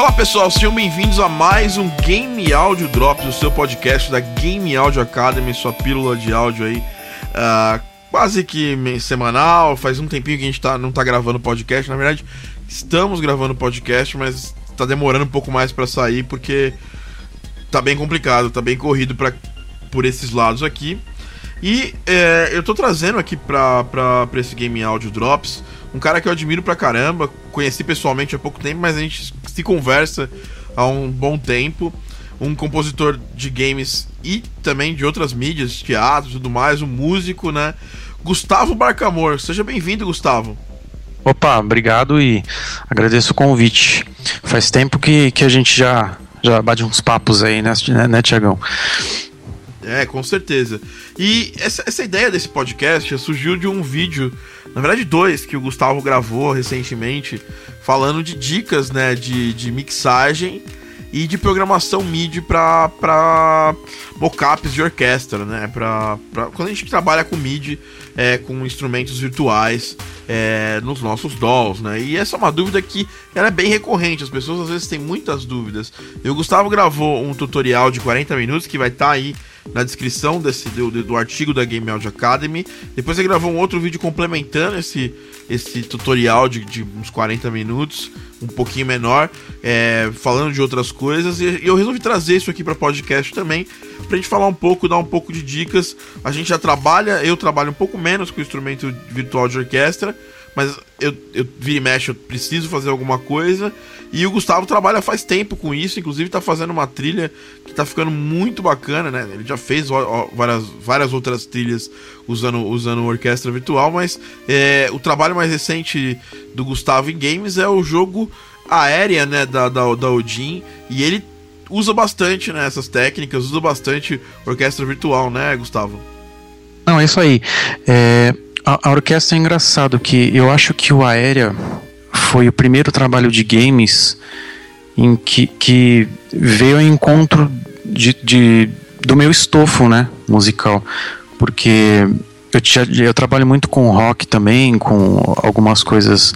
Fala pessoal, sejam bem-vindos a mais um Game Audio Drops, o seu podcast da Game Audio Academy, sua pílula de áudio aí, uh, quase que semanal. Faz um tempinho que a gente tá, não tá gravando podcast, na verdade, estamos gravando podcast, mas tá demorando um pouco mais para sair porque tá bem complicado, tá bem corrido pra, por esses lados aqui. E é, eu tô trazendo aqui pra, pra, pra esse Game Audio Drops um cara que eu admiro pra caramba, conheci pessoalmente há pouco tempo, mas a gente se conversa há um bom tempo. Um compositor de games e também de outras mídias, teatro e tudo mais, um músico, né? Gustavo Barcamor. Seja bem-vindo, Gustavo. Opa, obrigado e agradeço o convite. Faz tempo que, que a gente já, já bate uns papos aí, né, né Tiagão? É, com certeza. E essa, essa ideia desse podcast surgiu de um vídeo, na verdade dois, que o Gustavo gravou recentemente, falando de dicas, né, de, de mixagem e de programação MIDI para mockups de orquestra, né? Pra, pra, quando a gente trabalha com MIDI, é, com instrumentos virtuais é, nos nossos DAWs, né? E essa é uma dúvida que ela é bem recorrente, as pessoas às vezes têm muitas dúvidas. E o Gustavo gravou um tutorial de 40 minutos que vai estar tá aí na descrição desse, do, do artigo da Game Audio Academy. Depois ele gravou um outro vídeo complementando esse, esse tutorial de, de uns 40 minutos, um pouquinho menor, é, falando de outras coisas. E, eu resolvi trazer isso aqui para podcast também, pra gente falar um pouco, dar um pouco de dicas. A gente já trabalha, eu trabalho um pouco menos com instrumento virtual de orquestra mas eu, eu vira e mexe, eu preciso fazer alguma coisa. E o Gustavo trabalha faz tempo com isso, inclusive tá fazendo uma trilha que tá ficando muito bacana, né? Ele já fez ó, ó, várias, várias outras trilhas usando, usando orquestra virtual, mas é, o trabalho mais recente do Gustavo em games é o jogo Aérea, né? Da, da, da Odin. E ele usa bastante né, essas técnicas, usa bastante orquestra virtual, né, Gustavo? Não, é isso aí. É, a, a orquestra é engraçado que eu acho que o Aérea foi o primeiro trabalho de games em que, que veio ao encontro de, de, do meu estofo, né, musical, porque eu, tinha, eu trabalho muito com rock também, com algumas coisas.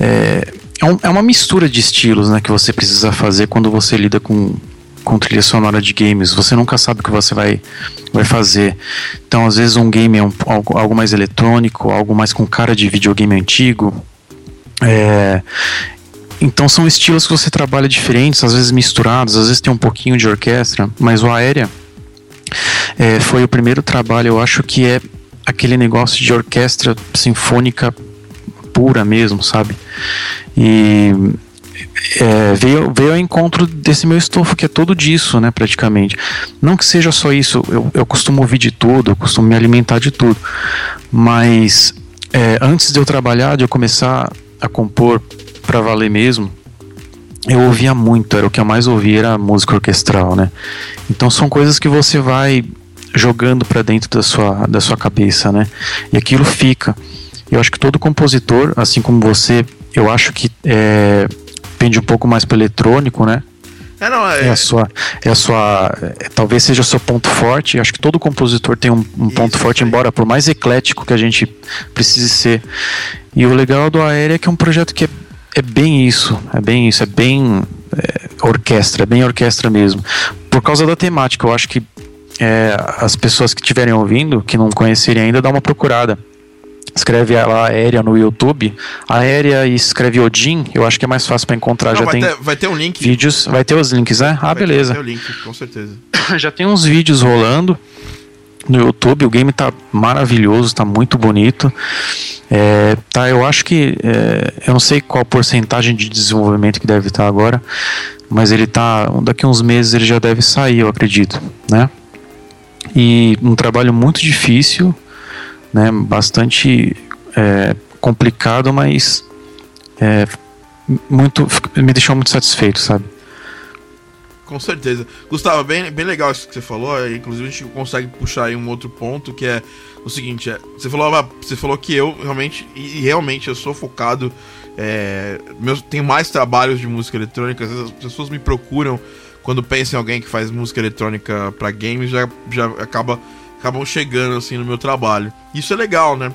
É, é, um, é uma mistura de estilos, né, que você precisa fazer quando você lida com com trilha sonora de games, você nunca sabe o que você vai, vai fazer. Então, às vezes, um game é um, algo, algo mais eletrônico, algo mais com cara de videogame antigo. É, então, são estilos que você trabalha diferentes, às vezes misturados, às vezes tem um pouquinho de orquestra, mas o Aérea é, foi o primeiro trabalho, eu acho que é aquele negócio de orquestra sinfônica pura mesmo, sabe? E é, veio, veio ao encontro desse meu estofo, que é todo disso, né, praticamente. Não que seja só isso, eu, eu costumo ouvir de tudo, eu costumo me alimentar de tudo, mas é, antes de eu trabalhar, de eu começar a compor para valer mesmo, eu ouvia muito, era o que eu mais ouvia, era música orquestral, né? Então são coisas que você vai jogando para dentro da sua, da sua cabeça, né? E aquilo fica. Eu acho que todo compositor, assim como você, eu acho que é, pende um pouco mais para eletrônico, né? É, não, é... é... a sua, é a sua, é, talvez seja o seu ponto forte. Acho que todo compositor tem um, um ponto Isso, forte, embora por mais eclético que a gente precise ser. E o legal do Aérea é que é um projeto que é, é bem isso, é bem isso, é bem é, orquestra, é bem orquestra mesmo. Por causa da temática, eu acho que é, as pessoas que estiverem ouvindo, que não conhecerem ainda, dá uma procurada escreve lá Aérea no YouTube, Aérea e escreve Odin, eu acho que é mais fácil para encontrar. Não, Já vai tem ter, vai ter um link. Vídeos, vai ter os links, né? Ah, vai beleza. Vai ter o link, com certeza. Já tem uns vídeos rolando no YouTube, o game tá maravilhoso, tá muito bonito. É, tá, eu acho que é, eu não sei qual porcentagem de desenvolvimento que deve estar tá agora, mas ele tá daqui uns meses ele já deve sair, eu acredito, né? E um trabalho muito difícil, né, bastante é, complicado, mas é, muito me deixou muito satisfeito, sabe? Com certeza. Gustavo, bem, bem legal isso que você falou. É, inclusive, a gente consegue puxar aí um outro ponto que é o seguinte: é, você, falou, ah, você falou que eu realmente, e realmente eu sou focado. É, meus, tenho mais trabalhos de música eletrônica. As pessoas me procuram quando pensam em alguém que faz música eletrônica para games, já, já acaba acabam chegando assim no meu trabalho. Isso é legal, né?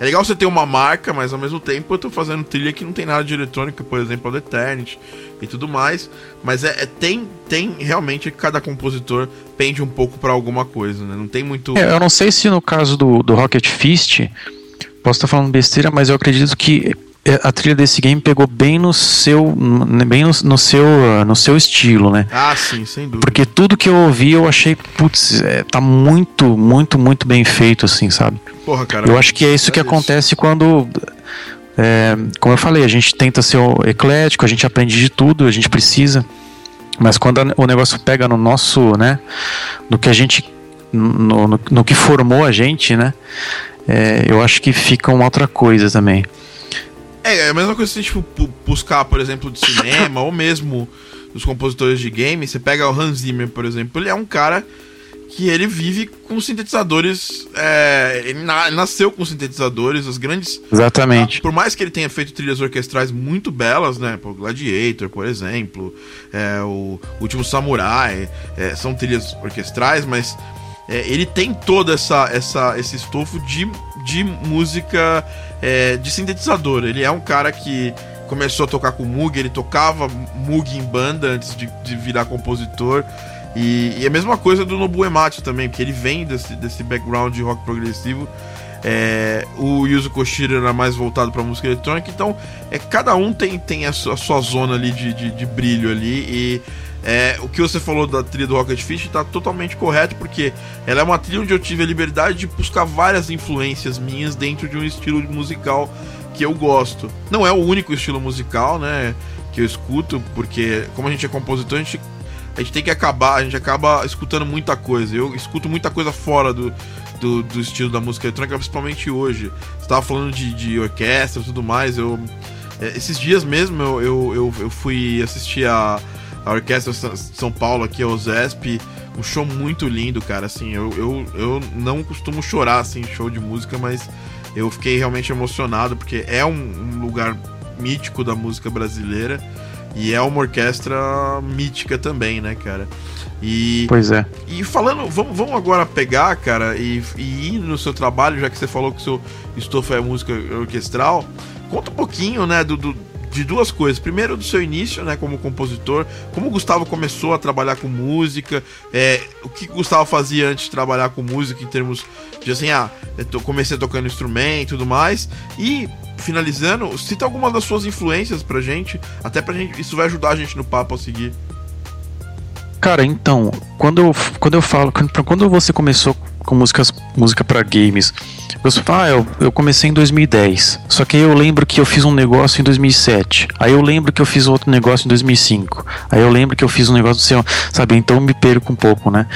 é legal você ter uma marca, mas ao mesmo tempo eu tô fazendo trilha que não tem nada de eletrônica, por exemplo, a The Eternity e tudo mais. Mas é, é, tem, tem realmente cada compositor pende um pouco para alguma coisa, né? Não tem muito. É, eu não sei se no caso do, do Rocket Fist, posso estar falando besteira, mas eu acredito que a trilha desse game pegou bem no seu bem no, no, seu no seu estilo, né? Ah, sim, sem dúvida. Porque tudo que eu ouvi eu achei, putz, é, tá muito, muito, muito bem feito assim, sabe? Porra, cara. Eu acho que é isso que acontece quando é, como eu falei, a gente tenta ser eclético, a gente aprende de tudo, a gente precisa. Mas quando o negócio pega no nosso, né, no que a gente no, no, no que formou a gente, né? É, eu acho que fica uma outra coisa também. É, é a mesma coisa se tipo, buscar, por exemplo, de cinema, ou mesmo dos compositores de game. Você pega o Hans Zimmer, por exemplo, ele é um cara que ele vive com sintetizadores. É, ele, na, nasceu com sintetizadores, as grandes. Exatamente. por mais que ele tenha feito trilhas orquestrais muito belas, né? Por Gladiator, por exemplo, é, o Último Samurai, é, são trilhas orquestrais, mas é, ele tem toda essa, essa esse estofo de, de música é, de sintetizador. Ele é um cara que começou a tocar com Moog, ele tocava Moog em banda antes de, de virar compositor. E, e, a mesma coisa do Nobu Ematsu também, porque ele vem desse, desse background de rock progressivo. É, o Yuzo Koshiro era mais voltado para música eletrônica, então é, cada um tem, tem a, sua, a sua zona ali de, de, de brilho ali. E é, o que você falou da trilha do Rocket Fish está totalmente correto, porque ela é uma trilha onde eu tive a liberdade de buscar várias influências minhas dentro de um estilo musical que eu gosto. Não é o único estilo musical, né, que eu escuto, porque como a gente é compositor, a gente, a gente tem que acabar, a gente acaba escutando muita coisa. Eu escuto muita coisa fora do, do, do estilo da música eletrônica, principalmente hoje. Você estava falando de, de orquestra e tudo mais, eu... É, esses dias mesmo eu, eu, eu, eu fui assistir a a Orquestra São Paulo aqui, a OZESP, um show muito lindo, cara, assim, eu, eu, eu não costumo chorar, assim, show de música, mas eu fiquei realmente emocionado, porque é um, um lugar mítico da música brasileira, e é uma orquestra mítica também, né, cara? E, pois é. E falando, vamos, vamos agora pegar, cara, e, e ir no seu trabalho, já que você falou que o seu estofo é música orquestral, conta um pouquinho, né, do, do de duas coisas. Primeiro, do seu início, né, como compositor, como o Gustavo começou a trabalhar com música, é, o que o Gustavo fazia antes de trabalhar com música em termos de assim, ah, eu comecei tocando instrumento e tudo mais. E finalizando, cita alguma das suas influências pra gente, até pra gente, isso vai ajudar a gente no papo a seguir. Cara, então, quando eu, quando eu falo, quando, você começou com músicas, música para games. Eu ah, eu, eu comecei em 2010. Só que aí eu lembro que eu fiz um negócio em 2007. Aí eu lembro que eu fiz outro negócio em 2005. Aí eu lembro que eu fiz um negócio do céu, sabe? Então eu me perco um pouco, né?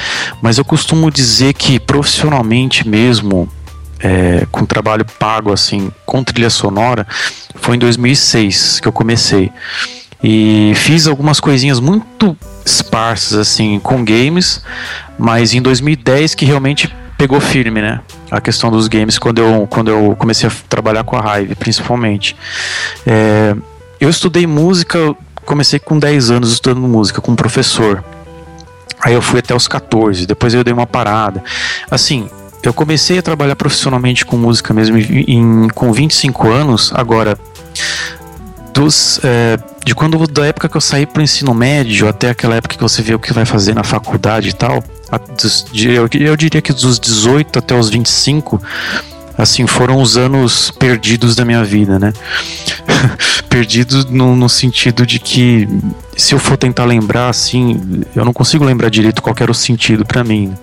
Mas eu costumo dizer que profissionalmente mesmo, é, com trabalho pago assim, com trilha sonora, foi em 2006 que eu comecei. E fiz algumas coisinhas muito esparsas assim com games, mas em 2010 que realmente pegou firme, né? A questão dos games quando eu, quando eu comecei a trabalhar com a Hive, principalmente. É, eu estudei música, comecei com 10 anos estudando música com um professor. Aí eu fui até os 14, depois eu dei uma parada. Assim, eu comecei a trabalhar profissionalmente com música mesmo em, com 25 anos. Agora, dos, é, de quando da época que eu saí pro ensino médio até aquela época que você vê o que vai fazer na faculdade e tal, eu, eu diria que dos 18 até os 25, assim, foram os anos perdidos da minha vida, né? perdidos no, no, sentido de que se eu for tentar lembrar, assim, eu não consigo lembrar direito qual era o sentido para mim,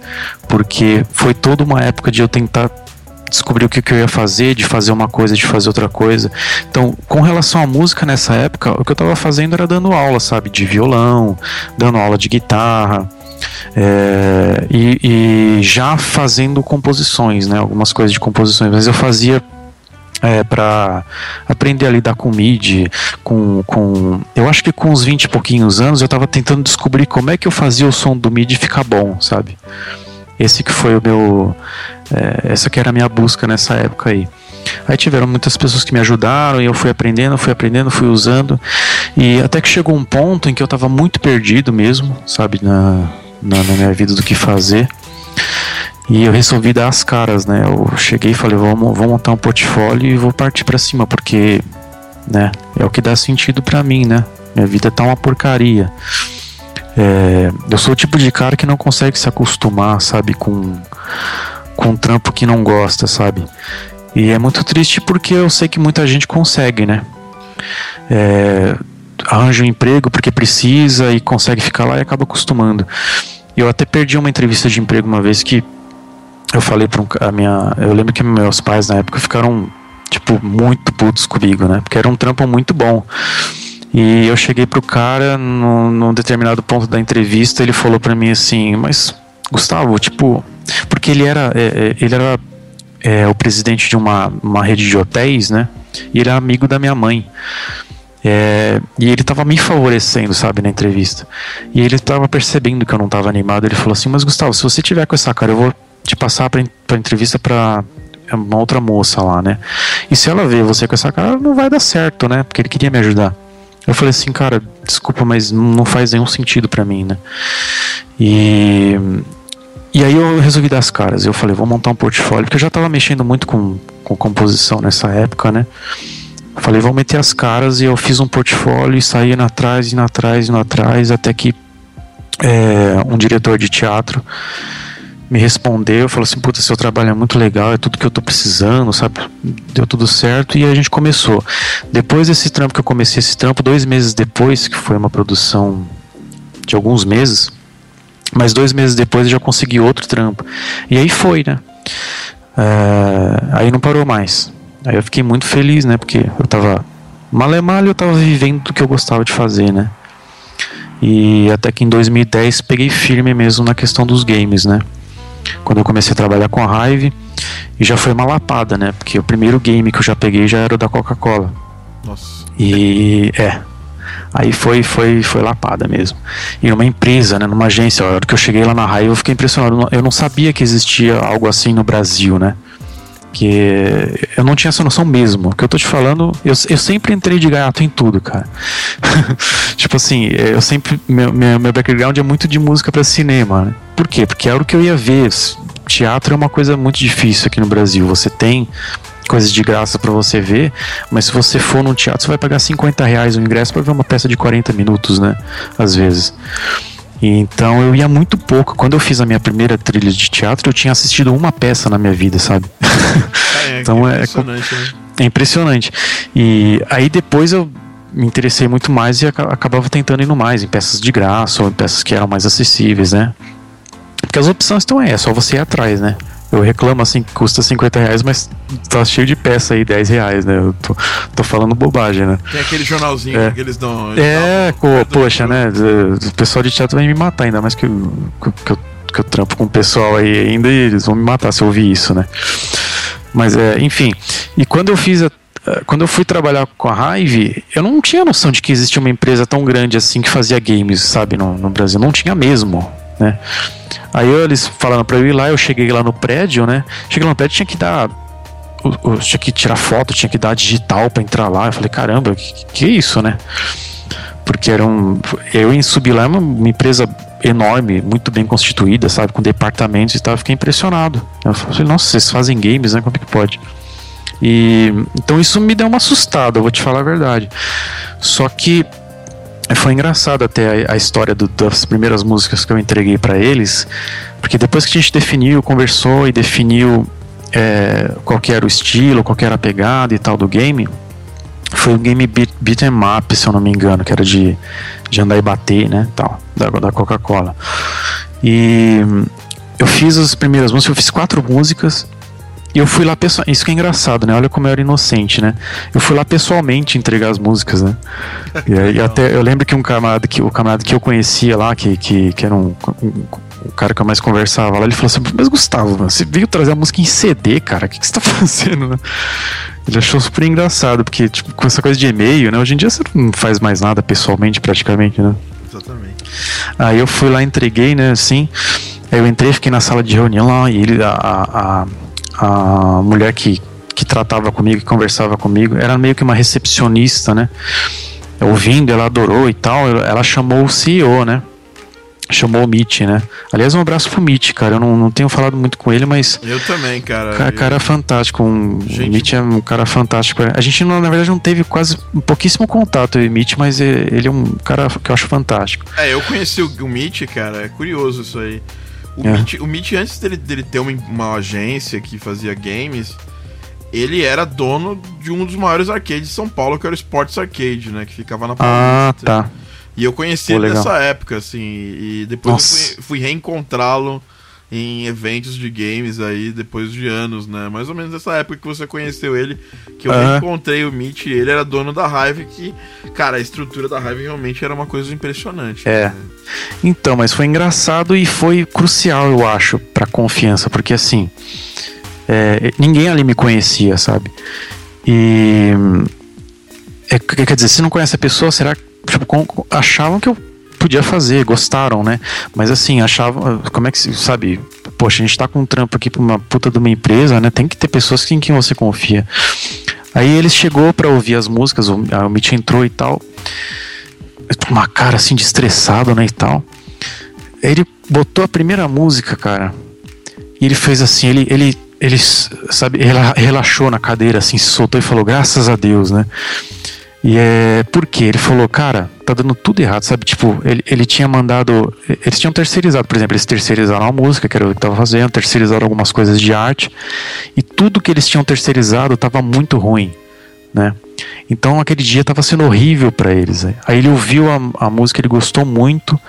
porque foi toda uma época de eu tentar descobrir o que, que, eu ia fazer, de fazer uma coisa, de fazer outra coisa. Então, com relação à música nessa época, o que eu estava fazendo era dando aula, sabe, de violão, dando aula de guitarra. É, e, e, já fazendo composições, né, algumas coisas de composições, mas eu fazia é, para aprender a lidar com MIDI, com, com. Eu acho que com uns 20 e pouquinhos anos eu estava tentando descobrir como é que eu fazia o som do MIDI ficar bom, sabe? Esse que foi o meu. É, essa que era a minha busca nessa época aí. Aí tiveram muitas pessoas que me ajudaram e eu fui aprendendo, fui aprendendo, fui usando. E até que chegou um ponto em que eu estava muito perdido mesmo, sabe, na, na, na, minha vida do que fazer. E eu resolvi dar as caras, né? Eu cheguei e falei, vamos, vou montar um portfólio e vou partir para cima, porque, né, é o que dá sentido para mim, né? Minha vida tá uma porcaria. É, eu sou o tipo de cara que não consegue se acostumar, sabe, com, com um trampo que não gosta, sabe? E é muito triste porque eu sei que muita gente consegue, né? É, arranja um emprego porque precisa e consegue ficar lá e acaba acostumando. Eu até perdi uma entrevista de emprego uma vez que eu falei para um, a minha, eu lembro que meus pais na época ficaram tipo muito putos comigo, né? Porque era um trampo muito bom. E eu cheguei pro cara no, num determinado ponto da entrevista, ele falou para mim assim, mas Gustavo, tipo, porque ele era, é, é, ele era é, o presidente de uma, uma rede de hotéis, né? E ele é amigo da minha mãe. É, e ele tava me favorecendo, sabe, na entrevista. E ele tava percebendo que eu não tava animado. Ele falou assim: Mas Gustavo, se você tiver com essa cara, eu vou te passar pra, pra entrevista pra uma outra moça lá, né? E se ela ver você com essa cara, não vai dar certo, né? Porque ele queria me ajudar. Eu falei assim, cara, desculpa, mas não faz nenhum sentido para mim, né? E e aí eu resolvi dar as caras. Eu falei, vou montar um portfólio, porque eu já tava mexendo muito com, com composição nessa época, né? Falei, vou meter as caras e eu fiz um portfólio e saí indo atrás, indo atrás, indo atrás, até que é, um diretor de teatro me respondeu, falou assim, puta, seu trabalho é muito legal, é tudo que eu tô precisando, sabe? Deu tudo certo e a gente começou. Depois desse trampo que eu comecei esse trampo, dois meses depois, que foi uma produção de alguns meses, mas dois meses depois eu já consegui outro trampo. E aí foi, né? É, aí não parou mais. Aí eu fiquei muito feliz, né? Porque eu tava. Malemalho eu tava vivendo do que eu gostava de fazer, né? E até que em 2010 peguei firme mesmo na questão dos games, né? quando eu comecei a trabalhar com a Hive. E já foi uma lapada, né? Porque o primeiro game que eu já peguei já era o da Coca-Cola. Nossa. E é. Aí foi, foi, foi lapada mesmo. E numa empresa, né, numa agência, a hora que eu cheguei lá na Hive eu fiquei impressionado. Eu não sabia que existia algo assim no Brasil, né? que eu não tinha essa noção mesmo. O que eu tô te falando, eu, eu sempre entrei de gaiato em tudo, cara. tipo assim, eu sempre. Meu, meu, meu background é muito de música para cinema. Né? Por quê? Porque era o que eu ia ver. Teatro é uma coisa muito difícil aqui no Brasil. Você tem coisas de graça para você ver, mas se você for num teatro, você vai pagar 50 reais o ingresso para ver uma peça de 40 minutos, né? Às vezes. Então eu ia muito pouco. Quando eu fiz a minha primeira trilha de teatro, eu tinha assistido uma peça na minha vida, sabe? É, então é impressionante, né? é impressionante. E aí depois eu me interessei muito mais e acabava tentando ir no mais, em peças de graça ou em peças que eram mais acessíveis, né? Porque as opções estão aí, é só você ir atrás, né? Eu reclamo assim que custa 50 reais, mas tá cheio de peça aí, 10 reais, né? Eu tô, tô falando bobagem, né? Tem aquele jornalzinho é. que eles dão. Eles é, dão, poxa, né? O pessoal de teatro vai me matar, ainda mais que, que, que, eu, que eu trampo com o pessoal aí ainda e eles vão me matar se eu ouvir isso, né? Mas é, enfim. E quando eu fiz a quando eu fui trabalhar com a Hive, eu não tinha noção de que existia uma empresa tão grande assim que fazia games, sabe, no, no Brasil. Não tinha mesmo, né? Aí eles falando pra eu ir lá, eu cheguei lá no prédio, né? Cheguei lá no prédio, tinha que dar. Eu, tinha que tirar foto, tinha que dar digital para entrar lá. Eu falei, caramba, que, que isso, né? Porque era um. Eu em subir lá é uma, uma empresa enorme, muito bem constituída, sabe? Com departamentos e tal. Eu fiquei impressionado. Eu falei, nossa, vocês fazem games, né? Como é que pode? E então isso me deu uma assustada, eu vou te falar a verdade. Só que foi engraçado até a, a história do, das primeiras músicas que eu entreguei para eles, porque depois que a gente definiu, conversou e definiu é, qual era o estilo, qual era a pegada e tal do game, foi um game beat, beat em up, se eu não me engano, que era de, de andar e bater, né, tal, da, da Coca-Cola. E eu fiz as primeiras músicas, eu fiz quatro músicas eu fui lá pessoalmente. Isso que é engraçado, né? Olha como eu era inocente, né? Eu fui lá pessoalmente entregar as músicas, né? E, aí, até eu lembro que um camarada que o camarada que eu conhecia lá, que, que, que era um, um o cara que eu mais conversava lá, ele falou assim: Mas Gustavo, você veio trazer a música em CD, cara, o que, que você tá fazendo, né? Ele achou super engraçado, porque, tipo, com essa coisa de e-mail, né? Hoje em dia você não faz mais nada pessoalmente, praticamente, né? Exatamente. Aí eu fui lá, entreguei, né, assim. Aí eu entrei, fiquei na sala de reunião lá, e ele, a, a a mulher que, que tratava comigo, que conversava comigo, era meio que uma recepcionista, né? Ouvindo, ela adorou e tal, ela chamou o CEO, né? chamou o Mitch, né? Aliás, um abraço pro Mitch, cara. Eu não, não tenho falado muito com ele, mas. Eu também, cara. Cara, eu... cara fantástico. Um, Gente- O Mitch é um cara fantástico. A gente, não- na verdade, não teve quase um pouquíssimo contato, e o Mitch, mas é- ele é um cara que eu acho fantástico. É, eu conheci o, o Mitch, cara, é curioso isso aí. O, É. Mitch, o Mitch, antes dele, dele ter uma, uma agência que fazia games, ele era dono de um dos maiores arcades de São Paulo, que era o Sports Arcade, né? Que ficava na Ah, Paulista. tá. E eu conheci Pô, ele legal. nessa época, assim, e depois fui, fui reencontrá-lo em eventos de games aí, depois de anos, né? Mais ou menos nessa época que você conheceu ele, que eu Aham. reencontrei o Mitch, e ele era dono da Hive, que, cara, a estrutura da Hive realmente era uma coisa impressionante. É. né? Então, mas foi engraçado e foi crucial, eu acho, pra confiança, porque assim, é, ninguém ali me conhecia, sabe? E. é, quer dizer, se não conhece a pessoa, será que tipo, achavam que eu podia fazer, gostaram, né? Mas assim, achavam, como é que se, sabe? Poxa, a gente tá com um trampo aqui pra uma puta de uma empresa, né? Tem que ter pessoas em quem você confia. Aí ele chegou pra ouvir as músicas, o, o Mitch entrou e tal uma cara assim de estressado, né, e tal. Ele botou a primeira música, cara. E ele fez assim, ele ele ele sabe, rela- relaxou na cadeira assim, se soltou e falou: "Graças a Deus", né? E é por quê? Ele falou, cara, tá dando tudo errado, sabe? Tipo, ele, ele tinha mandado. Eles tinham terceirizado, por exemplo, eles terceirizaram a música, que era o que tava fazendo, terceirizaram algumas coisas de arte, e tudo que eles tinham terceirizado tava muito ruim, né? Então aquele dia tava sendo horrível pra eles. né? Aí ele ouviu a, a música, ele gostou muito,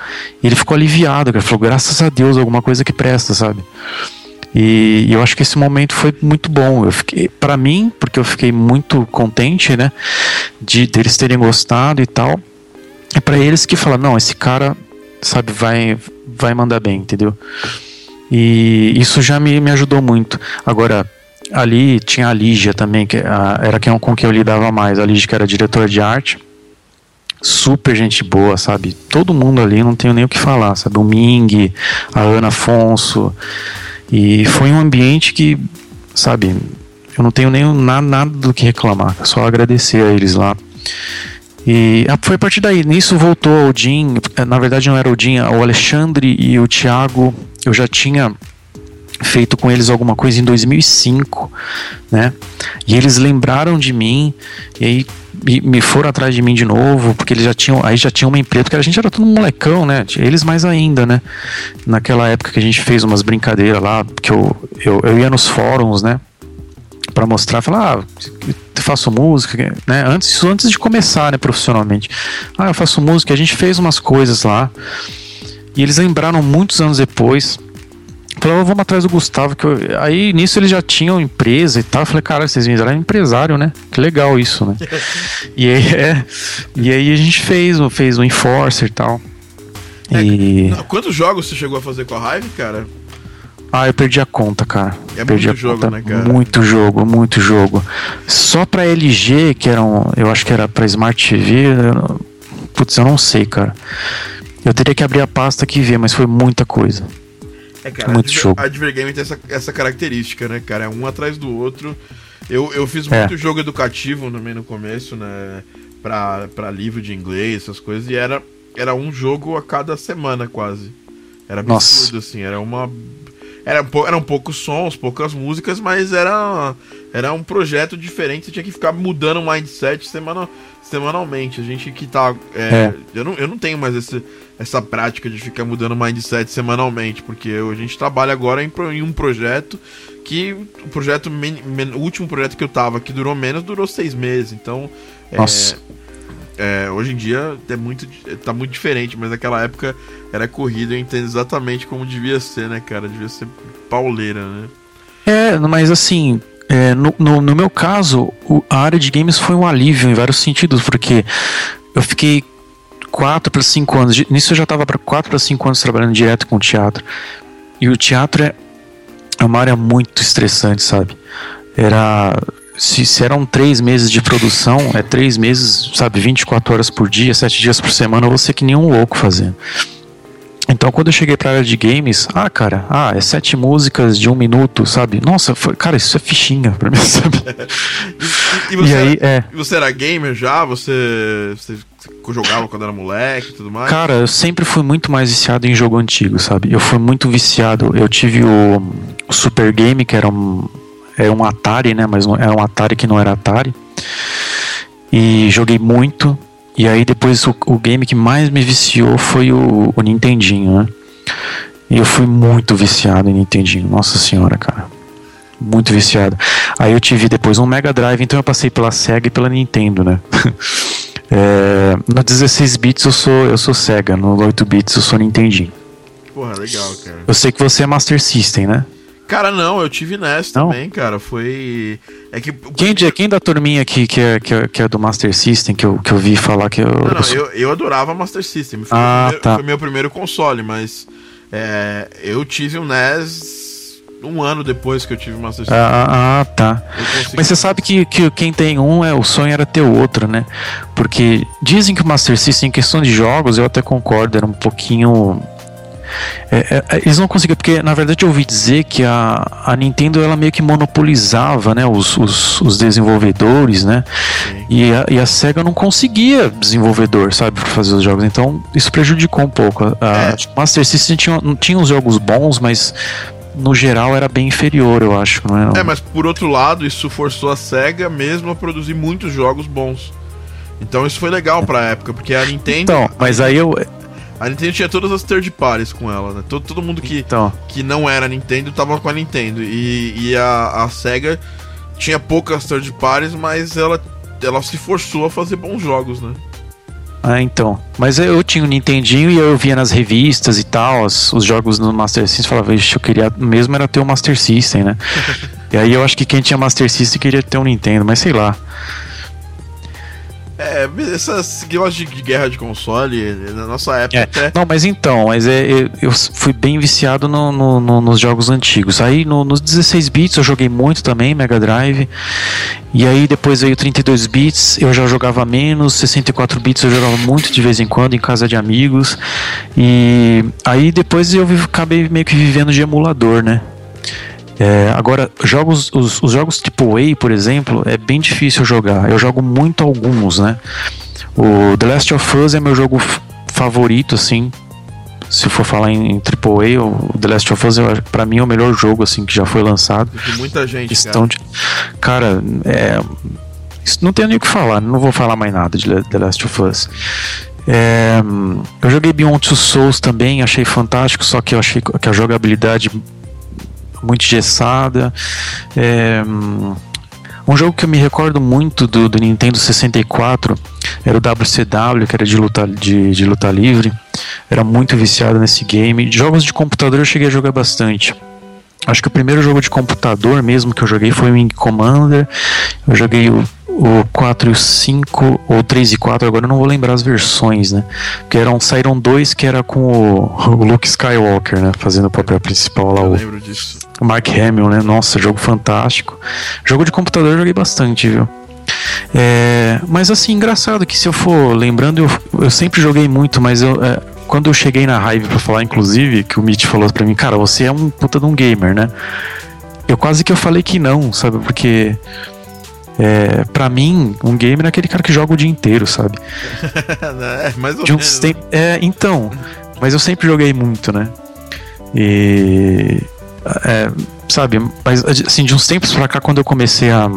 e ele ficou aliviado, cara. Falou, graças a Deus, alguma coisa que presta, sabe? E, e eu acho que esse momento foi muito bom. Eu fiquei, para mim, porque eu fiquei muito contente, né, de deles terem gostado e tal. E pra eles que falaram, não, esse cara, sabe, vai vai mandar bem, entendeu? E isso já me, me ajudou muito. Agora, ali tinha a Lígia também, que a- era quem, com quem eu lidava mais. A Lígia, que era diretora de arte. Super gente boa, sabe? Todo mundo ali, não tenho nem o que falar, sabe? O Ming, a Ana Afonso. E foi um ambiente que, sabe, eu não tenho nem nada, nada do que reclamar, só agradecer a eles lá. E foi a partir daí, nisso voltou o Jim, na verdade não era o Jim, o Alexandre e o Thiago, eu já tinha feito com eles alguma coisa em 2005, né? E eles lembraram de mim e aí me, foram atrás de mim de novo, porque eles já tinham, aí já tinha uma empresa, porque a gente era todo molecão, né? Eles mais ainda, né? Naquela época que a gente fez umas brincadeiras lá, que eu, eu, eu ia nos fóruns, né? Pra mostrar, falar, ah, faço música, né? Antes, isso antes de começar, né, profissionalmente. Ah, eu faço música, a gente fez umas coisas lá. E eles lembraram muitos anos depois. Falaram, vamos atrás do Gustavo. Que eu... Aí nisso eles já tinham empresa e tal. Eu falei, cara, vocês viraram empresário, né? Que legal isso, né? e, aí, é, e aí a gente fez, fez o Enforcer e tal. É, E. Quantos jogos você chegou a fazer com a Hive, cara? Ah, eu perdi a conta, cara. É perdi muito a jogo, conta. né, cara? Muito jogo, muito jogo. Só pra LG, que era um. Eu acho que era pra Smart TV. eu Putz, eu não sei, cara. Eu teria que abrir a pasta aqui e ver, mas foi muita coisa. É, cara, Muito a Adver- jogo. a Advergame tem essa, essa característica, né, cara? É um atrás do outro. Eu, eu fiz É. muito jogo educativo também no começo, né? Pra, pra livro de inglês, essas coisas, e era, era um jogo a cada semana, quase. Era Nossa. absurdo, assim, era uma. Era, pou- eram poucos sons, poucas músicas, mas era, era um projeto diferente, você tinha que ficar mudando o mindset semana, semanalmente. A gente que tá. é, É. Eu, não, eu não tenho mais esse, essa prática de ficar mudando o mindset semanalmente, porque eu- a gente trabalha agora em, em um projeto que o projeto men- men- o último projeto que eu tava, que durou menos, durou seis meses. Então, é, Nossa. é, hoje em dia é muito, tá muito diferente, mas naquela época era corrida, eu entendo exatamente como devia ser, né, cara? Devia ser pauleira, né? É, mas assim, é, no, no, no meu caso, o- a área de games foi um alívio em vários sentidos, porque eu fiquei 4 para 5 anos, nisso eu já estava para 4 para 5 anos trabalhando direto com teatro. E o teatro é, é uma área muito estressante, sabe? Era. Se, eram três meses de produção, é três meses, sabe, 24 horas por dia, 7 dias por semana, você que nem um louco fazendo. Então, quando eu cheguei pra área de games, ah, cara, ah, é sete músicas de um minuto, sabe? Nossa, foi, cara, isso é fichinha pra mim, sabe? E, e você, E aí, era, é. e você era gamer já? Você, você Você jogava quando era moleque e tudo mais? Cara, eu sempre fui muito mais viciado em jogo antigo, sabe? Eu fui muito viciado. Eu tive o, o Super Game, que era um, era um Atari, né? Mas era um Atari que não era Atari. E joguei muito. E aí depois o, o game que mais me viciou foi o, o Nintendinho, né? E eu fui muito viciado em Nintendinho. Nossa senhora, cara. Muito viciado. Aí eu tive depois um Mega Drive, então eu passei pela Sega e pela Nintendo, né? é, no 16 bits eu sou, eu sou Sega, no 8 bits eu sou Nintendinho. Porra, legal, cara. Eu sei que você é Master System, né? Cara, não, eu tive NES não? também, cara. Foi. É que. Quem, quem da turminha aqui que é, que é, que é do Master System, que eu, que eu vi falar que eu. Não, não, eu, eu, adorava Master System. Foi, ah, meu primeiro, tá. foi meu primeiro console, mas. É, eu tive um NES um ano depois que eu tive o Master System. Ah, ah tá. Mas você sabe que, que quem tem um, é, o sonho era ter o outro, né? Porque dizem que o Master System, em questão de jogos, eu até concordo, era um pouquinho é, é, é, eles não conseguiam, porque na verdade eu ouvi dizer que a, a Nintendo ela meio que monopolizava né, os, os, os desenvolvedores, né? E a, e a, SEGA não conseguia desenvolvedor, sabe, para fazer os jogos. Então isso prejudicou um pouco. A, é. Master System tinha, tinha uns jogos bons, mas no geral era bem inferior, eu acho. Não é, é, mas por outro lado, isso forçou a SEGA mesmo a produzir muitos jogos bons. Então isso foi legal pra época, porque a Nintendo. Então, mas aí eu, a Nintendo tinha todas as third parties com ela, né? Todo, todo mundo que, então. que não era Nintendo tava com a Nintendo. E, e a, a SEGA tinha poucas third parties, mas ela, ela se forçou a fazer bons jogos, né? Ah, então. Mas eu tinha o um Nintendinho e eu via nas revistas e tal, os, os jogos no Master System, falava, vixe, eu queria mesmo era ter o Master System, né? e aí eu acho que quem tinha Master System queria ter um Nintendo, mas sei lá. É, essas gostam de guerra de console, na nossa época é. até. Não, mas então, mas é, eu, eu fui bem viciado no, no, no, nos jogos antigos. Aí no, nos 16 bits eu joguei muito também, Mega Drive. E aí depois veio 32 bits, eu já jogava menos, 64 bits eu jogava muito de vez em quando em casa de amigos. E aí depois eu acabei meio que vivendo de emulador, né? É, agora, jogos, os, os jogos tipo A, por exemplo, é bem difícil jogar. Eu jogo muito alguns, né? O The Last of Us é meu jogo favorito, assim. Se for falar em, AAA, o The Last of Us, pra mim, é o melhor jogo, assim, que já foi lançado. De muita gente, Estão cara. De, cara, é, não tenho nem o que falar, não vou falar mais nada de The Last of Us. É, eu joguei Beyond Two Souls também, achei fantástico, só que eu achei que a jogabilidade muito engessada. É, um jogo que eu me recordo muito do, do, Nintendo 64 era o WCW, que era de luta, de, de luta livre. Era muito viciado nesse game. Jogos de computador eu cheguei a jogar bastante. Acho que o primeiro jogo de computador mesmo que eu joguei foi o Wing Commander. Eu joguei o o 4 e o 5, ou 3 e 4, agora eu não vou lembrar as versões, né? Porque eram, saíram dois que era com o, o Luke Skywalker, né? Fazendo o papel principal lá. Eu o, lembro disso. O Mark Hamill, né? Nossa, jogo fantástico. Jogo de computador eu joguei bastante, viu? É, mas assim, engraçado que se eu for lembrando, eu, eu sempre joguei muito, mas eu, é, quando eu cheguei na Hive pra falar, inclusive, que o Mitch falou pra mim, cara, você é um puta de um gamer, né? Eu quase que eu falei que não, sabe? Porque é, para mim, um gamer é aquele cara que joga o dia inteiro, sabe? é, mais ou de menos. é, então, mas eu sempre joguei muito, né? E. É, sabe, mas assim, de uns tempos pra cá, quando eu comecei a,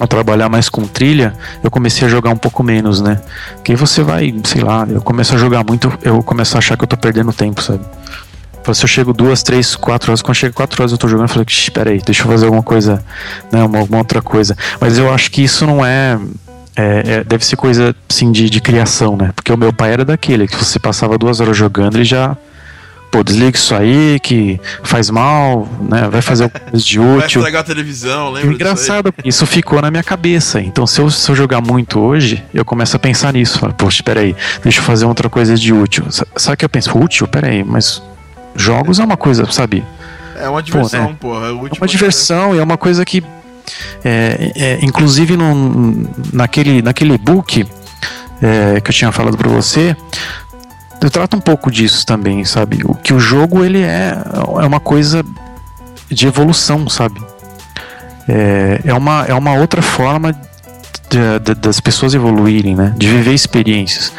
a trabalhar mais com trilha, eu comecei a jogar um pouco menos, né? Porque você vai, sei lá, eu começo a jogar muito, eu começo a achar que eu tô perdendo tempo, sabe? Se eu chego duas, três, quatro horas, quando chega quatro horas eu tô jogando, eu falei, espera aí, deixa eu fazer alguma coisa, né, uma, alguma outra coisa. Mas eu acho que isso não é, é, é deve ser coisa, assim, de, de criação, né? Porque o meu pai era daquele, que você passava duas horas jogando e já pô, desliga isso aí, que faz mal, né? Vai fazer alguma coisa de útil. Vai estragar a televisão, lembra? Engraçado, isso ficou na minha cabeça. Então, se eu, se eu jogar muito hoje, eu começo a pensar nisso. Falo, poxa, peraí, deixa eu fazer outra coisa de útil. Sabe o que eu penso? Útil? Peraí, mas Jogos é uma coisa, sabe? É uma diversão, né? porra. É, é uma diversão e é uma coisa que. É, é, inclusive no, naquele, naquele book é, que eu tinha falado para você, eu trato um pouco disso também, sabe? O que o jogo ele é, é uma coisa de evolução, sabe? É, é, uma, é uma outra forma de, das pessoas evoluírem, né? De viver experiências.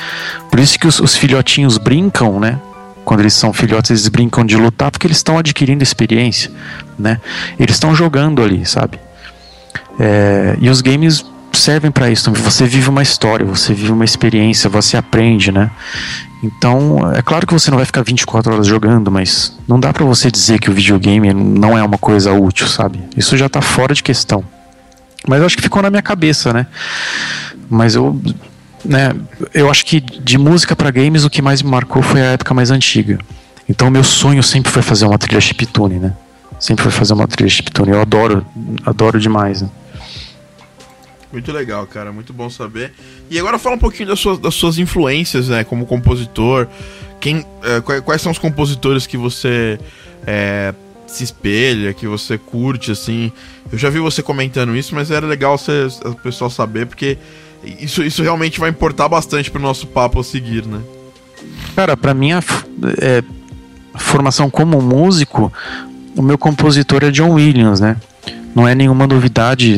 Por isso que os, os filhotinhos brincam, né? Quando eles são filhotes, eles brincam de lutar porque eles estão adquirindo experiência, né? Eles estão jogando ali, sabe? É, e os games servem para isso. Você vive uma história, você vive uma experiência, você aprende, né? Então, é claro que você não vai ficar 24 horas jogando, mas não dá para você dizer que o videogame não é uma coisa útil, sabe? Isso já tá fora de questão. Mas eu acho que ficou na minha cabeça, né? Mas eu, né, eu acho que de música para games o que mais me marcou foi a época mais antiga. Então, meu sonho sempre foi fazer uma trilha chiptune, né? Sempre foi fazer uma trilha chiptune. Eu adoro, adoro demais, né? Muito legal, cara. Muito bom saber. E agora fala um pouquinho das suas, das suas influências, né? Como compositor. Quem, é, quais são os compositores que você é, se espelha, que você curte, assim? Eu já vi você comentando isso, mas era legal você, o pessoal saber, porque isso, isso realmente vai importar bastante pro nosso papo a seguir, né? Cara, pra minha é, formação como músico, o meu compositor é John Williams, né? Não é nenhuma novidade,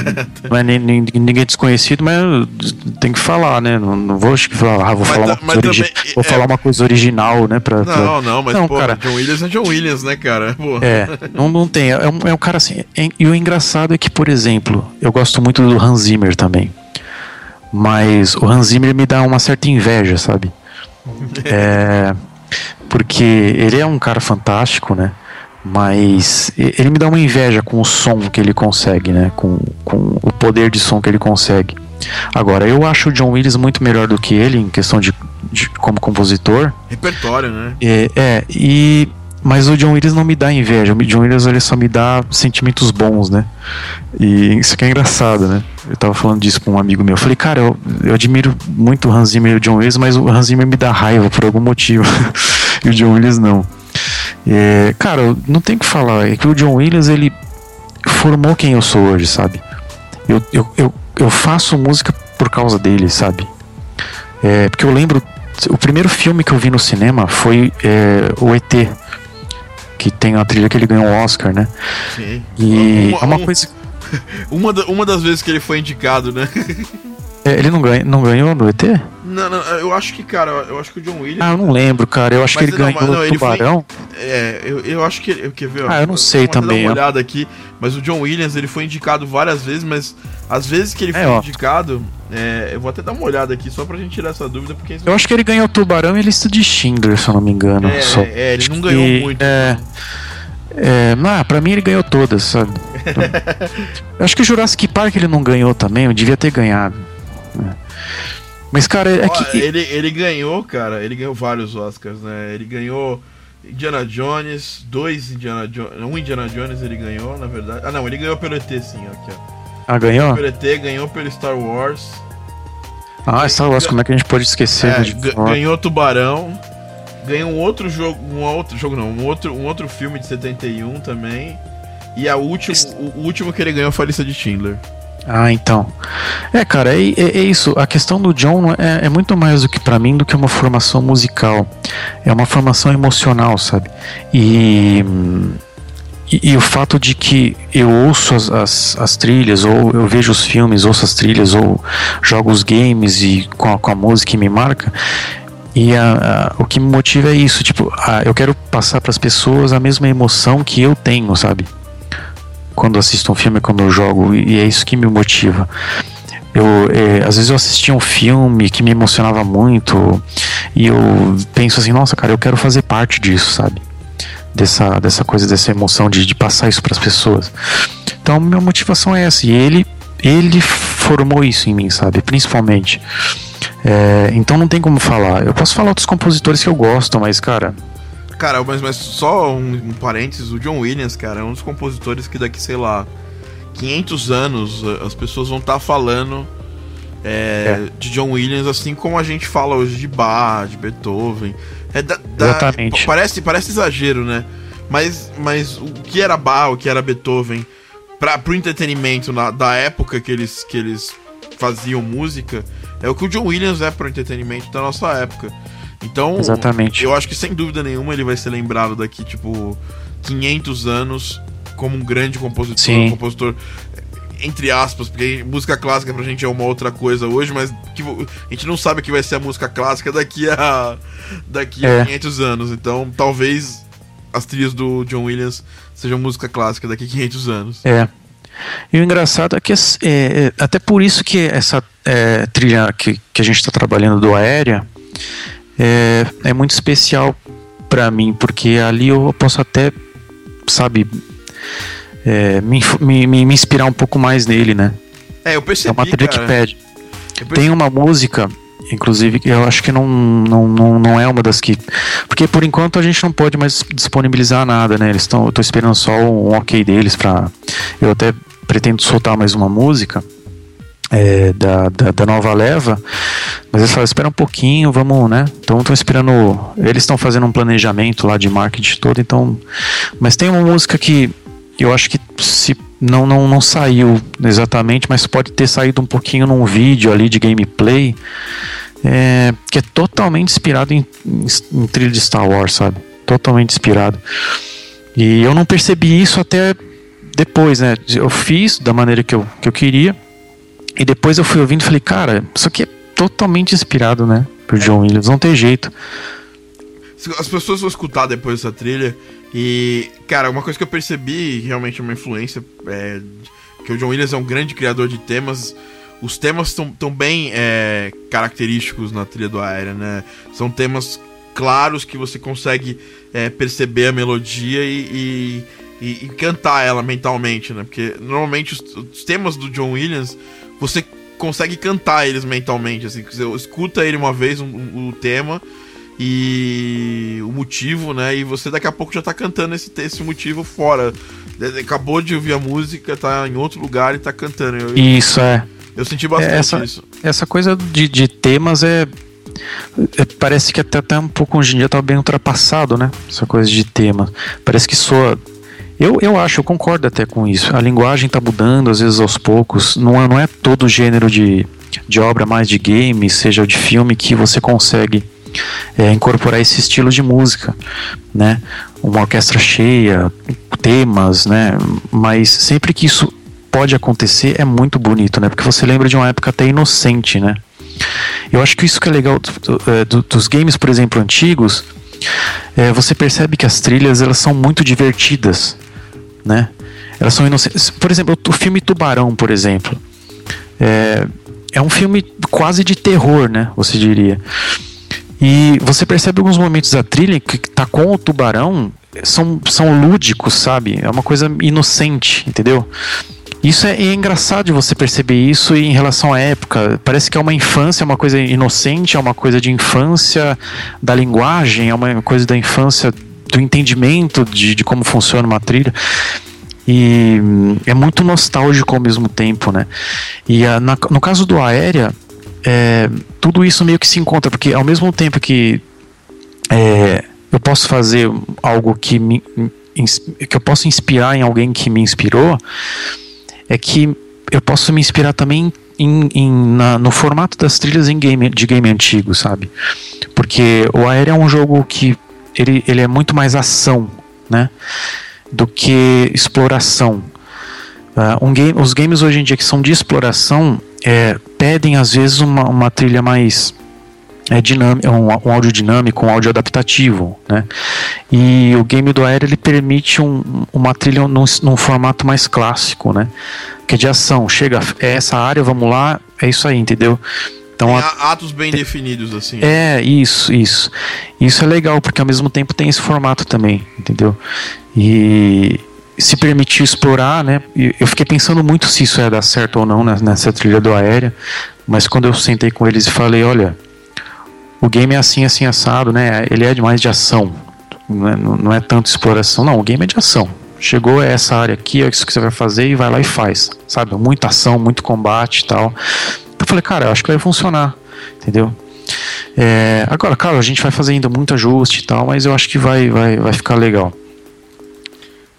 não é nem, nem, ninguém desconhecido, mas tem que falar, né? Não, não vou falar, ah, vou, falar, uma coisa, também, vou é... falar uma coisa original, né? Pra, não, pra... não, mas não, pô, cara, John Williams é John Williams, né, cara? Pô. É, não, não tem. É um, é um cara assim. É, e o engraçado é que, por exemplo, eu gosto muito do Hans Zimmer também. Mas o Hans Zimmer me dá uma certa inveja, sabe? é, porque ele é um cara fantástico, né? Mas ele me dá uma inveja com o som que ele consegue, né? Com, com o poder de som que ele consegue. Agora, eu acho o John Williams muito melhor do que ele em questão de, de como compositor. Repertório, né? É, é, e mas o John Williams não me dá inveja. O John Williams ele só me dá sentimentos bons, né? E isso que é engraçado, né? Eu tava falando disso com um amigo meu. Eu falei, cara, eu, eu admiro muito o Hans Zimmer e o John Williams, mas o Hans Zimmer me dá raiva por algum motivo. e o John Williams não. É, cara, não tem o que falar. É que o John Williams, ele formou quem eu sou hoje, sabe? Eu, eu, eu, eu faço música por causa dele, sabe? É, porque eu lembro. O primeiro filme que eu vi no cinema foi é, o ET. Que tem a trilha que ele ganhou o Oscar, né? Sim. E uma, é uma coisa. Uma, uma das vezes que ele foi indicado, né? É, ele não, ganha, não ganhou no ET? Não, não, eu acho que, cara, eu acho que o John Williams. Ah, eu não lembro, cara. Eu acho que ele não, ganhou no Tubarão. Foi, é, eu, eu acho que ele. Quer ver? Ah, eu não sei também. Dar uma olhada aqui, mas o John Williams ele foi indicado várias vezes, mas às vezes que ele é, foi indicado, é, eu vou até dar uma olhada aqui só pra gente tirar essa dúvida. porque Eu acho que ele ganhou o Tubarão e lista de Schindler, se eu não me engano. É, só. é ele não ganhou e, muito. É. É, ah, pra mim ele ganhou todas, sabe? eu acho que o Jurassic Park ele não ganhou também, eu devia ter ganhado. Né? Mas, cara, é que. Ele, ele ganhou, cara, ele ganhou vários Oscars, né? Ele ganhou Indiana Jones, dois Indiana Jones. Um Indiana Jones ele ganhou, na verdade. Ah, não, ele ganhou pelo ET, sim, aqui, ó. Ah, ganhou? Pelo ET, ganhou pelo Star Wars. Ah, Star Wars, como é que a gente pode esquecer? É, de... Ganhou Tubarão. Ganhou um outro jogo, um outro jogo não, um outro, um outro filme de 71 também. E a último, o, o último que ele ganhou foi a lista de Schindler. Ah, então. É, cara, é, é, é isso. A questão do John é, é muito mais do que para mim do que uma formação musical. É uma formação emocional, sabe? E, e, e o fato de que eu ouço as, as, as, trilhas, ou eu vejo os filmes, ouço as trilhas, ou jogo os games e com a, com a música que me marca. E a, a, o que me motiva é isso, tipo, a, eu quero passar para as pessoas a mesma emoção que eu tenho, sabe? Quando assisto um filme, quando eu jogo, e é isso que me motiva. Eu, é, às vezes eu assistia um filme que me emocionava muito e eu penso assim, nossa, cara, eu quero fazer parte disso, sabe? Dessa, dessa coisa, dessa emoção de, de passar isso para as pessoas. Então, minha motivação é essa. E ele, ele formou isso em mim, sabe? Principalmente. É, então, não tem como falar. Eu posso falar outros compositores que eu gosto, mas, cara, Cara, mas, mas só um, um parênteses, o John Williams, cara, é um dos compositores que daqui, sei lá, 500 anos as pessoas vão estar tá falando é, é. de John Williams assim como a gente fala hoje de Bach, de Beethoven. É da, da, Exatamente. Parece, parece exagero, né? Mas, mas o que era Bach, o que era Beethoven, para pro entretenimento na, da época que eles, que eles faziam música, é o que o John Williams é pro entretenimento da nossa época. Então, Exatamente. eu acho que sem dúvida nenhuma ele vai ser lembrado daqui, tipo, 500 anos como um grande compositor. Sim. Um compositor. entre aspas, porque música clássica pra gente é uma outra coisa hoje, mas que, a gente não sabe o que vai ser a música clássica daqui a daqui a 500 é. anos. Então, talvez as trilhas do John Williams sejam música clássica daqui a 500 anos. É. E o engraçado é que é, é até por isso que essa é, trilha que, que a gente está trabalhando do Aérea é, é muito especial para mim, porque ali eu posso até, sabe, é, me, me, me, inspirar um pouco mais nele, né? É, eu percebi. É uma trilha que pede. Tem uma música, inclusive, que eu acho que não, não, não, não é uma das que. Porque por enquanto a gente não pode mais disponibilizar nada, né? Eles estão. Eu tô esperando só um ok deles pra. Eu até pretendo soltar mais uma música. É, da, da, da, nova leva, mas eles falam, espera um pouquinho, vamos, né? Então estão esperando. Eles estão fazendo um planejamento lá de marketing todo, então. Mas tem uma música que eu acho que se não, não, não saiu exatamente, mas pode ter saído um pouquinho num vídeo ali de gameplay é, que é totalmente inspirado em, em, em trilha de Star Wars, sabe? Totalmente inspirado. E eu não percebi isso até depois, né? Eu fiz da maneira que eu, que eu queria. E depois eu fui ouvindo e falei, cara, isso aqui é totalmente inspirado, né? Por John Williams, não tem jeito. As pessoas vão escutar depois essa trilha e, cara, uma coisa que eu percebi, realmente uma influência, é que o John Williams é um grande criador de temas. Os temas estão tão bem é, característicos na trilha do Aérea, né? São temas claros que você consegue é, perceber a melodia e, e, e, cantar ela mentalmente, né? Porque normalmente os, os, temas do John Williams você consegue cantar eles mentalmente, assim, você escuta ele uma vez o um, um, tema e o motivo, né? E você daqui a pouco já tá cantando esse, esse motivo fora. Acabou de ouvir a música, tá em outro lugar e tá cantando. Eu, isso, é. Eu senti bastante essa, isso. Essa coisa de, de temas é, é, Parece que até, até um pouco hoje em dia tá bem ultrapassado, né? Essa coisa de tema. Parece que soa. Eu, eu acho, eu concordo até com isso. A linguagem tá mudando, às vezes aos poucos. Não é, não é todo gênero de, de obra mais de game, seja de filme, que você consegue é, incorporar esse estilo de música, né? Uma orquestra cheia, temas, né? Mas sempre que isso pode acontecer é muito bonito, né? Porque você lembra de uma época até inocente, né? Eu acho que isso que é legal do, do, é, dos games, por exemplo, antigos, é, você percebe que as trilhas elas são muito divertidas, né? Elas são inocentes. Por exemplo, o filme Tubarão, por exemplo, é, é um filme quase de terror, né? Você diria. E você percebe alguns momentos da trilha que tá com o tubarão são, são lúdicos, sabe? É uma coisa inocente, entendeu? Isso é, é, engraçado você perceber isso em relação à época. Parece que é uma infância, é uma coisa inocente, é uma coisa de infância da linguagem, é uma coisa da infância do entendimento de, de como funciona uma trilha. E é muito nostálgico ao mesmo tempo, né? E a, na, no caso do Aérea, é, tudo isso meio que se encontra, porque ao mesmo tempo que é, eu posso fazer algo que me que eu posso inspirar em alguém que me inspirou, é que eu posso me inspirar também em, em, na, no formato das trilhas game, de game antigo, sabe? Porque o Aéreo é um jogo que ele, ele é muito mais ação, né? Do que exploração. Uh, um game, os games hoje em dia que são de exploração, é, pedem às vezes uma, uma trilha mais é dinâmico, um, um áudio dinâmico, um áudio adaptativo, né? E o game do Aero ele permite um, uma trilha num, num, formato mais clássico, né? Que é de ação. Chega, é essa área, vamos lá, é isso aí, entendeu? Então, atos bem tem, definidos, assim. É, isso, isso. Isso é legal, porque ao mesmo tempo tem esse formato também, entendeu? E se permitiu explorar, né? Eu fiquei pensando muito se isso ia dar certo ou não nessa trilha do aérea, mas quando eu sentei com eles e falei, olha, o game é assim, assim, assado, né? Ele é mais de ação, não é, não é tanto exploração, não, o game é de ação. Chegou a essa área aqui, é isso que você vai fazer e vai lá e faz, sabe? Muita ação, muito combate e tal. Eu falei, cara, eu acho que vai funcionar, entendeu? É, agora, claro, a gente vai fazer ainda muito ajuste e tal, mas eu acho que vai, vai, vai ficar legal.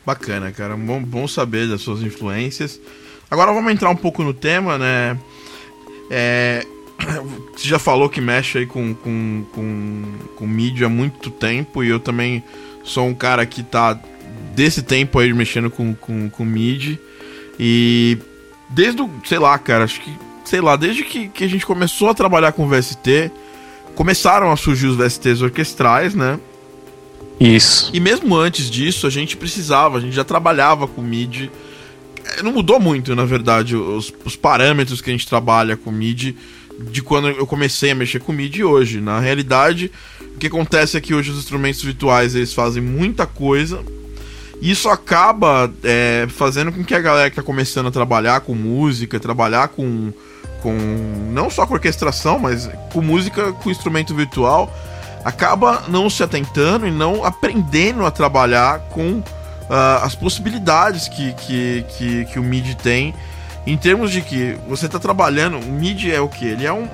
Bacana, cara. Bom, bom saber das suas influências. Agora vamos entrar um pouco no tema, né? É, você já falou que mexe aí com, com, com, com mídia há muito tempo e eu também sou um cara que tá desse tempo aí mexendo com, com, com mídia. E desde, o, sei lá, cara, acho que, sei lá, desde que, que a gente começou a trabalhar com VST, começaram a surgir os VSTs orquestrais, né? Isso. E mesmo antes disso, a gente precisava, a gente já trabalhava com MIDI. É, não mudou muito, na verdade, os, os parâmetros que a gente trabalha com MIDI de quando eu comecei a mexer com MIDI hoje. Na realidade, o que acontece é que hoje os instrumentos virtuais eles fazem muita coisa. E isso acaba é, fazendo com que a galera que está começando a trabalhar com música, trabalhar com, com. não só com orquestração, mas com música com instrumento virtual, acaba não se atentando e não aprendendo a trabalhar com uh, as possibilidades que, que, que, que, o MIDI tem em termos de que você está trabalhando. O MIDI é o que? Ele é um,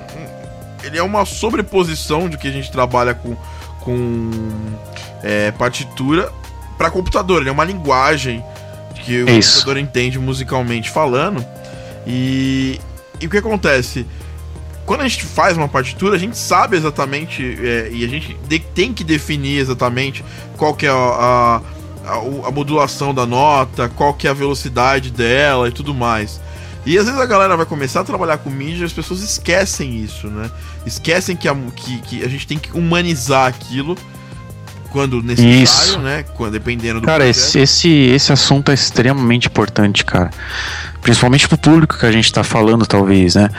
ele é uma sobreposição de que a gente trabalha com, com é, partitura para computador. Ele é uma linguagem que o Isso. computador entende musicalmente falando. E, e o que acontece? quando a gente faz uma partitura, a gente sabe exatamente é, e a gente tem que definir exatamente qual que é a, a, a, a, modulação da nota, qual que é a velocidade dela e tudo mais. E às vezes a galera vai começar a trabalhar com mídia e as pessoas esquecem isso, né? Esquecem que a, que, que a gente tem que humanizar aquilo quando necessário, isso. né? Quando, dependendo do Cara, esse, esse, esse assunto é extremamente importante, cara. Principalmente pro público que a gente tá falando, talvez, né?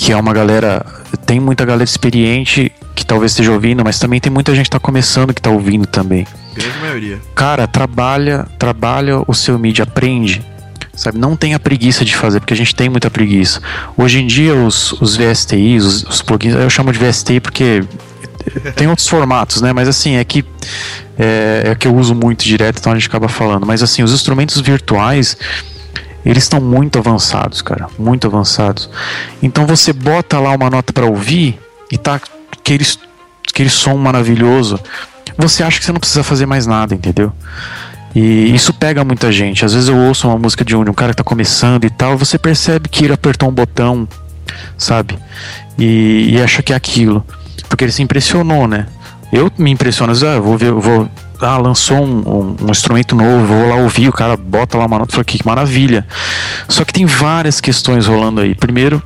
que é uma galera. Tem muita galera experiente que talvez esteja ouvindo, mas também tem muita gente que tá começando que tá ouvindo também. Grande maioria. Cara, trabalha, trabalha o seu mídia, aprende. Sabe, não tenha preguiça de fazer, porque a gente tem muita preguiça. Hoje em dia, os, os VSTIs, os, os plugins, eu chamo de VSTI porque tem outros formatos, né? Mas assim, é que é, é que eu uso muito direto, então a gente acaba falando. Mas assim, os instrumentos virtuais, eles estão muito avançados, cara, muito avançados. Então você bota lá uma nota para ouvir e tá aquele, aquele som maravilhoso. Você acha que você não precisa fazer mais nada, entendeu? E isso pega muita gente. Às vezes eu ouço uma música de um, de um cara que tá começando e tal, você percebe que ele apertou um botão, sabe? E, e acha que é aquilo. Porque ele se impressionou, né? Eu me impressiono, às vezes, ah, vou ver, vou ah, lançou um, um, um, instrumento novo, vou lá ouvir, o cara bota lá uma nota e fala que maravilha. Só que tem várias questões rolando aí. Primeiro,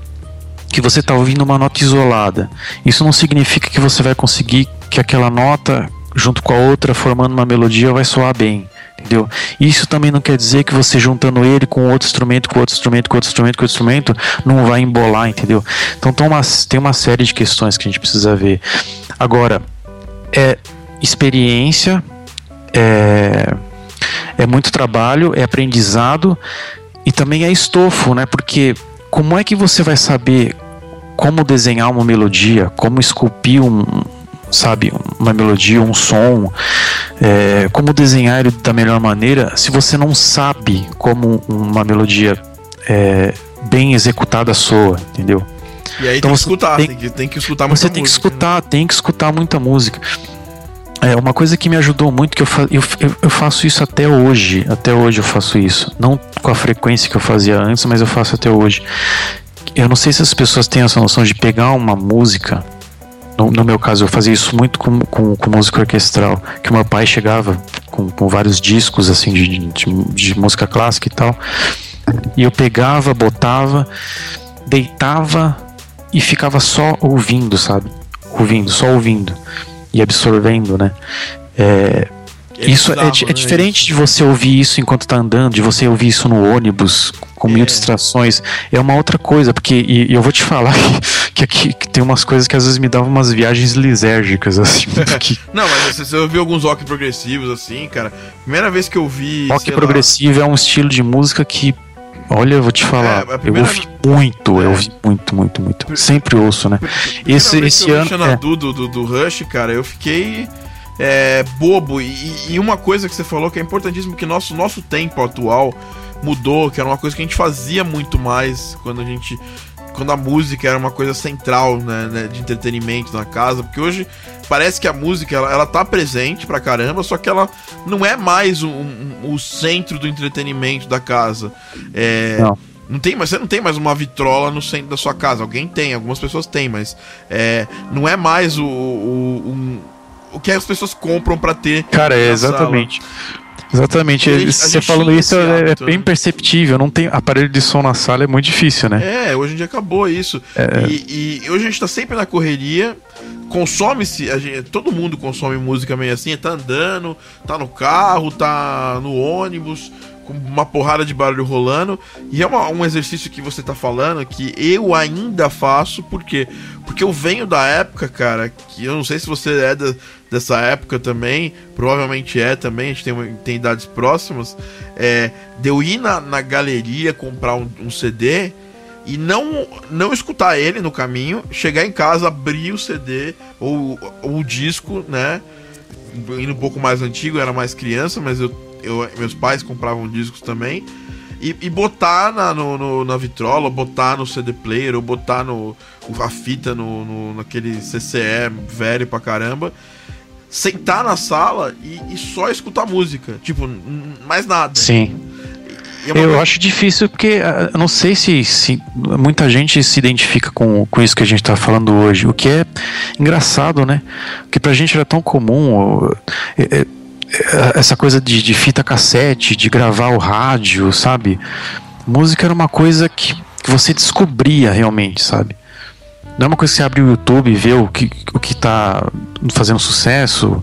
que você está ouvindo uma nota isolada. Isso não significa que você vai conseguir que aquela nota, junto com a outra, formando uma melodia, vai soar bem. Entendeu? Isso também não quer dizer que você juntando ele com outro instrumento, com outro instrumento, com outro instrumento, com outro instrumento, não vai embolar, entendeu? Então tem uma, tem uma série de questões que a gente precisa ver. Agora, é experiência é, é muito trabalho, é aprendizado e também é estofo, né? Porque como é que você vai saber como desenhar uma melodia, como esculpir um, sabe, uma melodia, um som, é, como desenhar ele da melhor maneira, se você não sabe como uma melodia é, bem executada soa, entendeu? E aí então tem que escutar, tem, tem, que, tem que escutar muita Você tem música, que escutar, né? tem que escutar muita música. É uma coisa que me ajudou muito, que eu, fa eu, eu, faço isso até hoje. Até hoje eu faço isso. Não com a frequência que eu fazia antes, mas eu faço até hoje. Eu não sei se as pessoas têm essa noção de pegar uma música. No, no meu caso, eu fazia isso muito com, com, com, música orquestral. Que o meu pai chegava com, com vários discos assim de, de, de música clássica e tal. E eu pegava, botava, deitava e ficava só ouvindo, sabe? Ouvindo, só ouvindo e absorvendo, né? É, isso é, é, diferente de você ouvir isso enquanto está andando, de você ouvir isso no ônibus, com mil é. distrações. É uma outra coisa, porque e, e eu vou te falar que, aqui que tem umas coisas que às vezes me davam umas viagens lisérgicas, assim. Porque... Não, mas você, você ouviu alguns rock progressivos, assim, cara. Primeira vez que eu vi. Rock progressivo lá... é um estilo de música que Olha, eu vou te falar, é, primeira... eu ouvi muito, é. eu ouvi muito, muito, muito. Sempre ouço, né? Esse, esse ano. É. Do, do, do Rush, cara, eu fiquei é, bobo. E, e, uma coisa que você falou que é importantíssimo, que nosso, nosso tempo atual mudou, que era uma coisa que a gente fazia muito mais quando a gente quando a música era uma coisa central né, né, de entretenimento na casa, porque hoje parece que a música ela, ela tá presente pra caramba, só que ela não é mais o um, centro do entretenimento da casa. É, não. Não tem, mas você não tem mais uma vitrola no centro da sua casa. Alguém tem, algumas pessoas têm, mas é, não é mais o, o, o, o que as pessoas compram para ter. Cara, é exatamente. Sala. Exatamente. Gente, você falou isso é, é bem né? perceptível. Não tem aparelho de som na sala é muito difícil, né? É, hoje em dia acabou isso. É. E, e, hoje a gente tá sempre na correria. Consome-se, todo mundo consome música meio assim, tá andando, tá no carro, tá no ônibus com uma porrada de barulho rolando. E é uma, um exercício que você tá falando que eu ainda faço, por quê? Porque eu venho da época, cara, que eu não sei se você é da, dessa época também, provavelmente é também, a gente tem, tem idades próximas, é, de eu ir na, na galeria comprar um, um CD e não não escutar ele no caminho, chegar em casa, abrir o CD ou, ou o disco, né? Indo um pouco mais antigo, era mais criança, mas eu eu, meus pais compravam discos também. E, e botar na, no, no, na vitrola, botar no CD player, ou botar no, a fita no, no, naquele CCE velho pra caramba. Sentar na sala e, e só escutar música. Tipo, mais nada. Sim. É eu acho difícil porque ah, eu não sei se, se, muita gente se identifica com, com isso que a gente está falando hoje. O que é engraçado, né? Porque pra gente era tão comum. É, é, essa coisa de, de fita cassete, de gravar o rádio, sabe? Música era uma coisa que, que você descobria realmente, sabe? Não é uma coisa que você abre o YouTube e vê o que, o que tá fazendo sucesso,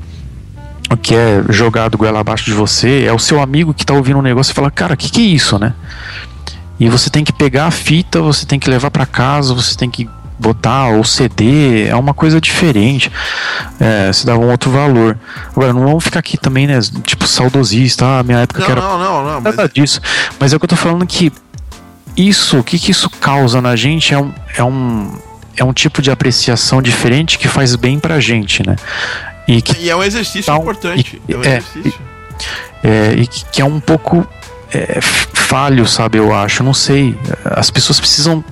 o que é jogado goela abaixo de você, é o seu amigo que tá ouvindo um negócio e fala, cara, o que, que é isso, né? E você tem que pegar a fita, você tem que levar para casa, você tem que botar o CD é uma coisa diferente. É, se dá um outro valor. Agora, não vamos ficar aqui também, né? Tipo, saudosista, ah, minha época não, que era. Não, não, não. Nada mas... disso. Mas é o que eu tô falando que isso, o que, que isso causa na gente é um, é um, é um tipo de apreciação diferente que faz bem pra gente, né? E, que, e é um exercício importante. E, é um é, exercício. É, e que, que é um pouco é, falho, sabe? Eu acho, não sei. As pessoas precisam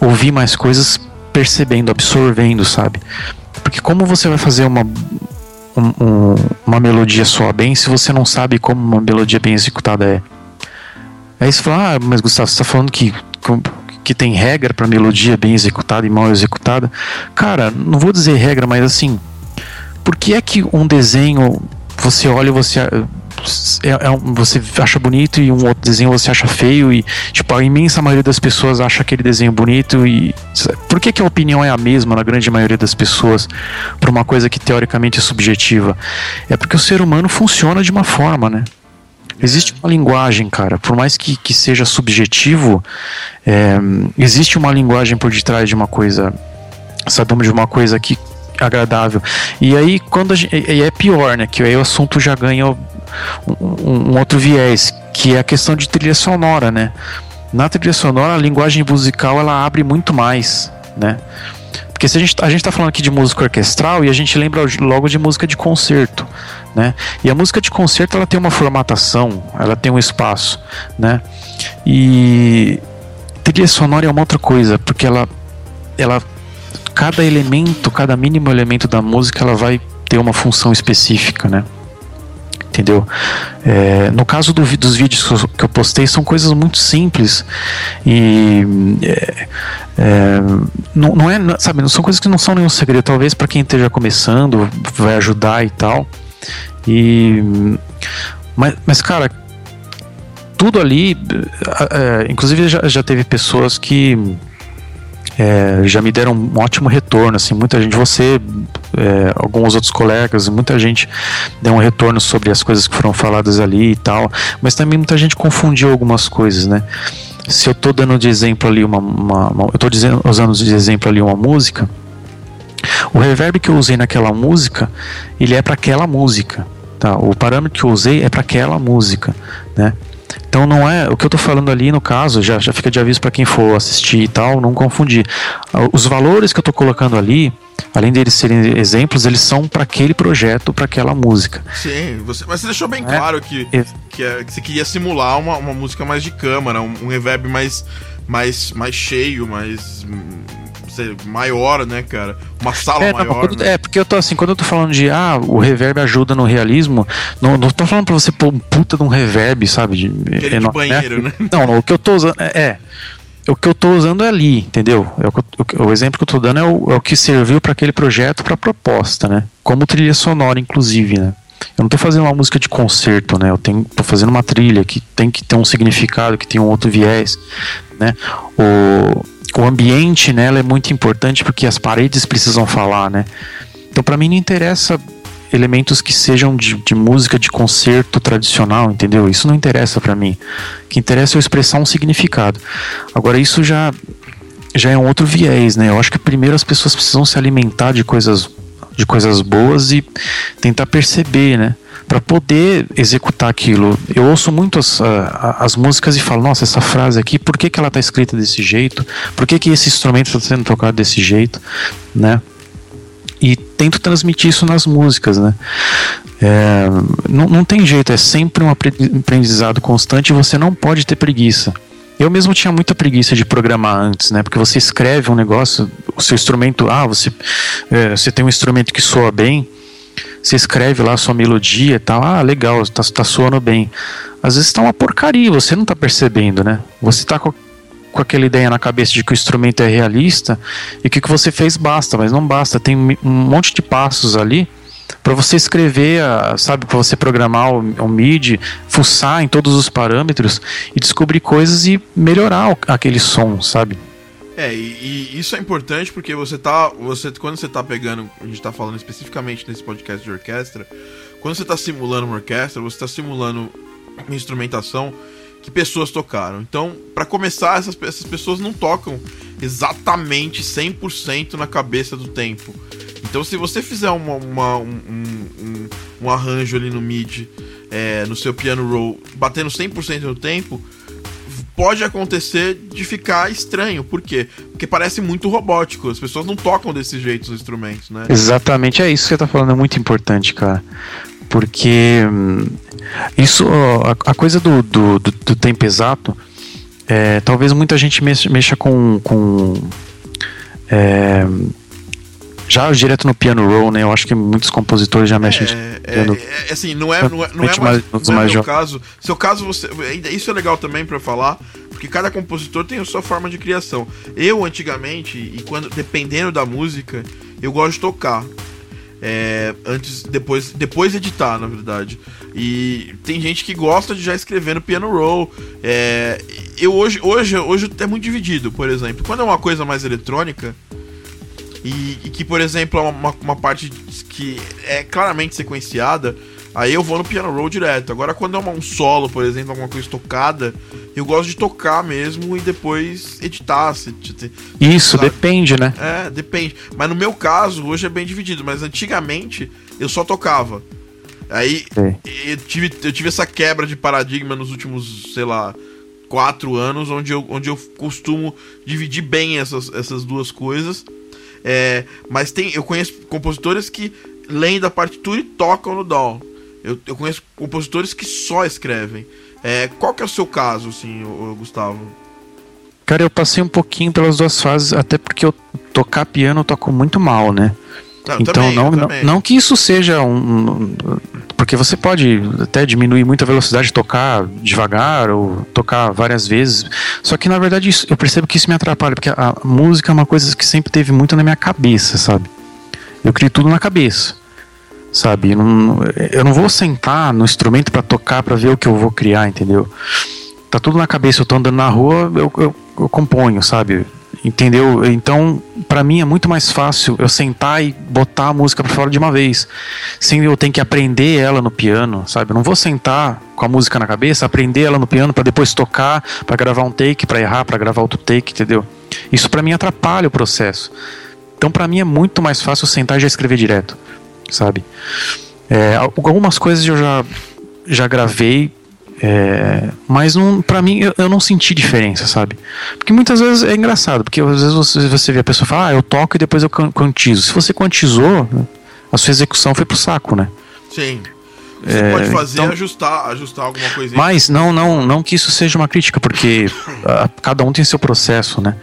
ouvir mais coisas percebendo, absorvendo, sabe? Porque como você vai fazer uma, um, uma melodia soar bem se você não sabe como uma melodia bem executada é? Aí você fala, ah, mas Gustavo, você está falando que, que tem regra para melodia bem executada e mal executada? Cara, não vou dizer regra, mas assim, por que é que um desenho você olha e você é, é um, você acha bonito e um outro desenho você acha feio e tipo a imensa maioria das pessoas acha aquele desenho bonito e por que, que a opinião é a mesma na grande maioria das pessoas para uma coisa que teoricamente é subjetiva é porque o ser humano funciona de uma forma né Existe uma linguagem, cara, por mais que, que seja subjetivo, é, existe uma linguagem por detrás de uma coisa, sabemos de uma coisa que agradável. E aí, quando gente, e é pior, né? Que aí o assunto já ganha um, um, outro viés, que é a questão de trilha sonora, né? Na trilha sonora, a linguagem musical ela abre muito mais, né? Porque se a gente, a gente tá falando aqui de música orquestral e a gente lembra logo de música de concerto, né? E a música de concerto ela tem uma formatação, ela tem um espaço, né? E trilha sonora é uma outra coisa, porque ela ela cada elemento, cada mínimo elemento da música, ela vai ter uma função específica, né? Entendeu? É, no caso do, dos vídeos que eu postei, são coisas muito simples e é, é, não, não, é, sabe, não são coisas que não são nenhum segredo. Talvez para quem esteja começando vai ajudar e tal. E mas, mas cara, tudo ali, é, inclusive já, já teve pessoas que é, já me deram um ótimo retorno, assim, muita gente, você, é, alguns outros colegas, muita gente deu um retorno sobre as coisas que foram faladas ali e tal, mas também muita gente confundiu algumas coisas, né? Se eu estou dando de exemplo ali uma, uma, uma eu estou usando de exemplo ali uma música, o reverb que eu usei naquela música, ele é para aquela música, tá? O parâmetro que eu usei é para aquela música, né? Então não é o que eu estou falando ali no caso, já, já fica de aviso para quem for assistir e tal, não confundir. Os valores que eu estou colocando ali, além deles serem exemplos, eles são para aquele projeto, para aquela música. Sim, você, mas você deixou bem é? claro que, é. que, é, que, você queria simular uma, uma música mais de câmara, um, um reverb mais, mais, mais cheio, mais maior, né, cara? Uma sala é, maior. Não, quando, né? É, porque eu tô assim, quando eu tô falando de ah, o reverb ajuda no realismo, não, não tô falando pra você pôr um puta de um reverb, sabe? De, Aquele de banheiro, né? Não, não, o que eu tô usando. É. é o que eu estou usando é ali, entendeu? É o, o, exemplo que eu estou dando é o, é o que serviu para aquele projeto, para a proposta, né? Como trilha sonora, inclusive, né? eu não estou fazendo uma música de concerto, né? Eu tô fazendo uma trilha que tem que ter um significado, que tem um outro viés, né? O, o ambiente nela é muito importante porque as paredes precisam falar, né? Então, para mim, não interessa elementos que sejam de, de, música de concerto tradicional, entendeu? Isso não interessa para mim. O que interessa é eu expressar um significado. Agora, isso já, já é um outro viés, né? Eu acho que primeiro as pessoas precisam se alimentar de coisas de coisas boas e tentar perceber, né? Para poder executar aquilo. Eu ouço muito as, as músicas e falo, nossa, essa frase aqui, por que, que ela está escrita desse jeito? Por que, que esse instrumento está sendo tocado desse jeito? Né? E tento transmitir isso nas músicas, né? É, não, não tem jeito, é sempre um aprendizado constante e você não pode ter preguiça. Eu mesmo tinha muita preguiça de programar antes, né? Porque você escreve um negócio, o seu instrumento, ah, você, é, você tem um instrumento que soa bem, você escreve lá a sua melodia e tal, ah, legal, tá, tá soando bem. Às vezes tá uma porcaria, você não tá percebendo, né? Você tá com, com aquela ideia na cabeça de que o instrumento é realista e que o que você fez basta, mas não basta, tem um monte de passos ali para você escrever, sabe, para você programar o, o MIDI, fuçar em todos os parâmetros e descobrir coisas e melhorar o, aquele som, sabe? É, e, e, isso é importante porque você tá. Você, quando você tá pegando. A gente tá falando especificamente nesse podcast de orquestra. Quando você tá simulando uma orquestra, você tá simulando uma instrumentação que pessoas tocaram. Então, para começar, essas, essas pessoas não tocam exatamente 100% na cabeça do tempo. Então, se você fizer uma, uma, um, um, um, arranjo ali no MIDI, é, no seu piano roll, batendo 100% no tempo, pode acontecer de ficar estranho. Por quê? Porque parece muito robótico. As pessoas não tocam desse jeito os instrumentos, né? Exatamente, é isso que você tá falando, é muito importante, cara. Porque hum, isso, a, a coisa do, do, do, do tempo exato, é, talvez muita gente mexa, mexa com. com é, já direto no piano roll, né? Eu acho que muitos compositores já mexem. É, é, é, assim, não é, não é, não é, mais, não é mais meu caso. Seu caso, você, isso é legal também para falar, porque cada compositor tem a sua forma de criação. Eu, antigamente, e quando dependendo da música, eu gosto de tocar. É, antes, depois, depois editar, na verdade. E tem gente que gosta de já escrever no piano roll. É, eu hoje, hoje, hoje é muito dividido, por exemplo. Quando é uma coisa mais eletrônica, e, e que, por exemplo, é uma, uma parte que é claramente sequenciada, aí eu vou no piano roll direto. Agora, quando é um solo, por exemplo, alguma coisa tocada, eu gosto de tocar mesmo e depois editar. Se, se, Isso, sabe? depende, né? É, depende. Mas no meu caso, hoje é bem dividido, mas antigamente eu só tocava. Aí eu tive, eu tive essa quebra de paradigma nos últimos, sei lá, quatro anos, onde eu, onde eu costumo dividir bem essas, essas duas coisas. É, mas tem, eu conheço compositores que leem da partitura e tocam no DAW. Eu, eu conheço compositores que só escrevem. É, qual que é o seu caso, assim, Gustavo? Cara, eu passei um pouquinho pelas duas fases, até porque eu tocar piano eu toco muito mal, né? Não, então também, não, não, não, que isso seja um, porque você pode até diminuir muito a velocidade, tocar devagar ou tocar várias vezes. Só que na verdade isso, eu percebo que isso me atrapalha, porque a música é uma coisa que sempre teve muito na minha cabeça, sabe? Eu crio tudo na cabeça, sabe? Eu não, eu não vou sentar no instrumento para tocar para ver o que eu vou criar, entendeu? Tá tudo na cabeça, eu tô andando na rua, eu, eu, eu componho, sabe? Entendeu? Então, para mim é muito mais fácil eu sentar e botar a música para fora de uma vez, sem eu ter que aprender ela no piano, sabe? Eu não vou sentar com a música na cabeça, aprender ela no piano para depois tocar, para gravar um take, para errar, para gravar outro take, entendeu? Isso para mim atrapalha o processo. Então, para mim é muito mais fácil sentar e já escrever direto, sabe? É, algumas coisas eu já já gravei é, mas pra mim eu, eu, não senti diferença, sabe? Porque muitas vezes é engraçado, porque às vezes você, você vê a pessoa falar, ah, eu toco e depois eu quantizo. Se você quantizou, a sua execução foi pro saco, né? Sim. Você é, pode fazer então, ajustar, ajustar alguma coisinha. Mas não, não, não que isso seja uma crítica, porque a, cada um tem seu processo, né?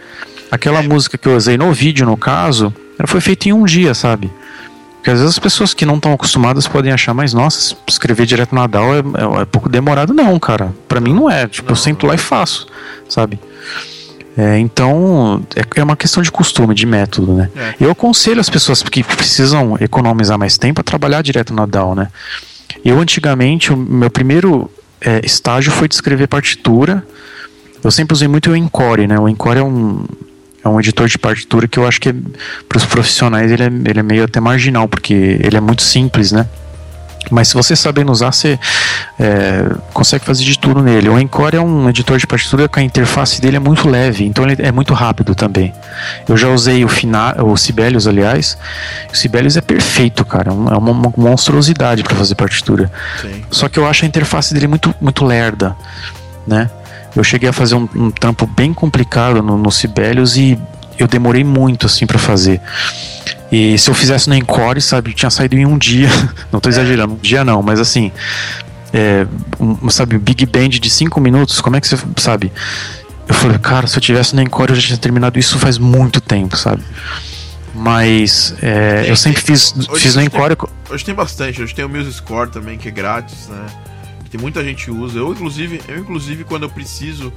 Aquela é. música que eu usei no vídeo, no caso, ela foi feita em um dia, sabe? Porque às vezes as pessoas que não estão acostumadas podem achar, mas nossa, escrever direto na DAO é, é, é pouco demorado. Não, cara. Para mim não é. Tipo, não, eu sento lá e faço, sabe? É, então, é, é, uma questão de costume, de método, né? É. Eu aconselho as pessoas que precisam economizar mais tempo a trabalhar direto na DAO, né? Eu, antigamente, o meu primeiro é, estágio foi de escrever partitura. Eu sempre usei muito o Encore, né? O Encore é um, é um editor de partitura que eu acho que é, para os profissionais ele é, ele é meio até marginal, porque ele é muito simples, né? Mas se você sabendo usar, você é, consegue fazer de tudo nele. O Encore é um editor de partitura que a interface dele é muito leve, então ele é muito rápido também. Eu já usei o, Fina, o Sibelius, aliás. O Sibelius é perfeito, cara. É uma, uma monstruosidade para fazer partitura. Sim. Só que eu acho a interface dele muito, muito lerda, né? Eu cheguei a fazer um, um trampo bem complicado no, no Sibelius e eu demorei muito assim para fazer. E se eu fizesse no Encore, sabe, tinha saído em um dia. Não tô exagerando, um dia não, mas assim. É, um, sabe, Big Band de 5 minutos, como é que você sabe? Eu falei, cara, se eu tivesse no Encore eu já tinha terminado isso faz muito tempo, sabe? Mas é, eu sempre fiz, fiz no Encore. Tem, hoje tem bastante, hoje tem o Music Score também, que é grátis, né? Que muita gente usa. Eu inclusive, eu inclusive quando eu preciso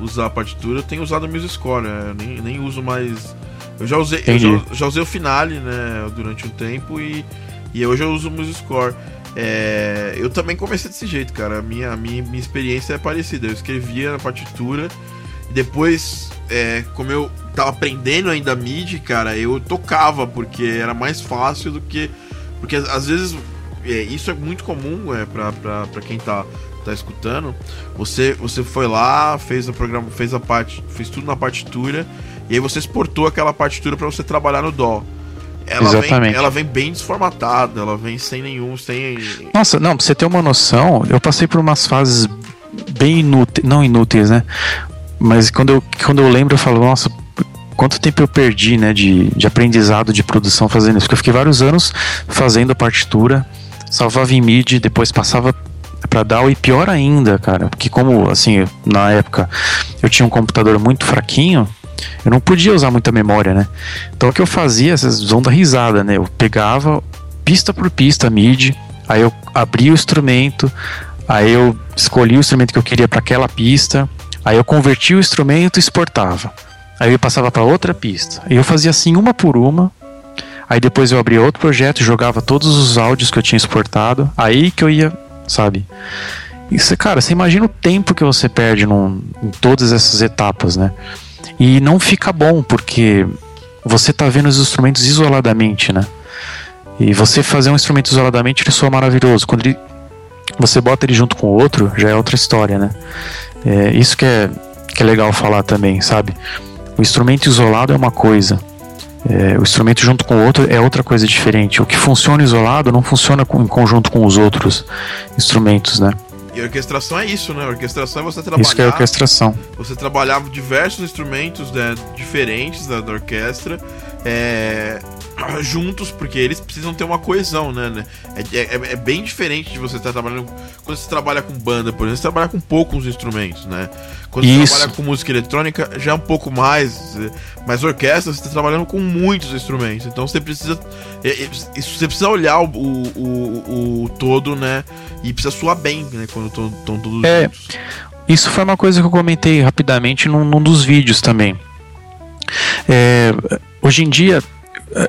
usar a partitura, eu tenho usado o Music Score, né? nem, nem uso mais eu já usei, eu já, já, usei o Finale, né, durante um tempo e, e hoje eu uso o Music Score. É, eu também comecei desse jeito, cara. A minha, minha, minha experiência é parecida. Eu escrevia na partitura e depois, é, como eu tava aprendendo ainda MIDI, cara, eu tocava porque era mais fácil do que. Porque às vezes é, isso é muito comum é, pra quem tá, tá escutando. Você, você foi lá, fez o programa, fez a parte, fez tudo na partitura e aí você exportou aquela partitura para você trabalhar no DAW. Ela Exatamente. Vem, ela vem bem desformatada, ela vem sem nenhum, sem. Nossa, não, pra você ter uma noção, eu passei por umas fases bem inúteis, não inúteis, né? Mas quando eu, quando eu lembro, eu falo, nossa, quanto tempo eu perdi, né, de, de aprendizado de produção fazendo isso. Porque eu fiquei vários anos fazendo a partitura, salvava em MIDI, depois passava para DAW e pior ainda, cara, porque como, assim, na época eu tinha um computador muito fraquinho, eu não podia usar muita memória, né? Então o que eu fazia, vocês vão dar risada, né? Eu pegava pista por pista MIDI, aí eu abria o instrumento, aí eu escolhia o instrumento que eu queria para aquela pista, aí eu convertia o instrumento e exportava. Aí eu passava para outra pista. E eu fazia assim uma por uma. Aí depois eu abria outro projeto, jogava todos os áudios que eu tinha exportado. Aí que eu ia, sabe? Isso, cara, você imagina o tempo que você perde num, em todas essas etapas, né? E não fica bom, porque você está vendo os instrumentos isoladamente, né? E você fazer um instrumento isoladamente, ele soa maravilhoso. Quando ele, você bota ele junto com o outro, já é outra história, né? É, isso que é, que é legal falar também, sabe? O instrumento isolado é uma coisa, é, o instrumento junto com o outro é outra coisa diferente. O que funciona isolado não funciona com, em conjunto com os outros instrumentos, né? E a orquestração é isso, né? A orquestração é você trabalhar. Isso que é orquestração. Você trabalhar diversos instrumentos né, diferentes da, da orquestra. É, juntos, porque eles precisam ter uma coesão, né? né? É, é, é, bem diferente de você estar trabalhando. Quando você trabalha com banda, por exemplo, você trabalha com poucos instrumentos, né? Quando Isso. você trabalha com música eletrônica, já é um pouco mais. Mas orquestra, você está trabalhando com muitos instrumentos. Então você precisa. É, é, você precisa olhar o, o, o, o todo, né? E precisa soar bem, né? Quando estão todos é, juntos. Isso foi uma coisa que eu comentei rapidamente num, num dos vídeos também. É, hoje em dia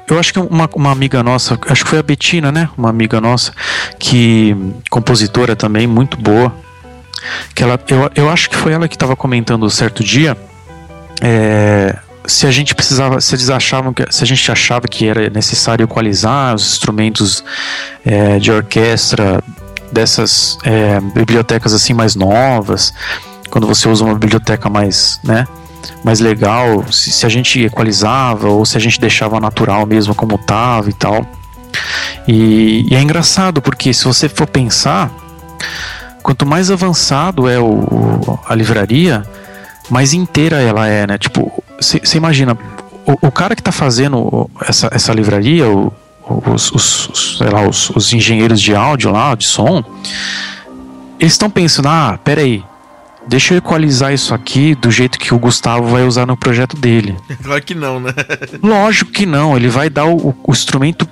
eu acho que uma, uma amiga nossa, acho que foi a Betina, né? Uma amiga nossa, que compositora também, muito boa. Que ela, eu, eu acho que foi ela que estava comentando certo dia. É, se a gente precisava, se eles achavam que, se a gente achava que era necessário equalizar os instrumentos é, de orquestra dessas é, bibliotecas assim mais novas, quando você usa uma biblioteca mais, né, mais legal, se, se, a gente equalizava ou se a gente deixava natural mesmo como tava e tal. E, e é engraçado porque se você for pensar, quanto mais avançado é o, a livraria, mais inteira ela é, né? Tipo, você imagina, o, o, cara que está fazendo essa, essa livraria, o, os, os, lá, os, os engenheiros de áudio lá, de som, eles estão pensando, ah, peraí, deixa eu equalizar isso aqui do jeito que o Gustavo vai usar no projeto dele. Claro que não, né? Lógico que não, ele vai dar o, o instrumento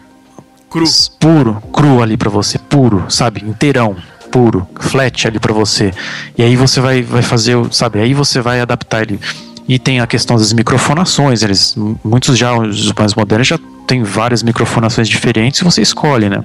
cru, puro, cru ali para você, puro, sabe, inteirão, puro, flat ali para você. E aí você vai, vai fazer, sabe, aí você vai adaptar ele. E tem a questão das microfonações, eles muitos já os mais modernos já tem várias microfonações diferentes e você escolhe, né?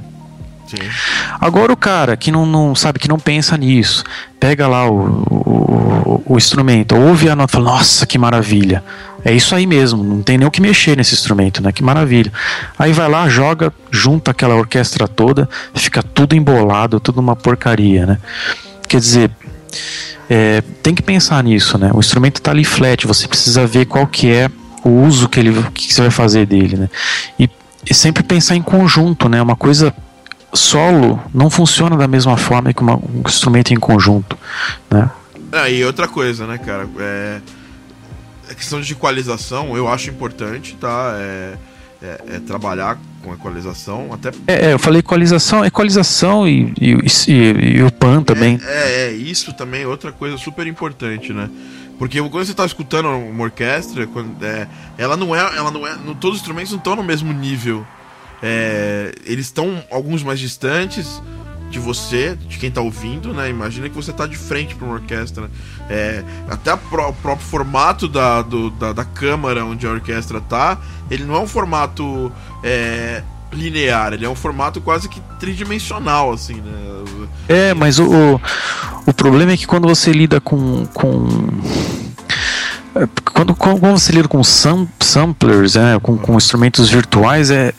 Agora o cara que não, não sabe, que não pensa nisso, pega lá o, o, o instrumento, ouve a nota fala, nossa, que maravilha. É isso aí mesmo, não tem nem o que mexer nesse instrumento, né? Que maravilha. Aí vai lá, joga, junta aquela orquestra toda, fica tudo embolado, tudo uma porcaria, né? Quer dizer, é, tem que pensar nisso, né? O instrumento está ali flat, você precisa ver qual que é o uso que ele que você vai fazer dele, né? E, e sempre pensar em conjunto, né? Uma coisa solo não funciona da mesma forma que uma, um instrumento em conjunto, né? Ah, e outra coisa, né, cara? É, a questão de equalização eu acho importante, tá? É, é, é trabalhar com equalização, até. É, é, eu falei equalização, equalização e, e, e, e o PAN também. É, é, isso também é outra coisa super importante, né? Porque quando você está escutando uma orquestra, quando, é, ela não é. Ela não é. No, todos os instrumentos não estão no mesmo nível. É, eles estão alguns mais distantes de você, de quem está ouvindo, né? Imagina que você está de frente para uma orquestra. É, até o próprio formato da, do, da, da, câmara onde a orquestra tá, ele não é um formato é, linear, ele é um formato quase que tridimensional, assim, né? É, mas o, o, problema é que quando você lida com. com é, quando, quando você lida com sam, samplers, né, com, com instrumentos virtuais, é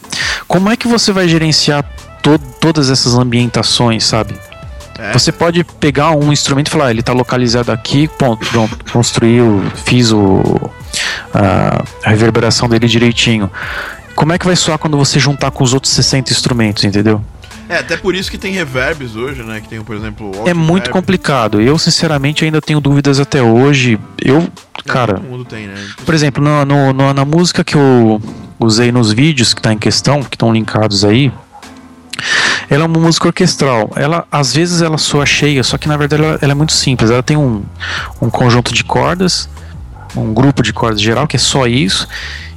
como é que você vai gerenciar to, todas essas ambientações, sabe? É. Você pode pegar um instrumento e falar, ah, ele está localizado aqui, ponto, pronto, construiu, fiz o, a, a reverberação dele direitinho. Como é que vai soar quando você juntar com os outros 60 instrumentos, entendeu? É, até por isso que tem reverbs hoje, né? Que tem, por exemplo, É muito reverb. complicado. Eu, sinceramente, ainda tenho dúvidas até hoje. Eu, cara. Todo mundo tem, né? Por exemplo, no, no, no, na música que eu usei nos vídeos que tá em questão, que estão linkados aí. Ela é uma música orquestral. Ela, às vezes, ela soa cheia, só que na verdade ela, ela é muito simples. Ela tem um, um conjunto de cordas, um grupo de cordas geral, que é só isso,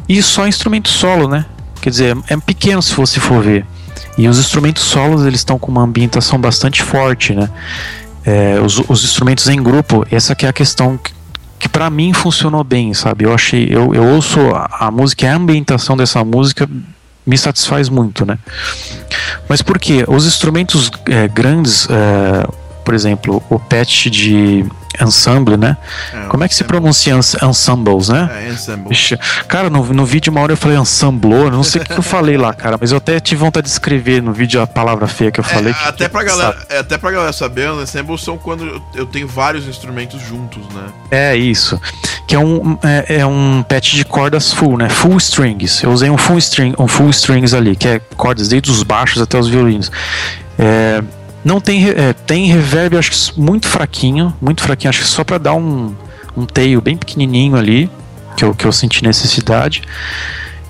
e só instrumento solo, né? Quer dizer, é pequeno se você for ver. E os instrumentos solos eles estão com uma ambientação bastante forte, né? É, os, os, instrumentos em grupo, essa que é a questão que, que para mim funcionou bem, sabe? Eu achei, eu, eu ouço a, a música, a ambientação dessa música me satisfaz muito, né? Mas por quê? Os instrumentos é, grandes, é, por exemplo, o patch de ensemble, né? É, Como é que se pronuncia ens ensembles, né? É, ensemble. cara, no, no vídeo uma hora eu falei ensemble, não sei o que eu falei lá, cara, mas eu até tive vontade de escrever no vídeo a palavra feia que eu é, falei. É, até, que, pra galera, é, até pra galera saber, os ensembles são quando eu tenho vários instrumentos juntos, né? É isso. Que é um, é, é um patch de cordas full, né? Full strings. Eu usei um full, string, um full strings ali, que é cordas desde os baixos até os violinos. É, não tem, é, tem reverb, acho que muito fraquinho, muito fraquinho, acho que só para dar um, um tail bem pequenininho ali, que eu, que eu senti necessidade.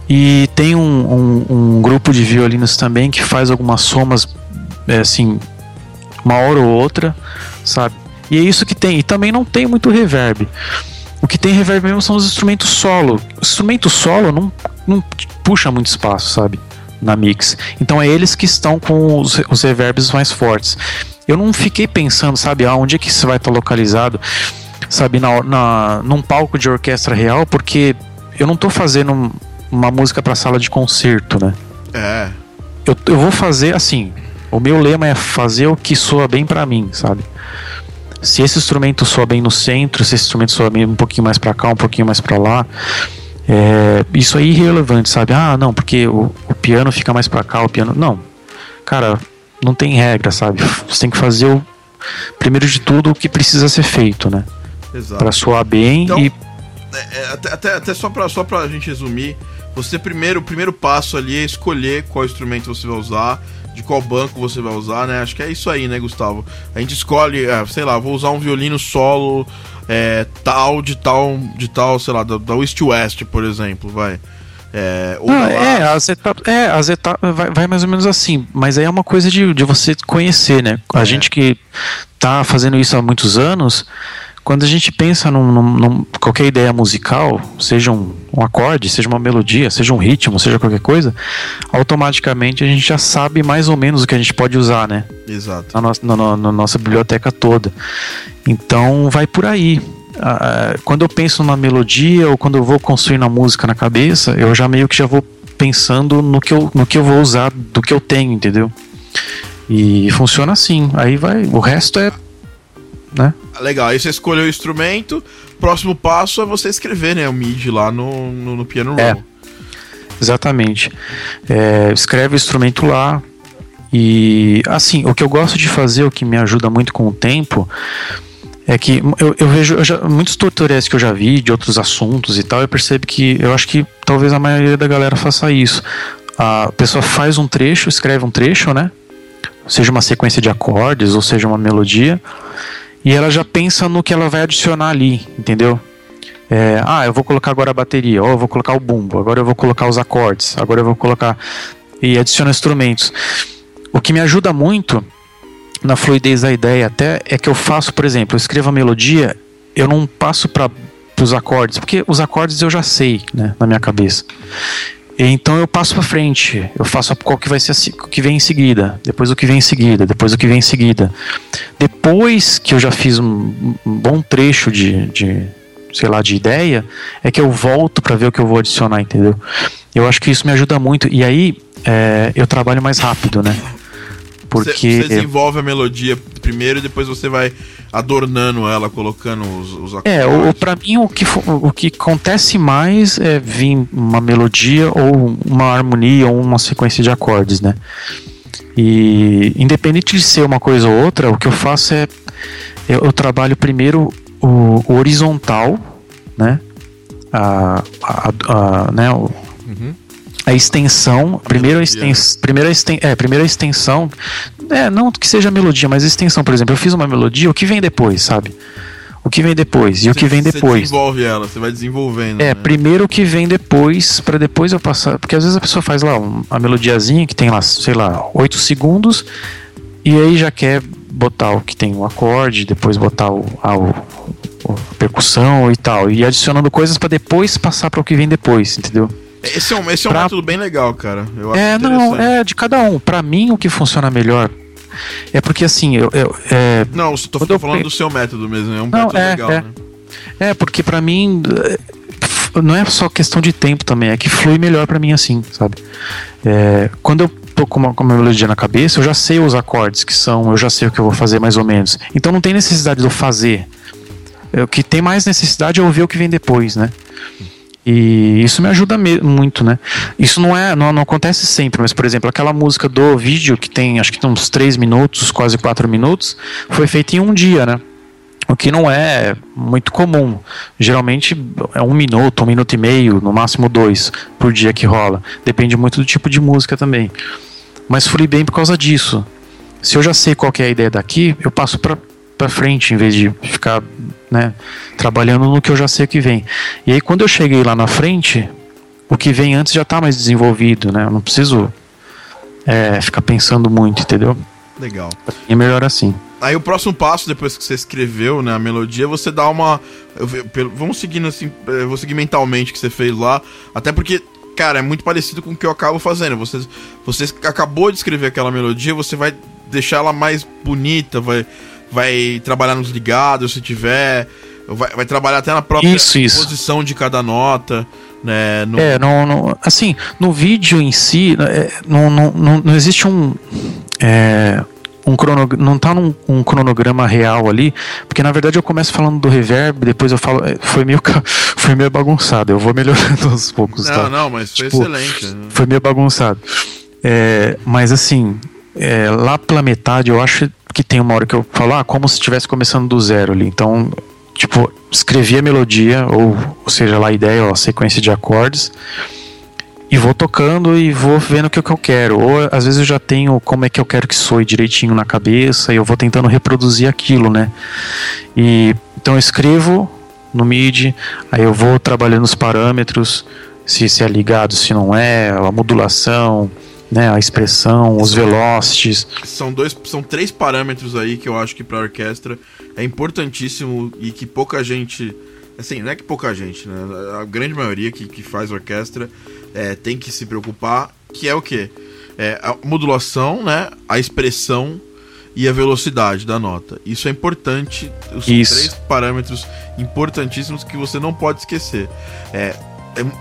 E tem um, um, um grupo de violinos também que faz algumas somas, é, assim, uma hora ou outra, sabe? E é isso que tem. E também não tem muito reverb. O que tem reverb mesmo são os instrumentos solo. O instrumento solo não, não puxa muito espaço, sabe? Na mix. Então é eles que estão com os, os reverbs mais fortes. Eu não fiquei pensando, sabe, aonde é que isso vai estar localizado, sabe, na, na, num palco de orquestra real, porque eu não estou fazendo uma música para sala de concerto, né? É. Eu, eu vou fazer assim. O meu lema é fazer o que soa bem para mim, sabe? Se esse instrumento soa bem no centro, se esse instrumento soa bem um pouquinho mais para cá, um pouquinho mais para lá, é, isso é irrelevante, sabe? Ah, não, porque o, o piano fica mais para cá, o piano. Não. Cara, não tem regra, sabe? Você tem que fazer o. Primeiro de tudo, o que precisa ser feito, né? Exato. Pra soar bem então, e. É, é, até, até, até, só, pra, só pra gente resumir, você primeiro, o primeiro passo ali é escolher qual instrumento você vai usar, de qual banco você vai usar, né? Acho que é isso aí, né, Gustavo? A gente escolhe, é, sei lá, vou usar um violino solo é, tal, de tal, de tal, sei lá, da, da East West, por exemplo, vai. É, ah, é, as etapas, é, as etapas vai, vai, mais ou menos assim, mas aí é uma coisa de, de você conhecer, né? A é. gente que tá fazendo isso há muitos anos, quando a gente pensa num, num, num qualquer ideia musical, seja um, um, acorde, seja uma melodia, seja um ritmo, seja qualquer coisa, automaticamente a gente já sabe mais ou menos o que a gente pode usar, né? Exato. Na, no, na, na nossa biblioteca toda. Então vai por aí. Ah, quando eu penso na melodia ou quando eu vou construir a música na cabeça, eu já meio que já vou pensando no que eu, no que eu vou usar do que eu tenho, entendeu? E funciona assim. Aí vai. O resto é. Né? Legal, aí você escolheu o instrumento. Próximo passo é você escrever, né? O MIDI lá no, no, no piano roll. É. Exatamente. É, escreve o instrumento lá. E assim, o que eu gosto de fazer, o que me ajuda muito com o tempo, é que eu, eu vejo eu já, muitos tutoriais que eu já vi de outros assuntos e tal, eu percebo que eu acho que talvez a maioria da galera faça isso. A pessoa faz um trecho, escreve um trecho, né? Seja uma sequência de acordes ou seja uma melodia, e ela já pensa no que ela vai adicionar ali, entendeu? É, ah, eu vou colocar agora a bateria, ou eu vou colocar o bumbo, agora eu vou colocar os acordes, agora eu vou colocar e adiciona instrumentos. O que me ajuda muito na fluidez da ideia até é que eu faço, por exemplo, eu escrevo a melodia, eu não passo para os acordes, porque os acordes eu já sei, né, na minha cabeça. Então eu passo para frente, eu faço qual que vai ser o que vem em seguida, depois o que vem em seguida, depois o que vem em seguida. Depois que eu já fiz um, um bom trecho de, de, sei lá, de ideia, é que eu volto para ver o que eu vou adicionar, entendeu? Eu acho que isso me ajuda muito e aí é, eu trabalho mais rápido, né? Porque você, você desenvolve a melodia primeiro e depois você vai adornando ela, colocando os, os acordes. É, o, pra mim o que, o que acontece mais é vir uma melodia ou uma harmonia ou uma sequência de acordes, né? E independente de ser uma coisa ou outra, o que eu faço é eu, eu trabalho primeiro o, o, horizontal, né? A, a, a né? O, uhum a extensão, primeiro a extensão, primeira, exten, é, primeira extensão, é, não que seja melodia, mas extensão, por exemplo, eu fiz uma melodia, o que vem depois, sabe? O que vem depois e você, o que vem depois. Você desenvolve ela, você vai desenvolvendo. É, né? primeiro o que vem depois, para depois eu passar. Porque às vezes a pessoa faz lá uma melodiazinha que tem lá, sei lá, 8 segundos, e aí já quer botar o que tem o acorde, depois botar o, a, o, a percussão e tal, e adicionando coisas para depois passar para o que vem depois, entendeu? Esse é um, esse é um pra... método bem legal, cara. Eu é, não, é de cada um. Para mim, o que funciona melhor é porque assim, eu. eu é, não, tô falando eu... do seu método mesmo. É um não, método é, legal, é. né? É, porque para mim não é só questão de tempo também, é que flui melhor para mim assim, sabe? É, quando eu tô com uma, com uma melodia na cabeça, eu já sei os acordes que são, eu já sei o que eu vou fazer mais ou menos. Então não tem necessidade de eu fazer. O que tem mais necessidade é ouvir o que vem depois, né? E isso me ajuda muito, né? Isso não é, não, não, acontece sempre, mas por exemplo, aquela música do vídeo que tem, acho que tem uns 3 minutos, quase 4 minutos, foi feita em um dia, né? O que não é muito comum. Geralmente é um minuto, um minuto e meio, no máximo dois por dia que rola. Depende muito do tipo de música também. Mas fui bem por causa disso. Se eu já sei qual é a ideia daqui, eu passo para para frente em vez de ficar né, trabalhando no que eu já sei que vem. E aí quando eu cheguei lá na frente, o que vem antes já está mais desenvolvido, né? Eu não preciso é, ficar pensando muito, entendeu? Legal. É melhor assim. Aí o próximo passo, depois que você escreveu né, a melodia, você dá uma. Eu, vamos seguindo assim, eu vou seguir mentalmente o que você fez lá. Até porque, cara, é muito parecido com o que eu acabo fazendo. Você, você acabou de escrever aquela melodia, você vai deixar ela mais bonita, vai vai trabalhar nos ligados se tiver, vai, vai trabalhar até na própria isso, isso. posição de cada nota. Né, no... É, não, não, assim, no vídeo em si, é, não, não, não, não existe um. É, um crono, não tá num um cronograma real ali, porque na verdade eu começo falando do reverb, depois eu falo, é, foi meio foi meio bagunçado, eu vou melhorando aos poucos, Não, tá? não, mas foi tipo, excelente. Né? Foi meio bagunçado. É, mas assim, é, lá pela metade eu acho que tem uma hora que eu falo, ah, como se estivesse começando do zero ali. Então, tipo, escrevi a melodia, ou, ou seja, lá a ideia, a sequência de acordes, e vou tocando e vou vendo o que, que eu quero. Ou às vezes eu já tenho como é que eu quero que soe direitinho na cabeça, e eu vou tentando reproduzir aquilo, né? E então eu escrevo no MIDI, aí eu vou trabalhando os parâmetros, se, se é ligado, se não é, a modulação né, a expressão, os velocities. São dois, são três parâmetros aí que eu acho que para orquestra é importantíssimo e que pouca gente, assim, não é que pouca gente, né, a grande maioria que, que faz orquestra é, tem que se preocupar, que é o que? É a modulação, né, a expressão e a velocidade da nota. Isso é importante, os Isso. três parâmetros importantíssimos que você não pode esquecer. É, é,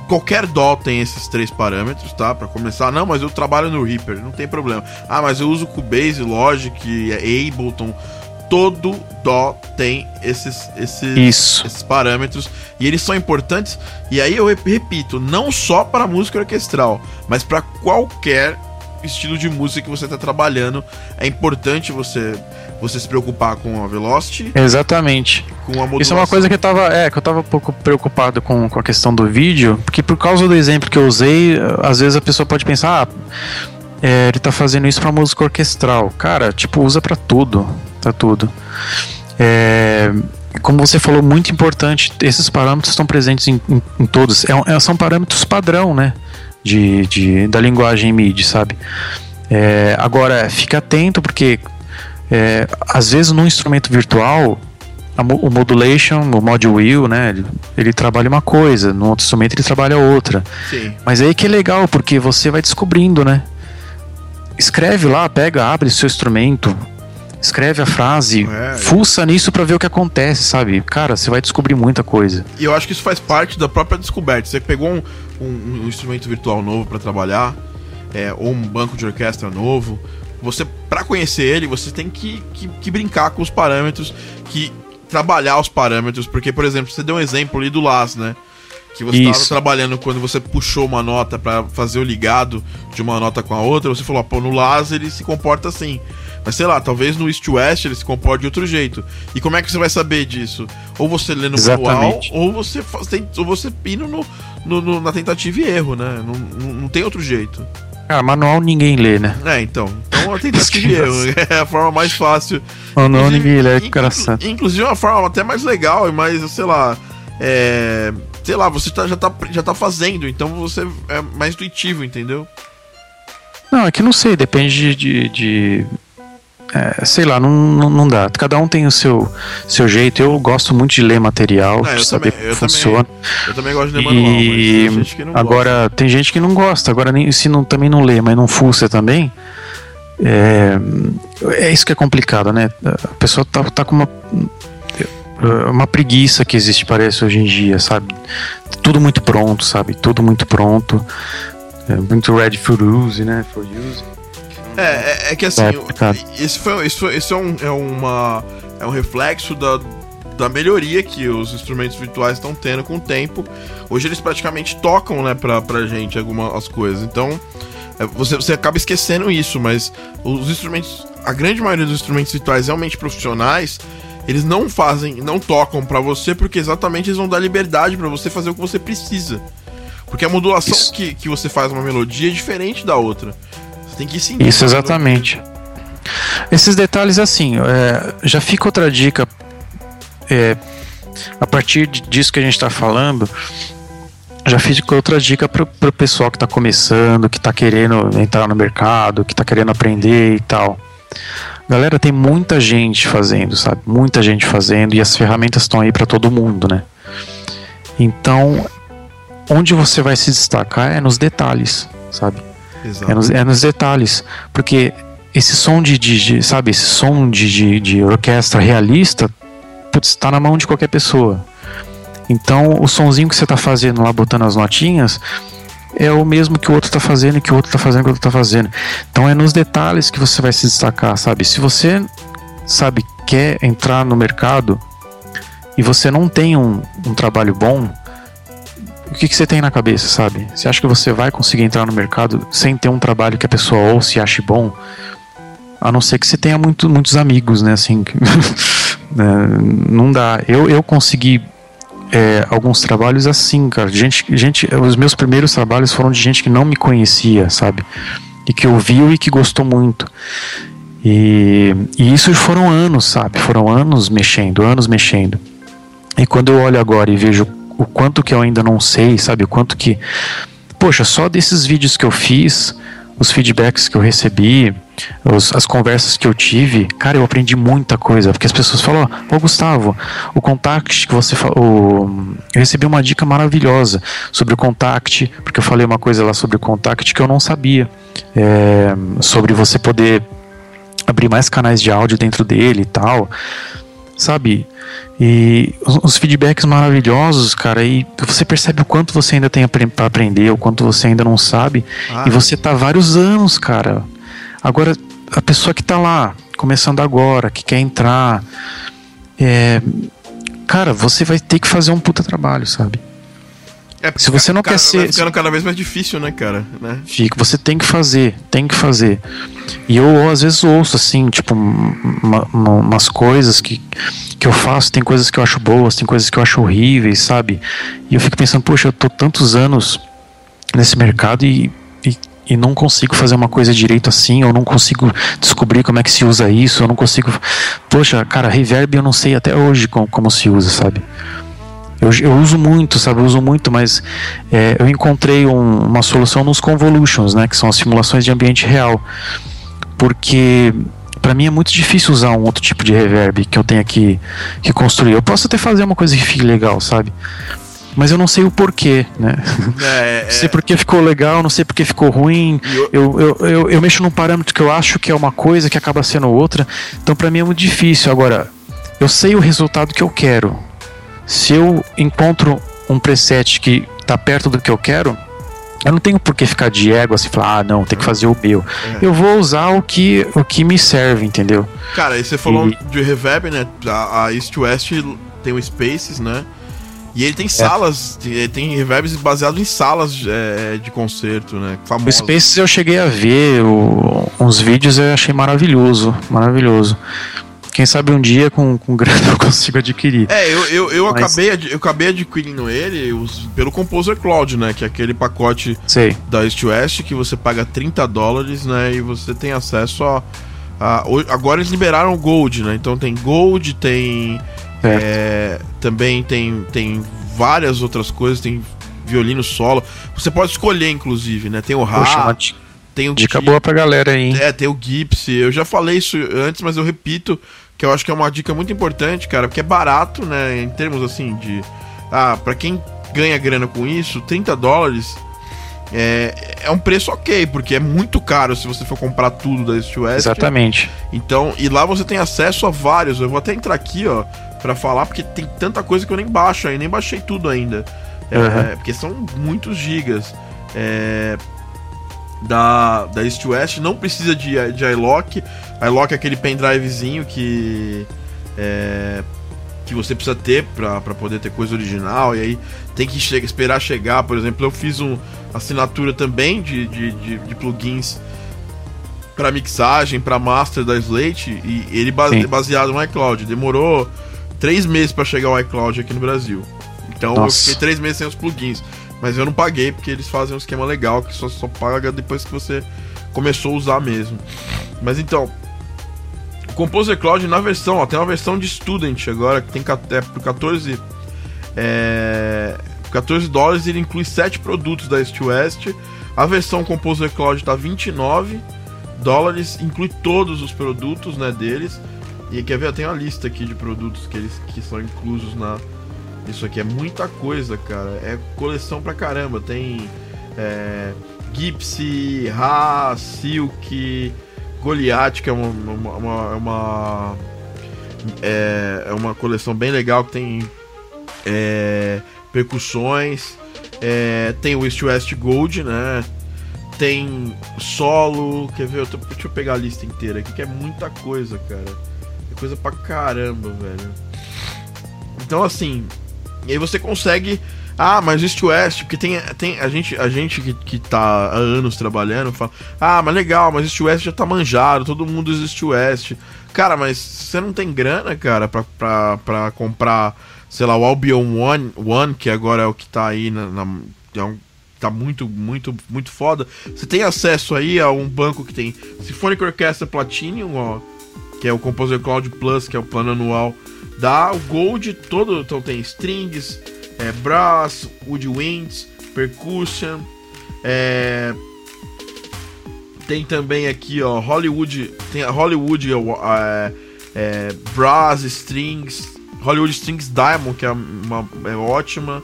qualquer DAW tem esses três parâmetros, tá? Para começar, não, mas eu trabalho no Reaper, não tem problema. Ah, mas eu uso Cubase, Logic, Ableton. Todo DAW tem esses, esses, esses parâmetros e eles são importantes. E aí eu repito, não só para música orquestral, mas para qualquer estilo de música que você está trabalhando. É importante você você se preocupar com a velocity. Exatamente. Com a Isso é uma coisa que eu tava, é, que eu tava um pouco preocupado com, com a questão do vídeo, porque por causa do exemplo que eu usei, às vezes a pessoa pode pensar, ah, é, ele tá fazendo isso para música orquestral. Cara, tipo, usa para tudo, tá tudo. É, como você falou, muito importante, esses parâmetros estão presentes em, em, em todos. É, é, são parâmetros padrão, né? De, de, da linguagem MIDI, sabe? É, agora, fica atento, porque é, às vezes no instrumento virtual, o modulation, o mod wheel, né, ele, ele, trabalha uma coisa, no outro instrumento ele trabalha outra. Sim. Mas aí que é legal, porque você vai descobrindo, né? Escreve lá, pega, abre seu instrumento, escreve a frase, é, fuça nisso para ver o que acontece, sabe? Cara, você vai descobrir muita coisa. E eu acho que isso faz parte da própria descoberta. Você pegou um, um, um instrumento virtual novo para trabalhar, é, ou um banco de orquestra novo, você para conhecer ele, você tem que, que, que, brincar com os parâmetros, que trabalhar os parâmetros, porque por exemplo, você deu um exemplo ali do Las, né? Que você estava trabalhando quando você puxou uma nota para fazer o ligado de uma nota com a outra, você falou, pô, no Las ele se comporta assim. Mas sei lá, talvez no East West ele se comporte de outro jeito. E como é que você vai saber disso? Ou você lê no manual, ou você faz, tem, ou você pina no, no, no, na tentativa e erro, né? Não, não, não tem outro jeito. Ah, manual ninguém lê, né? É, então. Então a tentativa erro é a forma mais fácil. Manual ninguém lê, inclu engraçado. Inclusive é uma forma até mais legal e mais, sei lá. É, sei lá, você tá, já, tá, já tá fazendo, então você é mais intuitivo, entendeu? Não, é que não sei, depende de, de é, sei lá, não, não, não, dá. Cada um tem o seu, seu jeito. Eu gosto muito de ler material, de saber também, como funciona. Também, eu também gosto de ler manual, e... tem gente agora, gosta. tem gente que não gosta. Agora, se não, também não lê, mas não fuça também, é, é isso que é complicado, né? A pessoa tá, tá com uma uma preguiça que existe, parece, hoje em dia, sabe? Tudo muito pronto, sabe? Tudo muito pronto. É, muito ready for use, né? For use. É, é, é que assim, isso, foi, isso, foi, isso é, um, é, uma, é um reflexo da, da melhoria que os instrumentos virtuais estão tendo com o tempo. Hoje eles praticamente tocam, né, pra, pra gente algumas coisas. Então, é, você, você acaba esquecendo isso, mas os instrumentos, a grande maioria dos instrumentos virtuais realmente profissionais, eles não fazem, não tocam para você porque exatamente eles vão dar liberdade para você fazer o que você precisa. Porque a modulação que, que você faz uma melodia é diferente da outra. Tem que. Isso, exatamente. Esses detalhes, assim, é, já fica outra dica. É, a partir disso que a gente está falando, já fica outra dica para o pessoal que está começando, que está querendo entrar no mercado, que está querendo aprender e tal. Galera, tem muita gente fazendo, sabe? Muita gente fazendo e as ferramentas estão aí para todo mundo, né? Então, onde você vai se destacar é nos detalhes, sabe? É nos, é nos, detalhes. Porque esse som de, de, de sabe, esse som de, de, de orquestra realista está na mão de qualquer pessoa. Então, o sonzinho que você está fazendo lá, botando as notinhas, é o mesmo que o outro está fazendo, que o outro está fazendo, que o outro está fazendo. Então, é nos detalhes que você vai se destacar, sabe? Se você, sabe, quer entrar no mercado e você não tem um, um trabalho bom, o que, que você tem na cabeça, sabe? Você acha que você vai conseguir entrar no mercado sem ter um trabalho que a pessoa ou se ache bom? A não ser que você tenha muito, muitos amigos, né? Assim, é, não dá. Eu, eu consegui é, alguns trabalhos assim, cara. Gente, gente, os meus primeiros trabalhos foram de gente que não me conhecia, sabe? E que ouviu e que gostou muito. E, e isso foram anos, sabe? Foram anos mexendo, anos mexendo. E quando eu olho agora e vejo o quanto que eu ainda não sei, sabe? O quanto que. Poxa, só desses vídeos que eu fiz, os feedbacks que eu recebi, os, as conversas que eu tive, cara, eu aprendi muita coisa. Porque as pessoas falam: Ô oh, Gustavo, o contact que você falou. Eu recebi uma dica maravilhosa sobre o contact, porque eu falei uma coisa lá sobre o contact que eu não sabia. É, sobre você poder abrir mais canais de áudio dentro dele e tal. Sabe? E os feedbacks maravilhosos, cara, e você percebe o quanto você ainda tem para aprender, o quanto você ainda não sabe, ah. e você tá vários anos, cara. Agora, a pessoa que tá lá, começando agora, que quer entrar, é, cara, você vai ter que fazer um puta trabalho, sabe? É, se você não quer ser. Vai ficando cada vez mais difícil, né, cara? Né? Fica, você tem que fazer, tem que fazer. E eu às vezes ouço, assim, tipo, uma, uma, umas coisas que, que eu faço, tem coisas que eu acho boas, tem coisas que eu acho horríveis, sabe? E eu fico pensando, poxa, eu tô tantos anos nesse mercado e, e, e não consigo fazer uma coisa direito assim, eu não consigo descobrir como é que se usa isso, eu não consigo. Poxa, cara, reverb eu não sei até hoje como, como se usa, sabe? Eu, eu uso muito, sabe? Eu uso muito, mas é, eu encontrei um, uma solução nos convolutions, né? Que são as simulações de ambiente real. Porque para mim é muito difícil usar um outro tipo de reverb que eu tenha que, que construir. Eu posso até fazer uma coisa que fique legal, sabe? Mas eu não sei o porquê, né? É, não sei é. porque ficou legal, não sei porque ficou ruim. Eu, eu, eu, eu, mexo num parâmetro que eu acho que é uma coisa que acaba sendo outra. Então para mim é muito difícil. Agora, eu sei o resultado que eu quero. Se eu encontro um preset que está perto do que eu quero, eu não tenho por que ficar de ego assim, falar, ah, não, tem que fazer o meu. É. Eu vou usar o que, o que me serve, entendeu? Cara, e você falou e... de reverb, né? A, a East West tem o Spaces, né? E ele tem é. salas, é. tem reverbs baseado em salas é, de concerto, né? Famosas. O Spaces eu cheguei a ver o, uns vídeos eu achei maravilhoso, maravilhoso. Quem sabe um dia com, com grana eu consigo adquirir. É, eu, eu, eu, Mas... acabei, eu acabei adquirindo ele os, pelo Composer Cloud, né? Que é aquele pacote Sei. da East West que você paga 30 dólares, né? E você tem acesso a. a agora eles liberaram o Gold, né? Então tem Gold, tem. É, também tem, tem várias outras coisas, tem violino solo. Você pode escolher, inclusive, né? Tem o Ra. Tem o Dica boa pra galera aí, hein? É, tem o Gipsy. Eu já falei isso antes, mas eu repito que eu acho que é uma dica muito importante, cara, porque é barato, né, em termos assim de ah, para quem ganha grana com isso, 30 dólares é, é um preço ok, porque é muito caro se você for comprar tudo da East West. Exatamente. Então, e lá você tem acesso a vários. Eu vou até entrar aqui, ó, para falar, porque tem tanta coisa que eu nem baixo aí, nem baixei tudo ainda. É, uhum. porque são muitos gigas. É, da, da East West, não precisa de, de iLock. iLock é aquele pendrivezinho que. É, que você precisa ter para poder ter coisa original, e aí tem que che esperar chegar. Por exemplo, eu fiz uma assinatura também de, de, de, de plugins para mixagem, para master da Slate, e ele base, baseado no iCloud. Demorou três meses para chegar o iCloud aqui no Brasil. Então Nossa. eu fiquei três meses sem os plugins. Mas eu não paguei porque eles fazem um esquema legal que só, só paga depois que você começou a usar mesmo. Mas então, Composer Cloud na versão, ó, tem uma versão de Student agora que tem é, por 14 é, 14 dólares ele inclui 7 produtos da East West. A versão Composer Cloud tá 29 dólares, inclui todos os produtos, né, deles. E quer ver, tenho uma lista aqui de produtos que eles que são inclusos na isso aqui é muita coisa, cara. É coleção pra caramba. Tem é, Gipsy, Ra, Silk, Goliath, que é uma, uma, uma, uma é, é, uma coleção bem legal que tem é, percussões. É, tem o East West Gold, né? Tem solo. Quer ver? Eu tô, deixa eu pegar a lista inteira aqui, que é muita coisa, cara. É coisa pra caramba, velho. Então, assim, e aí você consegue. Ah, mas East West, porque tem, tem a gente, a gente que, que tá há anos trabalhando fala, ah, mas legal, mas East West já tá manjado, todo mundo East West. Cara, mas você não tem grana, cara, pra, pra, pra comprar, sei lá, o Albion One, One que agora é o que tá aí na. na é um, tá muito, muito, muito foda. Você tem acesso aí a um banco que tem Symphonic Orchestra Platinum, ó, que é o Composer Cloud Plus, que é o plano anual Dá o Gold todo, então tem strings, é, brass, woodwinds, percussion, é, tem também aqui ó Hollywood, tem a Hollywood é, é, brass strings, Hollywood Strings Diamond que é, uma, é ótima,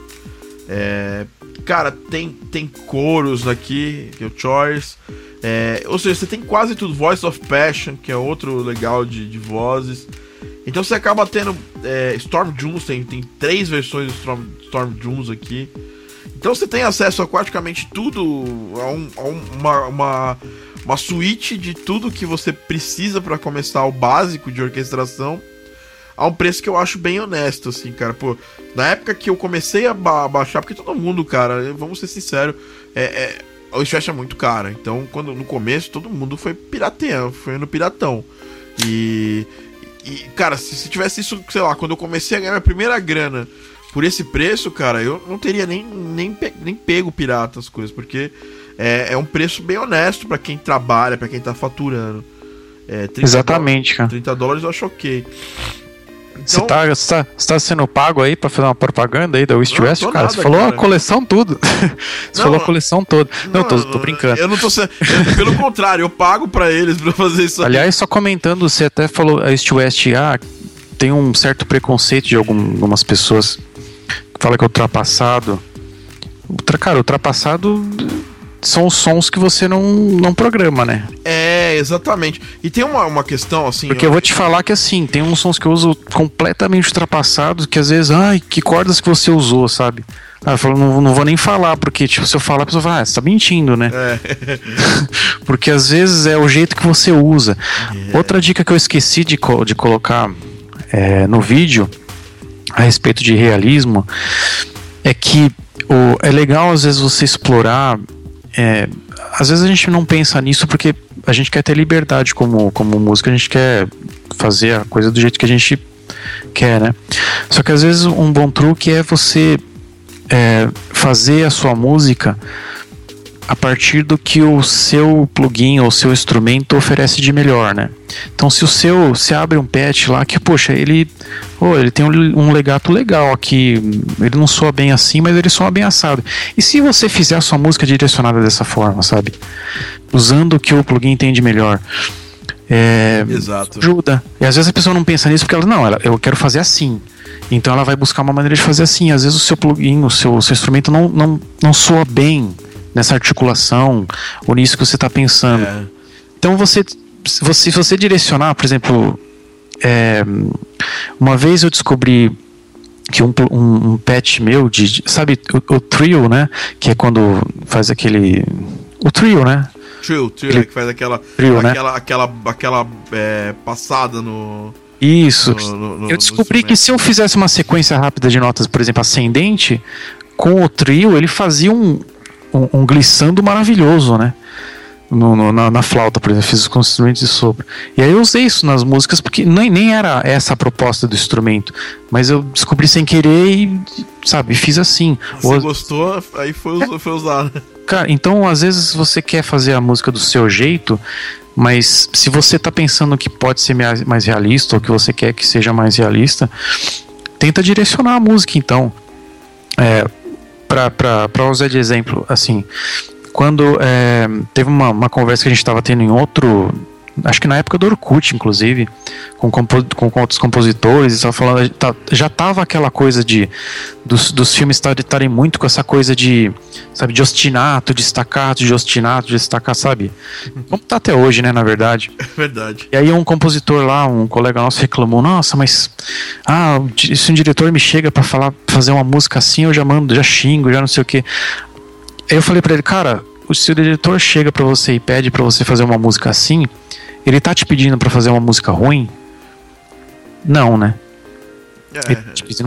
é, cara tem tem coros aqui que é o Choice, é, ou seja você tem quase tudo. Voice of Passion que é outro legal de, de vozes Então você acaba tendo é, Storm Junes, tem, tem três versões do Storm, Storm Junes aqui. Então você tem acesso a praticamente tudo, a, um, a uma, uma, uma suíte de tudo que você precisa para começar o básico de orquestração a um preço que eu acho bem honesto, assim, cara. Pô, na época que eu comecei a, ba baixar, porque todo mundo, cara, vamos ser sinceros, é, é, o Stretch é muito caro. Então, quando no começo, todo mundo foi pirateando, foi no piratão. E, e cara, se, se tivesse isso, sei lá, quando eu comecei a ganhar minha primeira grana por esse preço, cara, eu não teria nem, nem, nem pego pirata as coisas, porque é, é um preço bem honesto para quem trabalha, para quem tá faturando. É, Exatamente, cara. 30 dólares eu acho ok. Você então... tá, tá, tá sendo pago aí pra fazer uma propaganda aí da West West, cara? Nada, você falou cara. a coleção tudo. você não, falou a coleção toda. Não, não tô, tô, brincando. Eu não tô sendo. Pelo contrário, eu pago pra eles pra fazer isso Aliás, aí. só comentando, você até falou a East West, ah, tem um certo preconceito de algumas pessoas que fala que é ultrapassado. Cara, ultrapassado são os sons que você não, não programa, né? É, exatamente. E tem uma, uma questão assim. Porque eu... eu vou te falar que assim, tem uns sons que eu uso completamente ultrapassados, que às vezes, ai, que cordas que você usou, sabe? Ah, eu falo, não, não vou nem falar, porque tipo, se eu falar, a pessoa fala, ah, você tá mentindo, né? É. porque às vezes é o jeito que você usa. Yeah. Outra dica que eu esqueci de, de colocar é, no vídeo a respeito de realismo é que o, é legal às vezes você explorar é, às vezes a gente não pensa nisso porque a gente quer ter liberdade como, como música, a gente quer fazer a coisa do jeito que a gente quer, né? Só que às vezes um bom truque é você é, fazer a sua música a partir do que o seu plugin ou seu instrumento oferece de melhor, né? Então, se o seu se abre um patch lá que, poxa, ele, oh, ele tem um, legato legal aqui, ele não soa bem assim, mas ele soa bem assado. E se você fizer a sua música direcionada dessa forma, sabe? Usando o que o plugin tem de melhor. É, Exato. Ajuda. E às vezes a pessoa não pensa nisso porque ela, não, ela, eu quero fazer assim. Então ela vai buscar uma maneira de fazer assim. Às vezes o seu plugin, o seu, o seu instrumento não, não, não soa bem nessa articulação ou nisso que você está pensando. É. Então você, você, se você direcionar, por exemplo, é, uma vez eu descobri que um, um, um patch meu de, sabe o, o, trio, né? Que é quando faz aquele o trio, né? Trio, trio, Ele, é que faz aquela trio, né? aquela, né? aquela, aquela é, passada no isso. No, no, eu descobri que se eu fizesse uma sequência rápida de notas, por exemplo, ascendente, com o trio, ele fazia um, um, um glissando maravilhoso, né? No, no, na, na, flauta, por exemplo, fiz os instrumentos de sopro. E aí eu usei isso nas músicas porque nem, nem era essa a proposta do instrumento, mas eu descobri sem querer e, sabe, fiz assim. Você gostou, aí foi, foi usado. Cara, então às vezes você quer fazer a música do seu jeito, mas se você tá pensando que pode ser mais realista ou que você quer que seja mais realista, tenta direcionar a música então. É, para usar de exemplo, assim, quando é, teve uma, uma conversa que a gente estava tendo em outro acho que na época do Orkut, inclusive, com, com, com outros compositores, estava falando, tá, já tava aquela coisa de dos, dos filmes estarem muito com essa coisa de, sabe, de ostinato, de estacato, de ostinato, de estacato, sabe? Como tá até hoje, né, na verdade. É verdade. E aí um compositor lá, um colega nosso reclamou, nossa, mas ah, se um diretor me chega para falar, fazer uma música assim, eu já mando, já xingo, já não sei o que. Aí eu falei para ele, cara, se o diretor chega para você e pede para você fazer uma música assim, ele tá te pedindo para fazer uma música ruim? Não, né? É.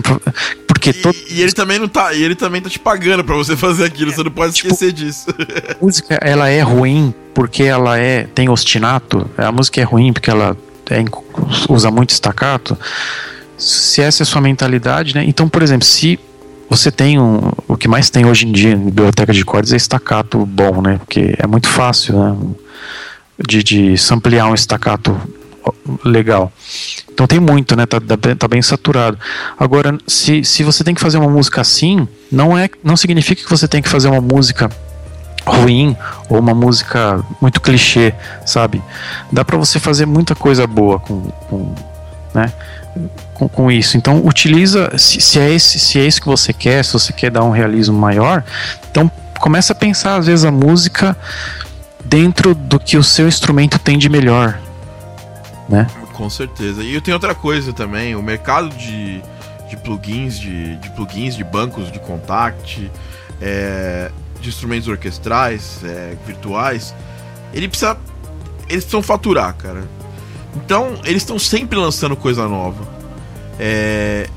Pra... Porque e, todo... e ele também não tá, e ele também tá te pagando para você fazer aquilo, é, você não pode tipo, esquecer disso. A música ela é ruim porque ela é tem ostinato, a música é ruim porque ela é, usa muito estacato. Se essa é a sua mentalidade, né? Então, por exemplo, se você tem um, o que mais tem hoje em dia em biblioteca de cordas é estacato bom, né? Porque é muito fácil, né? De, de samplear um estacato legal. Então tem muito, né? Tá, tá, bem saturado. Agora, se, se você tem que fazer uma música assim, não é, não significa que você tem que fazer uma música ruim ou uma música muito clichê, sabe? Dá para você fazer muita coisa boa com, com né? com, com isso. Então utiliza, se, se, é esse, se é isso que você quer, se você quer dar um realismo maior, então começa a pensar às vezes a música dentro do que o seu instrumento tem de melhor, né? Com certeza. E eu tenho outra coisa também, o mercado de, de plugins, de, de plugins, de bancos de contact, é, de instrumentos orquestrais, é, virtuais, ele precisa. Eles precisam faturar, cara. Então, eles estão sempre lançando coisa nova. É,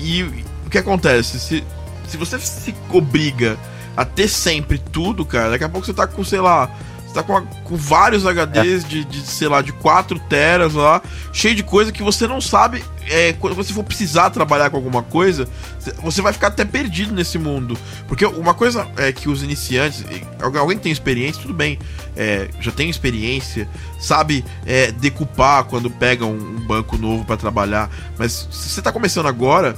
e, o que acontece? Se, se você se obriga a ter sempre tudo, cara, daqui a pouco você tá com, sei lá, você tá com, com vários HDs é. de, de, sei lá, de 4 teras lá, cheio de coisa que você não sabe. É, quando você for precisar trabalhar com alguma coisa, você vai ficar até perdido nesse mundo. Porque uma coisa é que os iniciantes, alguém que tem experiência, tudo bem, é, já tem experiência, sabe é, decupar quando pega um, um banco novo para trabalhar, mas se você tá começando agora,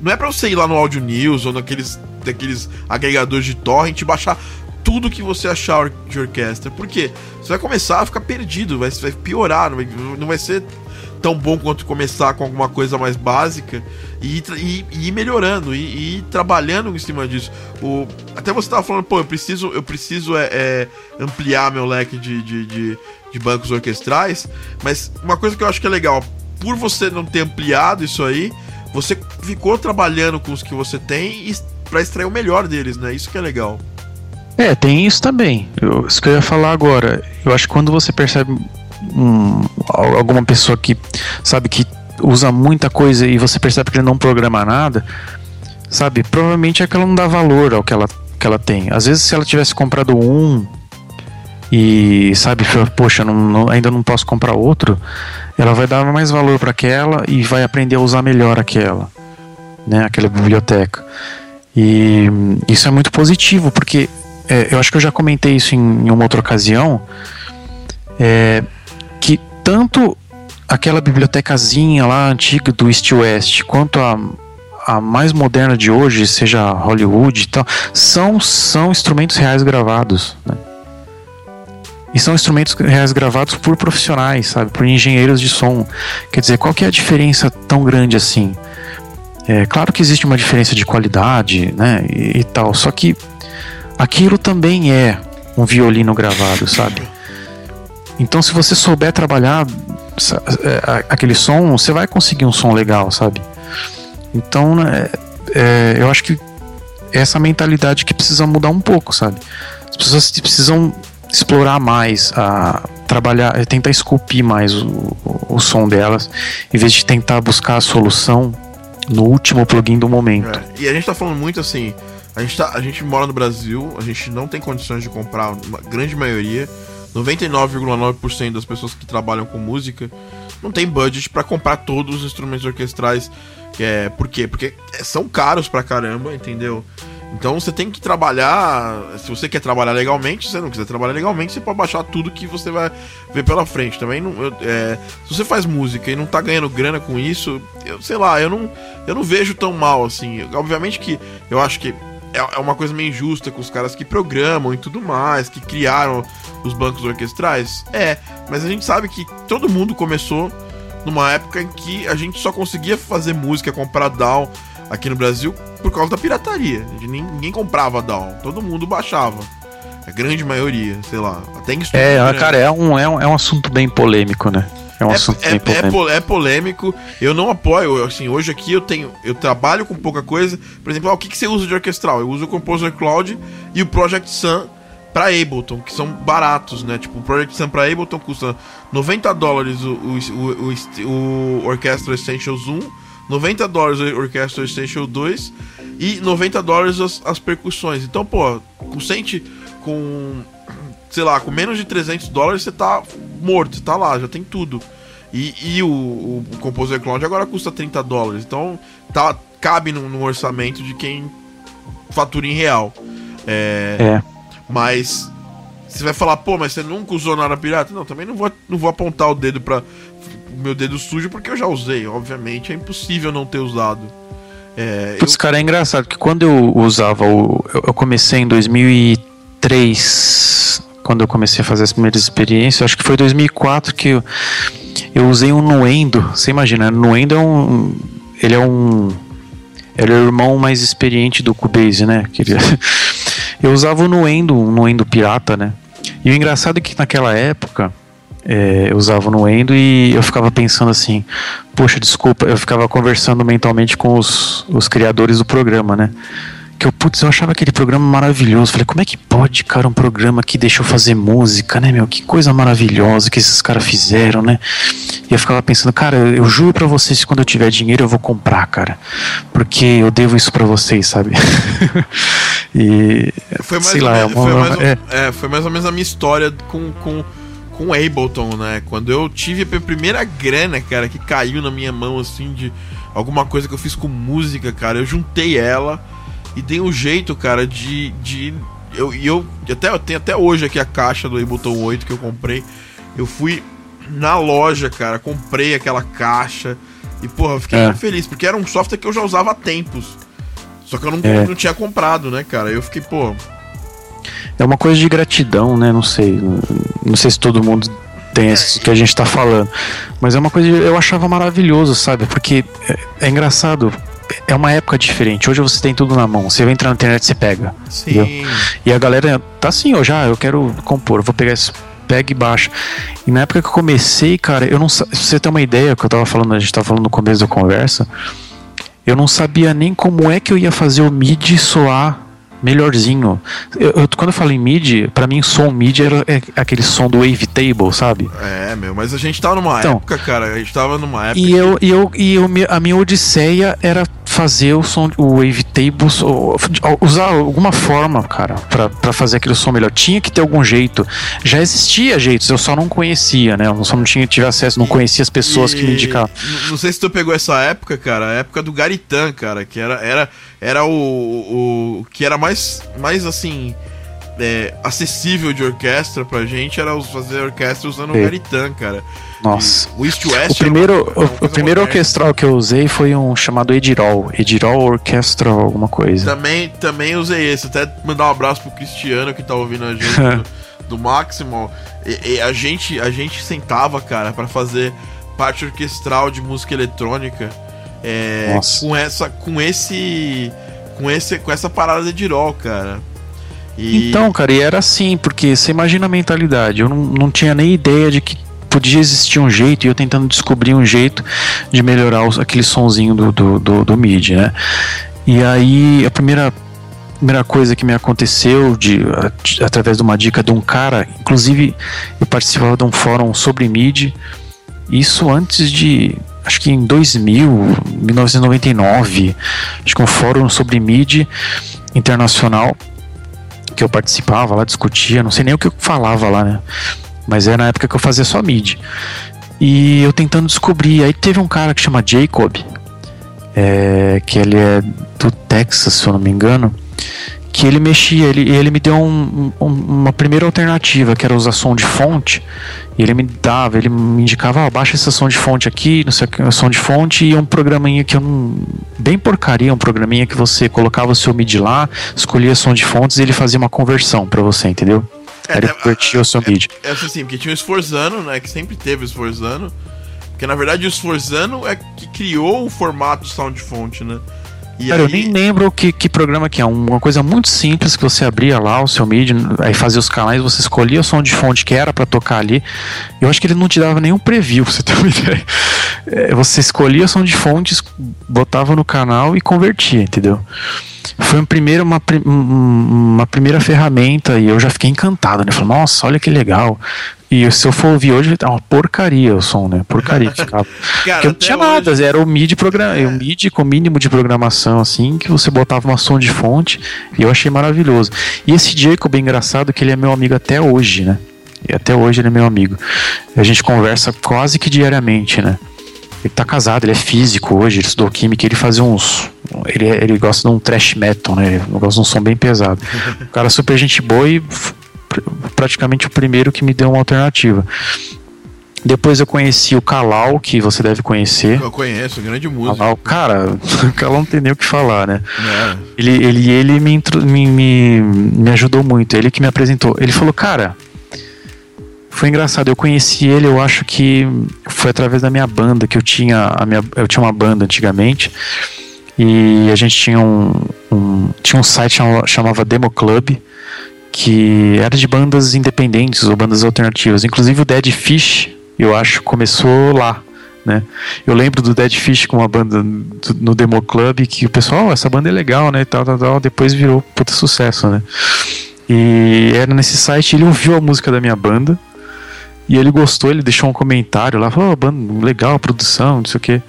não é para você ir lá no Audio News ou naqueles daqueles agregadores de torrent baixar tudo que você achar de orquestra. Porque você vai começar a ficar perdido, vai, vai piorar, não vai, não vai ser tão bom quanto começar com alguma coisa mais básica e, e, e ir melhorando e, e, ir trabalhando em cima disso. O, até você estava falando, pô, eu preciso, eu preciso é, é ampliar meu leque de, de, de, de, bancos orquestrais, mas uma coisa que eu acho que é legal, por você não ter ampliado isso aí, você ficou trabalhando com os que você tem para extrair o melhor deles, né? Isso que é legal. É, tem isso também. Eu, isso que eu ia falar agora. Eu acho que quando você percebe um, alguma pessoa que sabe que usa muita coisa e você percebe que ele não programa nada, sabe? Provavelmente é que ela não dá valor ao que ela, que ela tem. Às vezes, se ela tivesse comprado um e sabe, poxa, não, não, ainda não posso comprar outro, ela vai dar mais valor para aquela e vai aprender a usar melhor aquela, né? Aquela biblioteca. E isso é muito positivo, porque é, eu acho que eu já comentei isso em, em uma outra ocasião, é, que tanto aquela bibliotecazinha lá antiga do East West, quanto a, a mais moderna de hoje, seja Hollywood e tal, são, são instrumentos reais gravados. Né? E são instrumentos reais gravados por profissionais, sabe? Por engenheiros de som. Quer dizer, qual que é a diferença tão grande assim? É claro que existe uma diferença de qualidade, né? E, e tal. Só que aquilo também é um violino gravado, sabe? Então, se você souber trabalhar é, aquele som, você vai conseguir um som legal, sabe? Então, né, é, eu acho que essa mentalidade que precisa mudar um pouco, sabe? As pessoas precisam explorar mais, a trabalhar, tentar esculpir mais o, o, o som delas, em vez de tentar buscar a solução no último plugin do momento. É, e a gente tá falando muito assim, a gente, tá, a gente mora no Brasil, a gente não tem condições de comprar, uma grande maioria, 99,9% das pessoas que trabalham com música não tem budget para comprar todos os instrumentos orquestrais. É, por quê? Porque são caros pra caramba, entendeu? Então você tem que trabalhar. Se você quer trabalhar legalmente, se você não quiser trabalhar legalmente, você pode baixar tudo que você vai ver pela frente. Também não, eu, é, se você faz música e não tá ganhando grana com isso, eu sei lá, eu não, eu não vejo tão mal assim. Obviamente que eu acho que é, é uma coisa meio injusta com os caras que programam e tudo mais, que criaram os bancos orquestrais. É, mas a gente sabe que todo mundo começou numa época em que a gente só conseguia fazer música, comprar DAW aqui no Brasil por causa da pirataria. Ninguém, ninguém comprava DAW, todo mundo baixava. A grande maioria, sei lá. Até em É, cara, é um, é, um, é um assunto bem polêmico, né? É um é, assunto é, bem polêmico. É, é, polêmico. Eu não apoio, assim, hoje aqui eu tenho. Eu trabalho com pouca coisa. Por exemplo, ah, o que, que você usa de orquestral? Eu uso o Composer Cloud e o Project Sun para Ableton, que são baratos, né? Tipo, o Project Sun para Ableton custa 90 dólares o, o, o, o, Orchestra Essentials 1, 90 dólares o Orchestra Essentials 2 e 90 dólares as, as percussões. Então, pô, com sente com sei lá, com menos de 300 dólares você tá morto, você tá lá, já tem tudo. E, e o, o, o Composer Cloud agora custa 30 dólares, então tá, cabe no, no orçamento de quem fatura em real. É, é. Mas você vai falar, pô, mas você nunca usou nada pirata? Não, também não vou, não vou apontar o dedo para o meu dedo sujo porque eu já usei. Obviamente é impossível não ter usado. É, Putz, eu... cara, é engraçado que quando eu usava o. Eu comecei em 2003 quando eu comecei a fazer as primeiras experiências, acho que foi 2004 que eu, eu usei um Nuendo. Você imagina, Nuendo é um. Ele é um. Ele é o irmão mais experiente do Cubase, né? Eu usava o Nuendo, um Nuendo pirata, né? E o engraçado é que naquela época é, eu usava no Endo e eu ficava pensando assim, poxa, desculpa, eu ficava conversando mentalmente com os, os criadores do programa, né? Que eu, putz, eu achava aquele programa maravilhoso. Falei, como é que pode, cara, um programa que deixou fazer música, né, meu? Que coisa maravilhosa que esses caras fizeram, né? E eu ficava pensando, cara, eu juro para vocês que quando eu tiver dinheiro eu vou comprar, cara. Porque eu devo isso para vocês, sabe? e. Foi mais, sei lá, é, foi, mais é. é, foi mais ou menos a minha história com, com, com Ableton, né? Quando eu tive a primeira grana, cara, que caiu na minha mão, assim, de alguma coisa que eu fiz com música, cara, eu juntei ela e dei um jeito, cara, de. de eu, eu, até, eu tenho até hoje aqui a caixa do Ableton 8 que eu comprei. Eu fui na loja, cara, comprei aquela caixa. E, porra, fiquei é. muito feliz, porque era um software que eu já usava há tempos. Só que eu não, é. não tinha comprado, né, cara? Eu fiquei, pô. É uma coisa de gratidão, né? Não sei. Não sei se todo mundo tem isso que a gente tá falando. Mas é uma coisa que eu achava maravilhoso, sabe? Porque é, é engraçado é uma época diferente. Hoje você tem tudo na mão. Você vai entrar na internet e você pega. Sim. Entendeu? E a galera tá assim, eu já, eu quero compor, eu vou pegar esse pega e baixa. E na época que eu comecei, cara, eu não se você tem uma ideia que eu tava falando, a gente tava falando no começo da conversa, eu não sabia nem como é que eu ia fazer o MIDI soar melhorzinho. Eu, eu, quando eu falo em MIDI, para mim som MIDI era é aquele som do wavetable, sabe? É, meu, mas a gente tava numa então, época, cara, a gente tava numa época. E eu, e eu, e eu, a minha odisseia era fazer o som, o wavetable, usar alguma forma, cara, para fazer aquele som melhor. Tinha que ter algum jeito. Já existia jeitos, eu só não conhecia, né? Eu só não tinha tive acesso, não conhecia as pessoas e, que me indicavam. Não sei se tu pegou essa época, cara, a época do Garitã, cara, que era era era o, o que era mais mais assim, é, acessível de orquestra pra gente era fazer orquestra usando Sim. o Garitã, cara. Nossa. O East West. O primeiro, uma, o, o primeiro orquestral que eu usei foi um chamado Edirol. Edirol Orchestral, alguma coisa. Também, também usei esse. Até mandar um abraço pro Cristiano que tá ouvindo a gente do, do Maximal. E, e, a, gente, a gente sentava, cara, para fazer parte orquestral de música eletrônica. É, com essa. Com esse. Com, esse, com essa parada de Edirol, cara. E... Então, cara, e era assim, porque você imagina a mentalidade. Eu não, não tinha nem ideia de que podia existir um jeito, e eu tentando descobrir um jeito de melhorar os, aquele sonzinho do, do, do, do MIDI, né? E aí, a primeira primeira coisa que me aconteceu de, de, através de uma dica de um cara, inclusive eu participava de um fórum sobre MIDI, isso antes de, acho que em 2000, 1999, acho que um fórum sobre MIDI internacional que eu participava lá, discutia, não sei nem o que eu falava lá, né? Mas é na época que eu fazia só mid. E eu tentando descobrir. Aí teve um cara que chama Jacob, é, que ele é do Texas, se eu não me engano, que ele mexia, ele, ele me deu um, um, uma primeira alternativa, que era usar som de fonte. E ele me dava, ele me indicava, ah, baixa essa som de fonte aqui, não sei o som de fonte, e um programinha que eu não. Bem porcaria, um programinha que você colocava o seu MIDI lá, escolhia som de fontes e ele fazia uma conversão para você, entendeu? É, Era curtir o seu vídeo. É, é assim, porque tinha o Esforzano, né? Que sempre teve o Esforzano. Porque na verdade o Esforzano é que criou o formato sound font, né? E Cara, aí... eu nem lembro que, que programa que é. Uma coisa muito simples que você abria lá o seu MIDI, aí fazia os canais, você escolhia o som de fonte que era para tocar ali. Eu acho que ele não te dava nenhum preview, pra você ter uma ideia. É, você escolhia o som de fontes, botava no canal e convertia, entendeu? Foi um primeiro, uma, uma primeira ferramenta e eu já fiquei encantado, né? Falei, nossa, olha que legal. E se eu for ouvir hoje, é uma porcaria o som, né? Porcaria que ficava. Cara, Porque não tinha hoje... nada, era o MIDI, programa, é. o MIDI com mínimo de programação, assim, que você botava uma som de fonte e eu achei maravilhoso. E esse Jacob é engraçado que ele é meu amigo até hoje, né? E até hoje ele é meu amigo. A gente conversa quase que diariamente, né? Ele tá casado, ele é físico hoje, ele estudou química, ele fazia uns. Ele, ele gosta de um trash metal, né? Ele gosta de um som bem pesado. O cara super gente boa e praticamente o primeiro que me deu uma alternativa. Depois eu conheci o Kalal, que você deve conhecer. Eu conheço, grande músico. Kalal, cara, o Kalal não tem nem o que falar, né? É. Ele, ele, ele me, me, me, me ajudou muito, ele que me apresentou. Ele falou, cara, foi engraçado, eu conheci ele, eu acho que foi através da minha banda, que eu tinha a minha, eu tinha uma banda antigamente. E a gente tinha um, um tinha um site chamava Demo Club, que era de bandas independentes ou bandas alternativas. Inclusive o Dead Fish, eu acho, começou lá. Né? Eu lembro do Dead Fish com uma banda no Demo Club que o pessoal, oh, essa banda é legal, né? tal, tal, tal, depois virou puta sucesso, né? E era nesse site, ele ouviu a música da minha banda e ele gostou, ele deixou um comentário lá, falou, oh, legal a produção, não sei o que.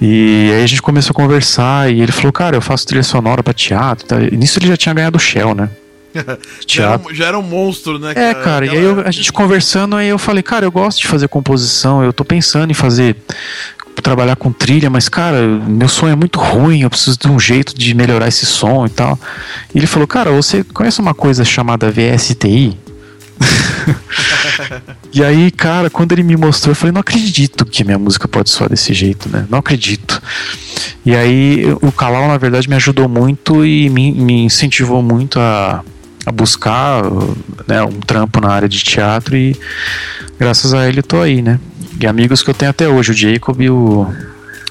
E aí a gente começou a conversar e ele falou, cara, eu faço trilha sonora pra teatro. Tá? E nisso ele já tinha ganhado o Shell, né? já, era, já, era, um monstro, né? É, cara, e aí eu, a gente conversando, aí eu falei, cara, eu gosto de fazer composição, eu tô pensando em fazer trabalhar com trilha, mas cara, meu som é muito ruim, eu preciso de um jeito de melhorar esse som e tal. E ele falou, cara, você conhece uma coisa chamada VSTI? e aí, cara, quando ele me mostrou, eu falei, não acredito que minha música pode soar desse jeito, né? Não acredito. E aí, o Kalal, na verdade, me ajudou muito e me, me incentivou muito a, a buscar né, um trampo na área de teatro e graças a ele tô aí, né? E amigos que eu tenho até hoje, o Jacob e o,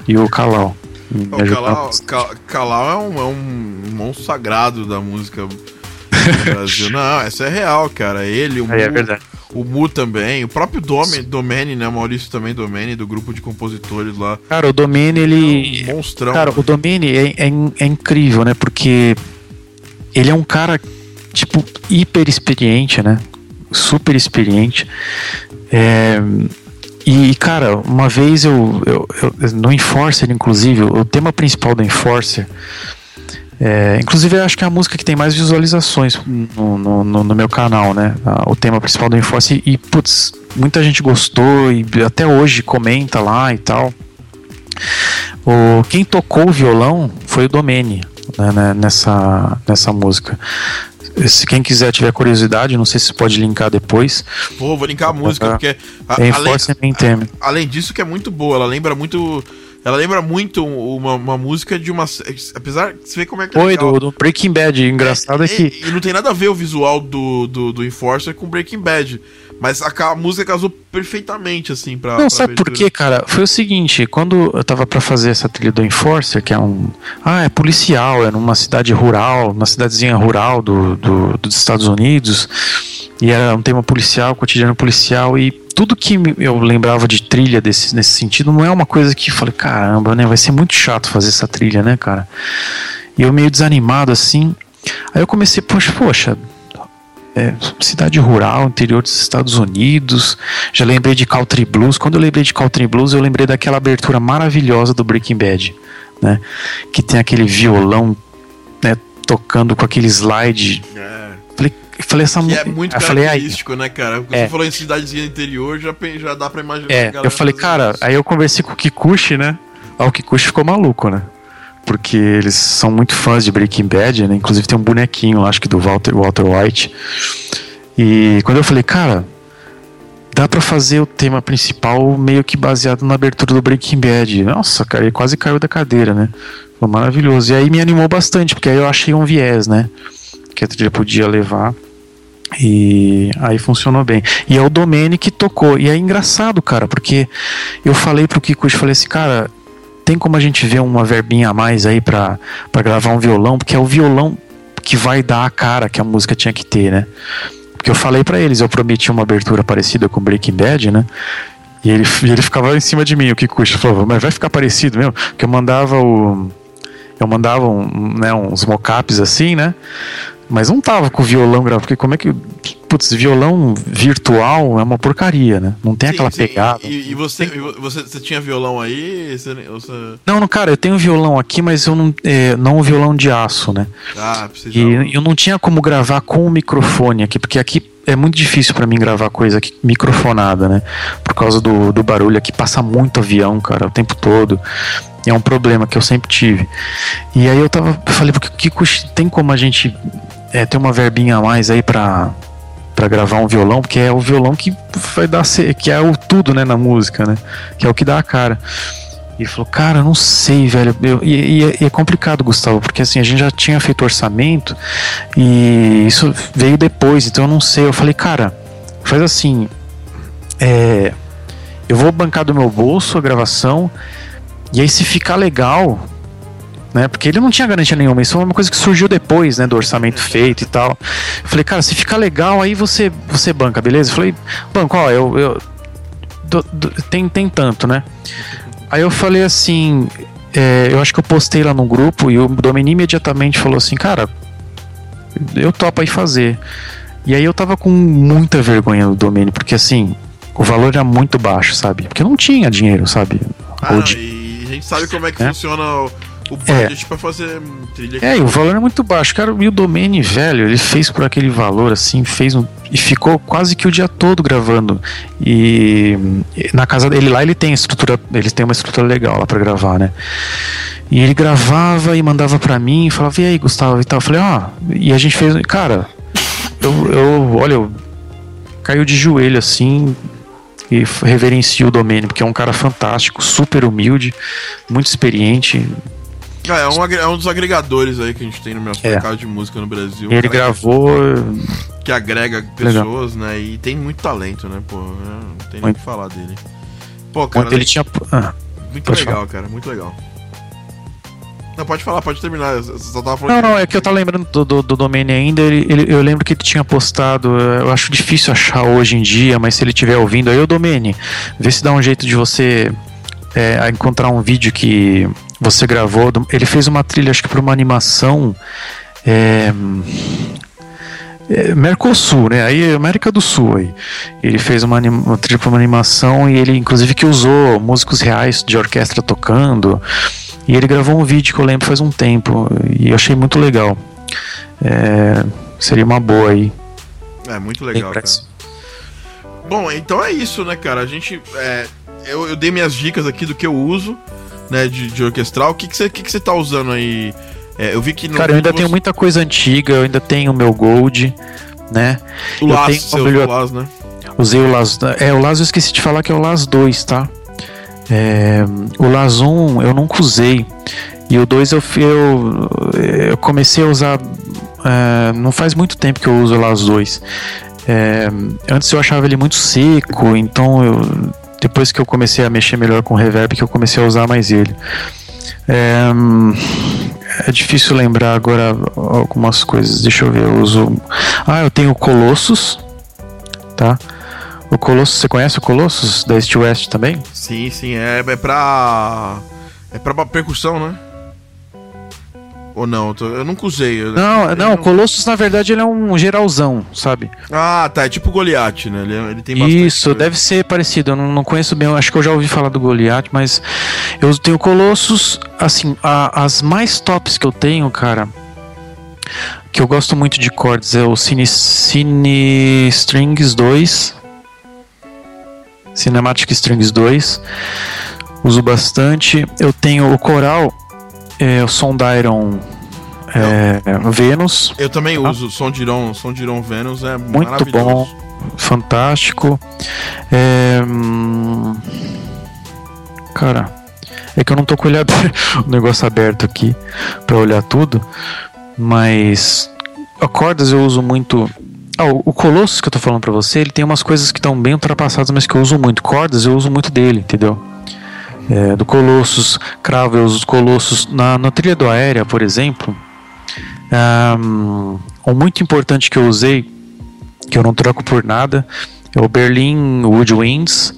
e o Kalal. O Kalal, é, um, é um monstro sagrado da música Brasil. Não, essa é real, cara. Ele, o Mu, é verdade. o Mu também, o próprio Domene, Domene, né? Maurício também Domene, do grupo de compositores lá. Cara, o Domene, ele. É um monstrão. Cara, o Domene é, é, é incrível, né? Porque ele é um cara, tipo, hiper experiente, né? Super experiente. É. E, cara, uma vez eu, eu, eu, no Enforcer, inclusive, o tema principal do Enforcer é, inclusive, eu acho que é a música que tem mais visualizações no, no, no, no meu canal, né? O tema principal do Enforce. E, putz, muita gente gostou e até hoje comenta lá e tal. O, quem tocou o violão foi o Domene né, né, nessa, nessa música. Se quem quiser tiver curiosidade, não sei se pode linkar depois. Pô, vou linkar a música, porque. A, é além, além disso, que é muito boa, ela lembra muito ela lembra muito uma, uma música de uma. Apesar de você ver como é que é. Foi, do, do, Breaking Bad. Engraçado é, é que. E, não tem nada a ver o visual do, do, do Enforcer com Breaking Bad. Mas a, a, música casou perfeitamente, assim, pra. Não, pra sabe por quê, cara? Foi o seguinte, quando eu tava para fazer essa trilha do Enforcer, que é um. Ah, é policial, é numa cidade rural, uma cidadezinha rural do, do, dos Estados Unidos. E era um tema policial, cotidiano policial, e tudo que eu lembrava de trilha desse, nesse sentido não é uma coisa que falei, caramba, né? Vai ser muito chato fazer essa trilha, né, cara? E eu meio desanimado assim. Aí eu comecei, poxa, poxa, é, cidade rural, interior dos Estados Unidos. Já lembrei de Country Blues. Quando eu lembrei de Country Blues, eu lembrei daquela abertura maravilhosa do Breaking Bad, né? Que tem aquele violão, né, tocando com aquele slide. É. Falei, falei essa que é muito eu característico, falei, né, cara? Quando é. você falou em cidadezinha interior, já, já dá pra imaginar. É, eu falei, cara, isso. aí eu conversei com o Kikuchi, né? Ah, o Kikuchi ficou maluco, né? Porque eles são muito fãs de Breaking Bad, né? Inclusive tem um bonequinho, acho que do Walter, Walter White. E quando eu falei, cara, dá para fazer o tema principal meio que baseado na abertura do Breaking Bad. Nossa, cara, ele quase caiu da cadeira, né? Foi maravilhoso. E aí me animou bastante, porque aí eu achei um viés, né? Que a trilha podia levar. E aí funcionou bem. E é o Domene que tocou. E é engraçado, cara, porque eu falei pro Kiko, eu falei assim, cara, tem como a gente ver uma verbinha a mais aí pra, pra gravar um violão? Porque é o violão que vai dar a cara que a música tinha que ter, né? Porque eu falei para eles, eu prometi uma abertura parecida com Breaking Bad, né? E ele, ele ficava em cima de mim, o Kikuchi falou, mas vai ficar parecido mesmo? Porque eu mandava o. Eu mandava um, né, uns mockups assim, né? Mas não tava com o violão gravado, porque como é que. Putz, violão virtual é uma porcaria, né? Não tem sim, aquela sim. pegada. E, e você, você, você, tinha violão aí? Você, você... Não, não, cara, eu tenho violão aqui, mas eu não. É, não um violão de aço, né? Ah, precisa. E eu não tinha como gravar com o microfone aqui, porque aqui é muito difícil para mim gravar coisa aqui, microfonada, né? Por causa do, do barulho aqui, passa muito avião, cara, o tempo todo. É um problema que eu sempre tive. E aí eu tava. Eu falei, porque Kiko, tem como a gente é, ter uma verbinha a mais aí pra, pra gravar um violão, porque é o violão que vai dar que é o tudo, né, na música, né? Que é o que dá a cara. E falou, cara, não sei, velho. Eu, e, e, é complicado, Gustavo, porque assim, a gente já tinha feito orçamento e isso veio depois, então eu não sei. Eu falei, cara, faz assim. É, eu vou bancar do meu bolso a gravação, e aí se ficar legal, né? Porque ele não tinha garantia nenhuma, isso foi uma coisa que surgiu depois, né, do orçamento feito e tal. Eu falei, cara, se ficar legal, aí você, você banca, beleza? Eu falei, banco, ó, eu. eu do, do, tem, tem tanto, né? Aí eu falei assim, é, eu acho que eu postei lá no grupo e o Domini imediatamente falou assim, cara, eu topo aí fazer. E aí eu tava com muita vergonha do domínio, porque assim, o valor era muito baixo, sabe? Porque eu não tinha dinheiro, sabe? Ah, não, e a gente sabe como é que é? funciona o, o budget é. pra fazer trilha. É, e o valor é muito baixo. Cara, e o Domene, velho, ele fez por aquele valor, assim, fez um. E ficou quase que o dia todo gravando. E, e na casa dele lá ele tem estrutura. Ele tem uma estrutura legal lá pra gravar, né? E ele gravava e mandava para mim, falava, e aí, Gustavo e tal. Eu falei, ó, oh. e a gente fez. Cara, eu, eu olha, eu caiu de joelho assim e reverencio o Domênio, porque é um cara fantástico, super humilde, muito experiente. Ah, é, um, é um dos agregadores aí que a gente tem no nosso é. mercado de música no Brasil. Ele gravou. Que, que agrega pessoas, Legal. né? E tem muito talento, né? Pô, não tem nem o que falar dele. Pô, cara. Ele tinha. Ah, muito legal, falar. cara, muito legal. Não, pode falar, pode terminar. Você só tava falando. Não, não, é que eu tava lembrando do, do, do domínio ainda. Ele, ele, eu lembro que ele tinha postado. Eu acho difícil achar hoje em dia, mas se ele estiver ouvindo aí, o domínio, vê se dá um jeito de você é, encontrar um vídeo que você gravou. Ele fez uma trilha, acho que para uma animação. É, é, Mercosul, né? Aí América do Sul aí. Ele fez uma, uma trilha para uma animação e ele inclusive que usou músicos reais de orquestra tocando. E ele gravou um vídeo que eu lembro faz um tempo e eu achei muito legal. É, seria uma boa aí. É, muito legal, cara. Bom, então é isso, né, cara? A gente. É, eu, eu, dei minhas dicas aqui do que eu uso, né, de, de orquestral. O que, que, você, que, que você tá usando aí? É, eu vi que. Cara, eu ainda você... tenho muita coisa antiga, eu ainda tenho o meu Gold, né? O Las, tenho... o Las, né? Usei o Las. É, o Las eu esqueci de falar que é o Las 2, tá? É, o Lazum eu nunca usei. E o 2 eu, eu, eu, comecei a usar. É, não faz muito tempo que eu uso o Las 2. É, antes eu achava ele muito seco, então eu, depois que eu comecei a mexer melhor com o reverb, que eu comecei a usar mais ele. É, é difícil lembrar agora algumas coisas. Deixa eu ver, eu uso. Ah, eu tenho Colossus, tá? O Colossus, você conhece o Colossus da East West também? Sim, sim, é, é pra. É pra percussão, né? Ou não? Eu nunca usei. Eu, não, não, o Colossus na verdade ele é um geralzão, sabe? Ah, tá. É tipo o Goliath, né? Ele, ele tem bastante. Isso, coisa. deve ser parecido. Eu não, não conheço bem, acho que eu já ouvi falar do Goliath, mas eu tenho Colossus. Assim, a, as mais tops que eu tenho, cara, que eu gosto muito de cordas é o Cine, Cine Strings 2 Cinematic Strings 2. Uso bastante. Eu tenho o coral, é, o som da Iron é, Vênus. Eu também tá? uso som de Iron, som de Iron Vênus é muito bom, fantástico. É, hum, cara, é que eu não tô com o, o negócio aberto aqui para olhar tudo, mas cordas eu uso muito ah, o Colossus que eu tô falando pra você, ele tem umas coisas que estão bem ultrapassadas, mas que eu uso muito. Cordas, eu uso muito dele, entendeu? É, do Colossus, cravo, eu uso Colossus. Na, na trilha do Aérea, por exemplo, um, um muito importante que eu usei, que eu não troco por nada, é o Berlin Woodwinds,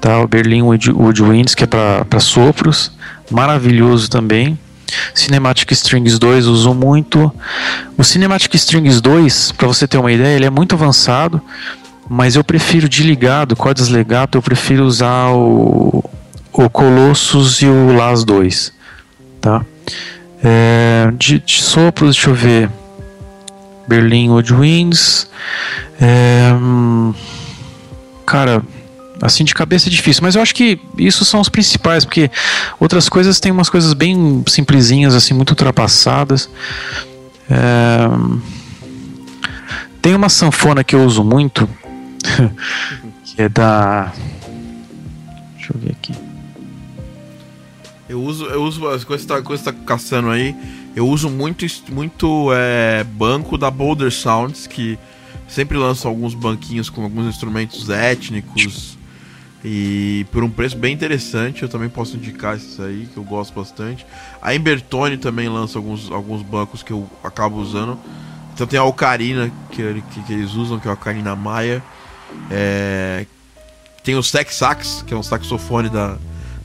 tá? O Berlin Woodwinds, que é para sopros, maravilhoso também. Cinematic Strings 2 uso muito. O Cinematic Strings 2, para você ter uma ideia, ele é muito avançado, mas eu prefiro de ligado, cordas legato, eu prefiro usar o, o Colossus e o Las 2, tá? É, de, de sopros, deixa eu ver. Berlin Woodwinds. É, hum, cara, Assim de cabeça é difícil, mas eu acho que isso são os principais, porque outras coisas tem umas coisas bem simplesinhas, assim, muito ultrapassadas. É... Tem uma sanfona que eu uso muito, que é da. Deixa eu ver aqui. Eu uso, eu uso as coisas que tá, coisa tá caçando aí. Eu uso muito, muito é, banco da Boulder Sounds, que sempre lança alguns banquinhos com alguns instrumentos étnicos E por um preço bem interessante, eu também posso indicar esses aí, que eu gosto bastante. A Embertone também lança alguns, alguns bancos que eu acabo usando. Então tem a Ocarina, que, que, que eles usam, que é a Ocarina Maia. É, tem o Sex Sax, que é um saxofone da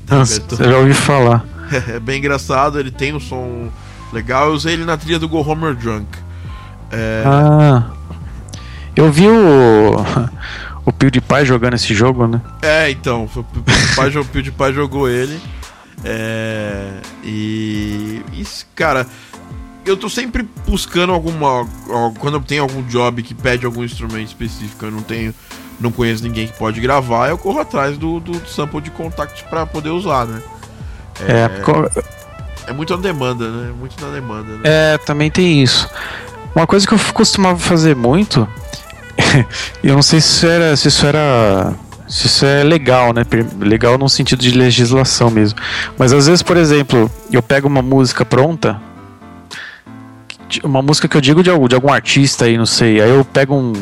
Nossa, Você já ouviu falar. é bem engraçado, ele tem um som legal. Eu usei ele na trilha do Go Homer Drunk. É... Ah, eu vi o o PewDiePie jogando esse jogo, né? É, então, o PewDiePie, o PewDiePie jogou ele. É, e isso, cara, eu tô sempre buscando alguma. Quando eu tenho algum job que pede algum instrumento específico, eu não tenho. Não conheço ninguém que pode gravar, eu corro atrás do, do sample de contact para poder usar, né? É, é, é muito na demanda, né? Muito na demanda. Né? É, também tem isso. Uma coisa que eu costumava fazer muito eu não sei se isso era. Se isso era. Se isso é legal, né? Legal no sentido de legislação mesmo. Mas às vezes, por exemplo, eu pego uma música pronta. Uma música que eu digo de algum, de algum artista aí, não sei. Aí eu pego um.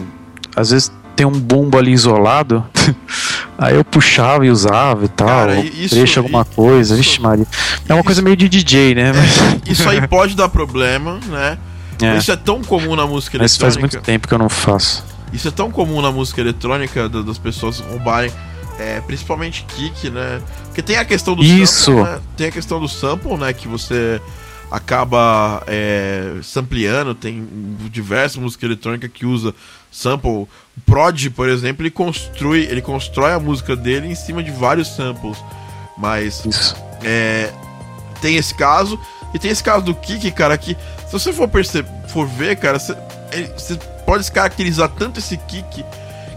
Às vezes tem um bumbo ali isolado. aí eu puxava e usava e tal. Cara, isso, deixa alguma coisa. Isso, Vixe, Maria. É uma isso, coisa meio de DJ, né? É, isso aí pode dar problema, né? É. Isso é tão comum na música Mas eletrônica. Mas faz muito tempo que eu não faço. Isso é tão comum na música eletrônica das pessoas roubarem, é, principalmente kick, né? Porque tem a questão do Isso. sample, né? Tem a questão do sample, né? Que você acaba é, sampleando, tem diversas músicas eletrônicas que usa sample. O Prod, por exemplo, ele constrói, ele constrói a música dele em cima de vários samples. Mas é, tem esse caso. E tem esse caso do Kik, cara, que se você for perceber, for ver, cara, você, ele, você pode se caracterizar tanto esse kick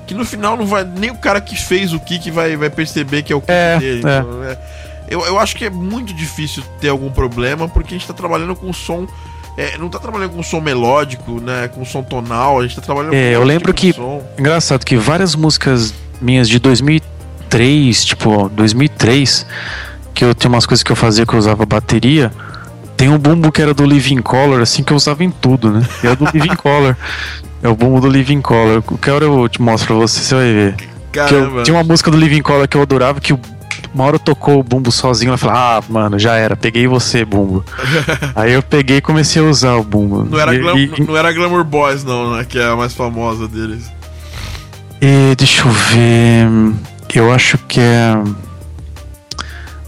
que no final não vai nem o cara que fez o kick vai, vai perceber que é o kick é, dele. É. Então, é, eu, eu acho que é muito difícil ter algum problema porque a gente tá trabalhando com som é, não tá trabalhando com som melódico, né? Com som tonal, a gente tá trabalhando é, com eu lembro tipo que engraçado que várias músicas minhas de 2003, tipo 2003, que eu tinha umas coisas que eu fazia que eu usava bateria, tem um bumbo que era do Living Color, assim, que eu usava em tudo, né? Era do Living Color. É o bumbo do Living Color. Qualquer hora eu te mostro pra você, você vai ver. Caramba. Eu, tinha uma música do Living Color que eu adorava, que uma hora tocou o bumbo sozinho, eu falei, ah, mano, já era, peguei você, bumbo. Aí eu peguei e comecei a usar o bumbo. Não era, glam, e, não era Glamour Boys, não, né? Que é a mais famosa deles. E, deixa eu ver. Eu acho que é.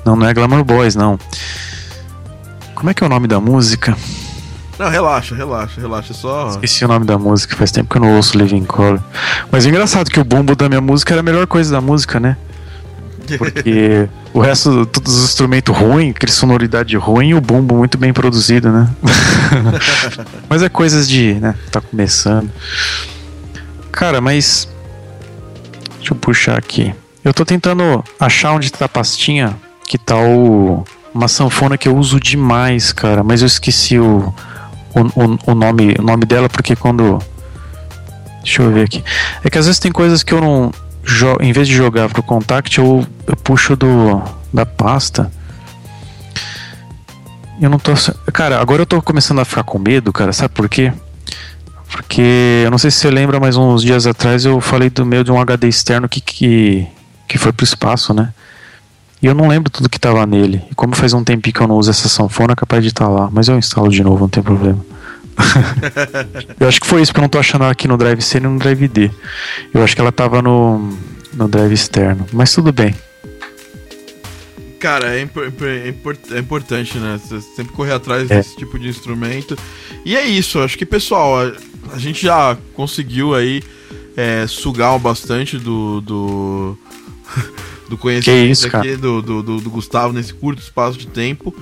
Não, não é Glamour Boys, não. Como é que é o nome da música? Não, relaxa, relaxa, relaxa, só. Esqueci o nome da música, faz tempo que eu não ouço Living Color. Mas é engraçado que o bumbo da minha música era a melhor coisa da música, né? Porque o resto, todos os instrumentos ruins, aquele sonoridade ruim e o bumbo muito bem produzido, né? mas é coisas de, né? Tá começando. Cara, mas. Deixa eu puxar aqui. Eu tô tentando achar onde tá a pastinha que tá o uma sanfona que eu uso demais, cara, mas eu esqueci o, o, o, o nome, o nome dela porque quando. Deixa eu ver aqui. É que às vezes tem coisas que eu não. Em vez de jogar pro contact, eu, eu puxo do da pasta. Eu não tô. Cara, agora eu tô começando a ficar com medo, cara. Sabe por quê? Porque eu não sei se você lembra, mas uns dias atrás eu falei do meu de um HD externo que, que, que foi pro espaço, né? E eu não lembro tudo que estava nele. E como faz um tempinho que eu não uso essa sanfona, é capaz de estar tá lá. Mas eu instalo de novo, não tem problema. Eu acho que foi isso, porque eu não tô achando ela aqui no Drive C e no Drive D. Eu acho que ela tava no, no Drive externo. Mas tudo bem. Cara, é, é, é importante, né? Você sempre correr atrás é. desse tipo de instrumento. E é isso, acho que, pessoal, a, a gente já conseguiu aí é, sugar bastante do. do do conhecimento isso, aqui do, do, do, do, Gustavo nesse curto espaço de tempo.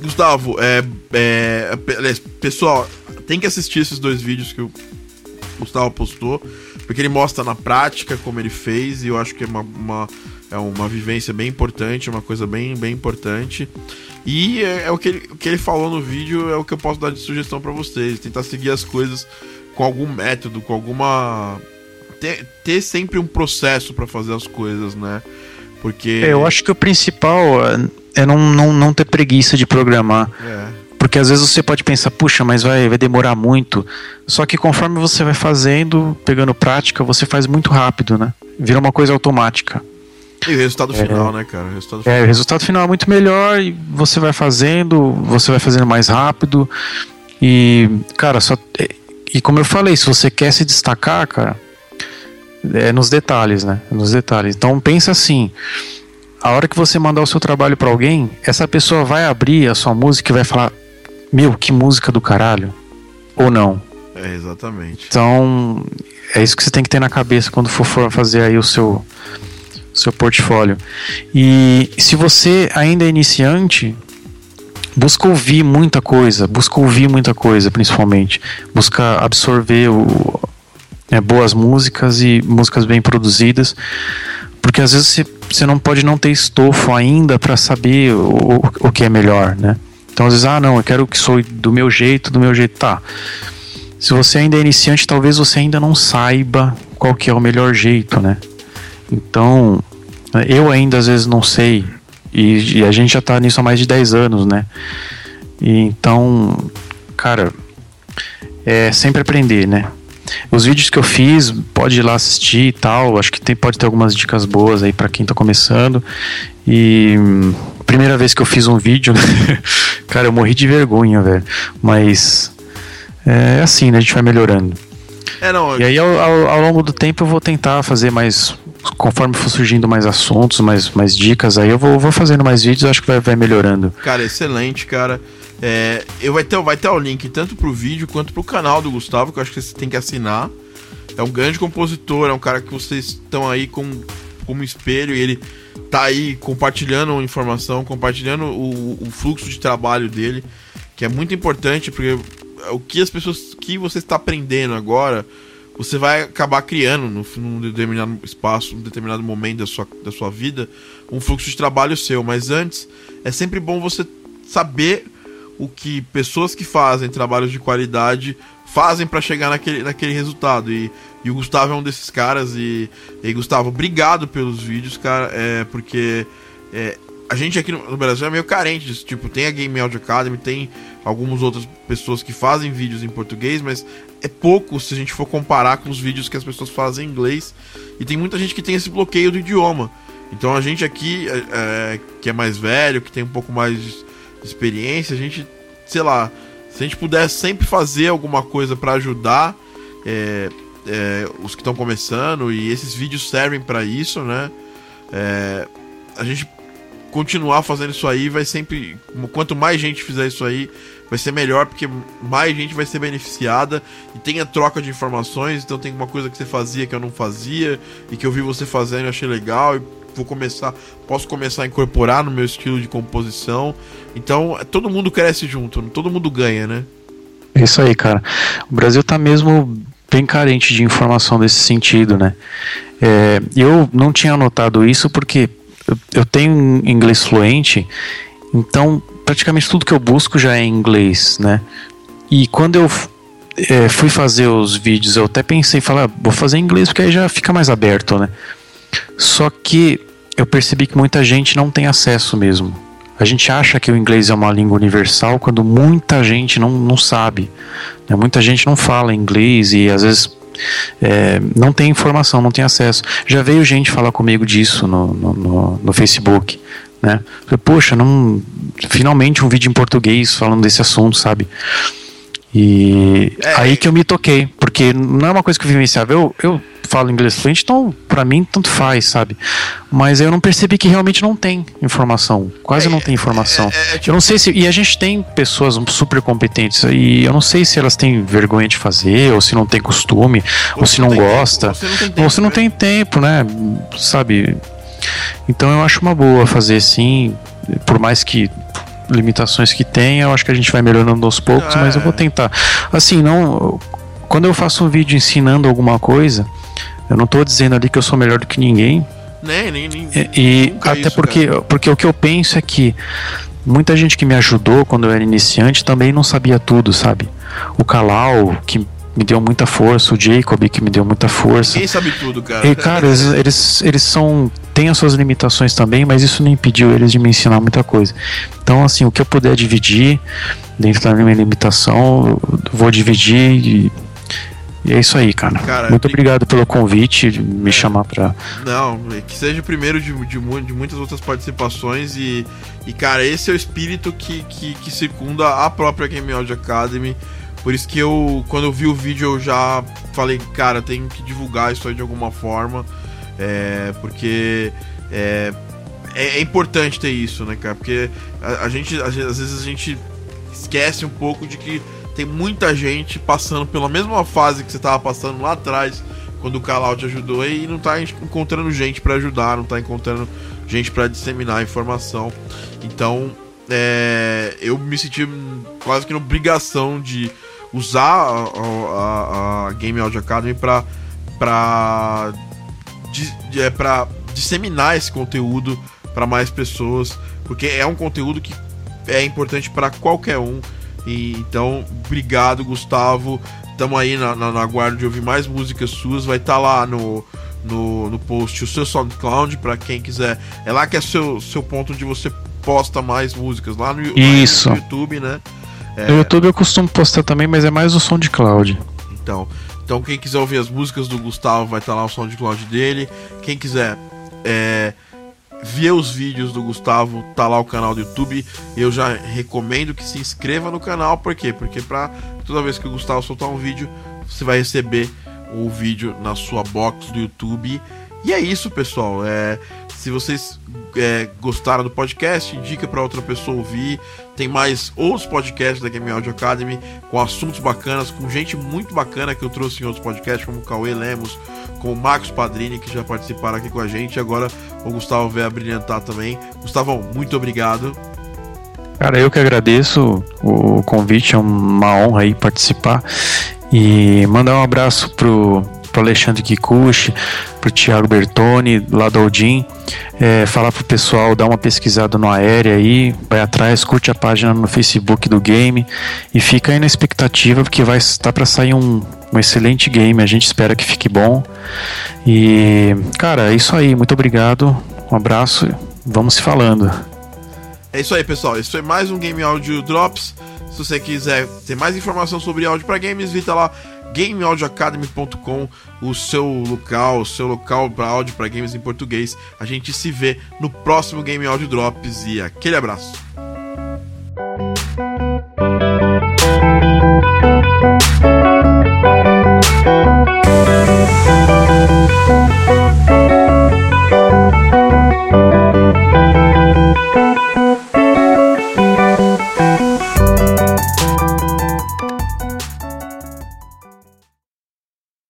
Gustavo, é, é, pessoal, tem que assistir esses dois vídeos que o Gustavo postou, porque ele mostra na prática como ele fez, e eu acho que é uma, uma é uma vivência bem importante, uma coisa bem, bem importante. E é, é, o, que ele, o que ele falou no vídeo, é o que eu posso dar de sugestão para vocês. Tentar seguir as coisas com algum método, com alguma ter, ter sempre um processo para fazer as coisas, né? Porque. É, eu acho que o principal é não, não, não ter preguiça de programar. É. Porque às vezes você pode pensar, puxa, mas vai, vai demorar muito. Só que conforme você vai fazendo, pegando prática, você faz muito rápido, né? Vira uma coisa automática. E o resultado é, final, né, cara? O resultado final. É, o resultado final é muito melhor e você vai fazendo, você vai fazendo mais rápido. E, cara, só. E como eu falei, se você quer se destacar, cara, é nos detalhes, né? É nos detalhes. Então pensa assim. A hora que você mandar o seu trabalho para alguém, essa pessoa vai abrir a sua música e vai falar: Meu, que música do caralho. Ou não. É, exatamente. Então, é isso que você tem que ter na cabeça quando for fazer aí o seu, seu portfólio. E se você ainda é iniciante, busca ouvir muita coisa, busca ouvir muita coisa, principalmente. Busca absorver o, é, boas músicas e músicas bem produzidas, porque às vezes você, você não pode não ter estofo ainda para saber o, o que é melhor, né? Então às vezes, ah, não, eu quero que soe do meu jeito, do meu jeito, tá. Se você ainda é iniciante, talvez você ainda não saiba qual que é o melhor jeito, né? Então, eu ainda às vezes não sei. E, e a gente já tá nisso há mais de 10 anos, né? E, então, cara, é sempre aprender, né? Os vídeos que eu fiz, pode ir lá assistir e tal. Acho que tem, pode ter algumas dicas boas aí para quem tá começando. E primeira vez que eu fiz um vídeo, cara, eu morri de vergonha, velho. Mas é assim, né? A gente vai melhorando. É, não, e aí, ao, ao, ao, longo do tempo, eu vou tentar fazer mais. Conforme for surgindo mais assuntos, mais, mais dicas, aí eu vou, vou fazendo mais vídeos, acho que vai, vai melhorando. Cara, excelente, cara. É, eu vai ter, vai ter o link tanto pro vídeo quanto pro canal do Gustavo, que eu acho que você tem que assinar. É um grande compositor, é um cara que vocês estão aí com, como espelho e ele tá aí compartilhando informação, compartilhando o, o fluxo de trabalho dele, que é muito importante, porque o que as pessoas que você está aprendendo agora, você vai acabar criando no, num determinado espaço, num determinado momento da sua, da sua vida, um fluxo de trabalho seu. Mas antes, é sempre bom você saber o que pessoas que fazem trabalhos de qualidade fazem para chegar naquele, naquele resultado. E, e, o Gustavo é um desses caras. E, e Gustavo, obrigado pelos vídeos, cara, é, porque é, a gente aqui no, Brasil é meio carente disso. Tipo, tem a Game Audio Academy, tem algumas outras pessoas que fazem vídeos em português, mas é pouco se a gente for comparar com os vídeos que as pessoas fazem em inglês. E tem muita gente que tem esse bloqueio do idioma. Então a gente aqui, é, é, que é mais velho, que tem um pouco mais experiência, a gente, sei lá, se a gente pudesse sempre fazer alguma coisa para ajudar é, é, os que estão começando, e esses vídeos servem para isso, né? É, a gente continuar fazendo isso aí vai sempre. Quanto mais gente fizer isso aí, vai ser melhor, porque mais gente vai ser beneficiada e tem a troca de informações. Então tem uma coisa que você fazia que eu não fazia e que eu vi você fazendo e achei legal. E vou começar, posso começar a incorporar no meu estilo de composição. Então todo mundo cresce junto, todo mundo ganha, né? É isso aí, cara. O Brasil tá mesmo bem carente de informação desse sentido, né? É, eu não tinha notado isso porque eu, eu tenho inglês fluente, então praticamente tudo que eu busco já é inglês, né? E quando eu é, fui fazer os vídeos, eu até pensei falar, ah, vou fazer em inglês porque aí já fica mais aberto, né? Só que eu percebi que muita gente não tem acesso mesmo. A gente acha que o inglês é uma língua universal quando muita gente não, não sabe. Né? Muita gente não fala inglês e às vezes é, não tem informação, não tem acesso. Já veio gente falar comigo disso no, no, no, no Facebook. Né? Poxa, não, finalmente um vídeo em português falando desse assunto, sabe? E é. aí que eu me toquei, porque não é uma coisa que eu vivenciava. Eu, eu falo inglês fluente, então para mim tanto faz, sabe? Mas eu não percebi que realmente não tem informação, quase é, não tem informação. É, tipo... Eu não sei se e a gente tem pessoas super competentes e eu não sei se elas têm vergonha de fazer ou se não tem costume ou, ou se não, não gosta tempo, ou se não tem tempo, né? Sabe? Então eu acho uma boa fazer sim, por mais que limitações que tem, eu acho que a gente vai melhorando aos poucos, mas eu vou é. tentar. Assim, não. Quando eu faço um vídeo ensinando alguma coisa, eu não estou dizendo ali que eu sou melhor do que ninguém. Nem, nem, nem. E, até isso, porque, porque o que eu penso é que muita gente que me ajudou quando eu era iniciante também não sabia tudo, sabe? O Kalal, que me deu muita força, o Jacob que me deu muita força. Quem sabe tudo, cara. E, cara, eles, eles, eles são. têm as suas limitações também, mas isso não impediu eles de me ensinar muita coisa. Então, assim, o que eu puder dividir dentro da minha limitação, vou dividir e, E é isso aí, cara. cara Muito obrigado pelo convite, me é. chamar pra. Não, que seja o primeiro de, de, de, muitas outras participações e, e, cara, esse é o espírito que, que, que circunda a própria Game Audio Academy. Por isso que eu, quando eu vi o vídeo, eu já falei, cara, tem que divulgar isso aí de alguma forma. É, porque é, é, é, importante ter isso, né, cara? Porque a, a gente, às vezes, a gente esquece um pouco de que tem muita gente passando pela mesma fase que você estava passando lá atrás, quando o Calau te ajudou, e não está encontrando gente para ajudar, não está encontrando gente para disseminar a informação. Então, é, eu me senti quase que na obrigação de usar a, a, a Game Audio Academy para para é, para disseminar esse conteúdo para mais pessoas, porque é um conteúdo que é importante para qualquer um e, então, obrigado, Gustavo. Tamo aí na, na, na guarda de ouvir mais músicas suas. Vai estar tá lá no, no, no post o seu SoundCloud para quem quiser. É lá que é seu seu ponto onde você posta mais músicas lá no, Isso. no YouTube, né? É... No YouTube eu costumo postar também, mas é mais o SoundCloud. Então, então quem quiser ouvir as músicas do Gustavo vai estar tá lá o SoundCloud dele. Quem quiser é, ver os vídeos do Gustavo, tá lá o canal do YouTube. Eu já recomendo que se inscreva no canal, por quê? Porque para toda vez que o Gustavo soltar um vídeo, você vai receber o vídeo na sua box do YouTube. E é isso, pessoal. É, se vocês é, gostaram do podcast, indica para outra pessoa ouvir. Tem mais outros podcasts da Game Audio Academy com assuntos bacanas, com gente muito bacana que eu trouxe em outros podcasts, como o Cauê Lemos, com o Marcos Padrini, que já participaram aqui com a gente. Agora o Gustavo a brilhantar também. Gustavão, muito obrigado. Cara, eu que agradeço o convite, é uma honra aí participar. E mandar um abraço pro pro Alexandre Kikuchi, pro Thiago Bertoni, lá do Odin, é, falar pro pessoal dar uma pesquisada no Aérea aí, vai atrás, curte a página no Facebook do game e fica aí na expectativa porque vai estar para sair um, um excelente game, a gente espera que fique bom. E, cara, é isso aí, muito obrigado, um abraço, vamos se falando. É isso aí, pessoal. Esse foi mais um Game Audio Drops. Se você quiser ter mais informação sobre áudio para games, visita lá GameAudioAcademy.com, o seu local, o seu local para áudio para games em português. A gente se vê no próximo Game Audio Drops e aquele abraço.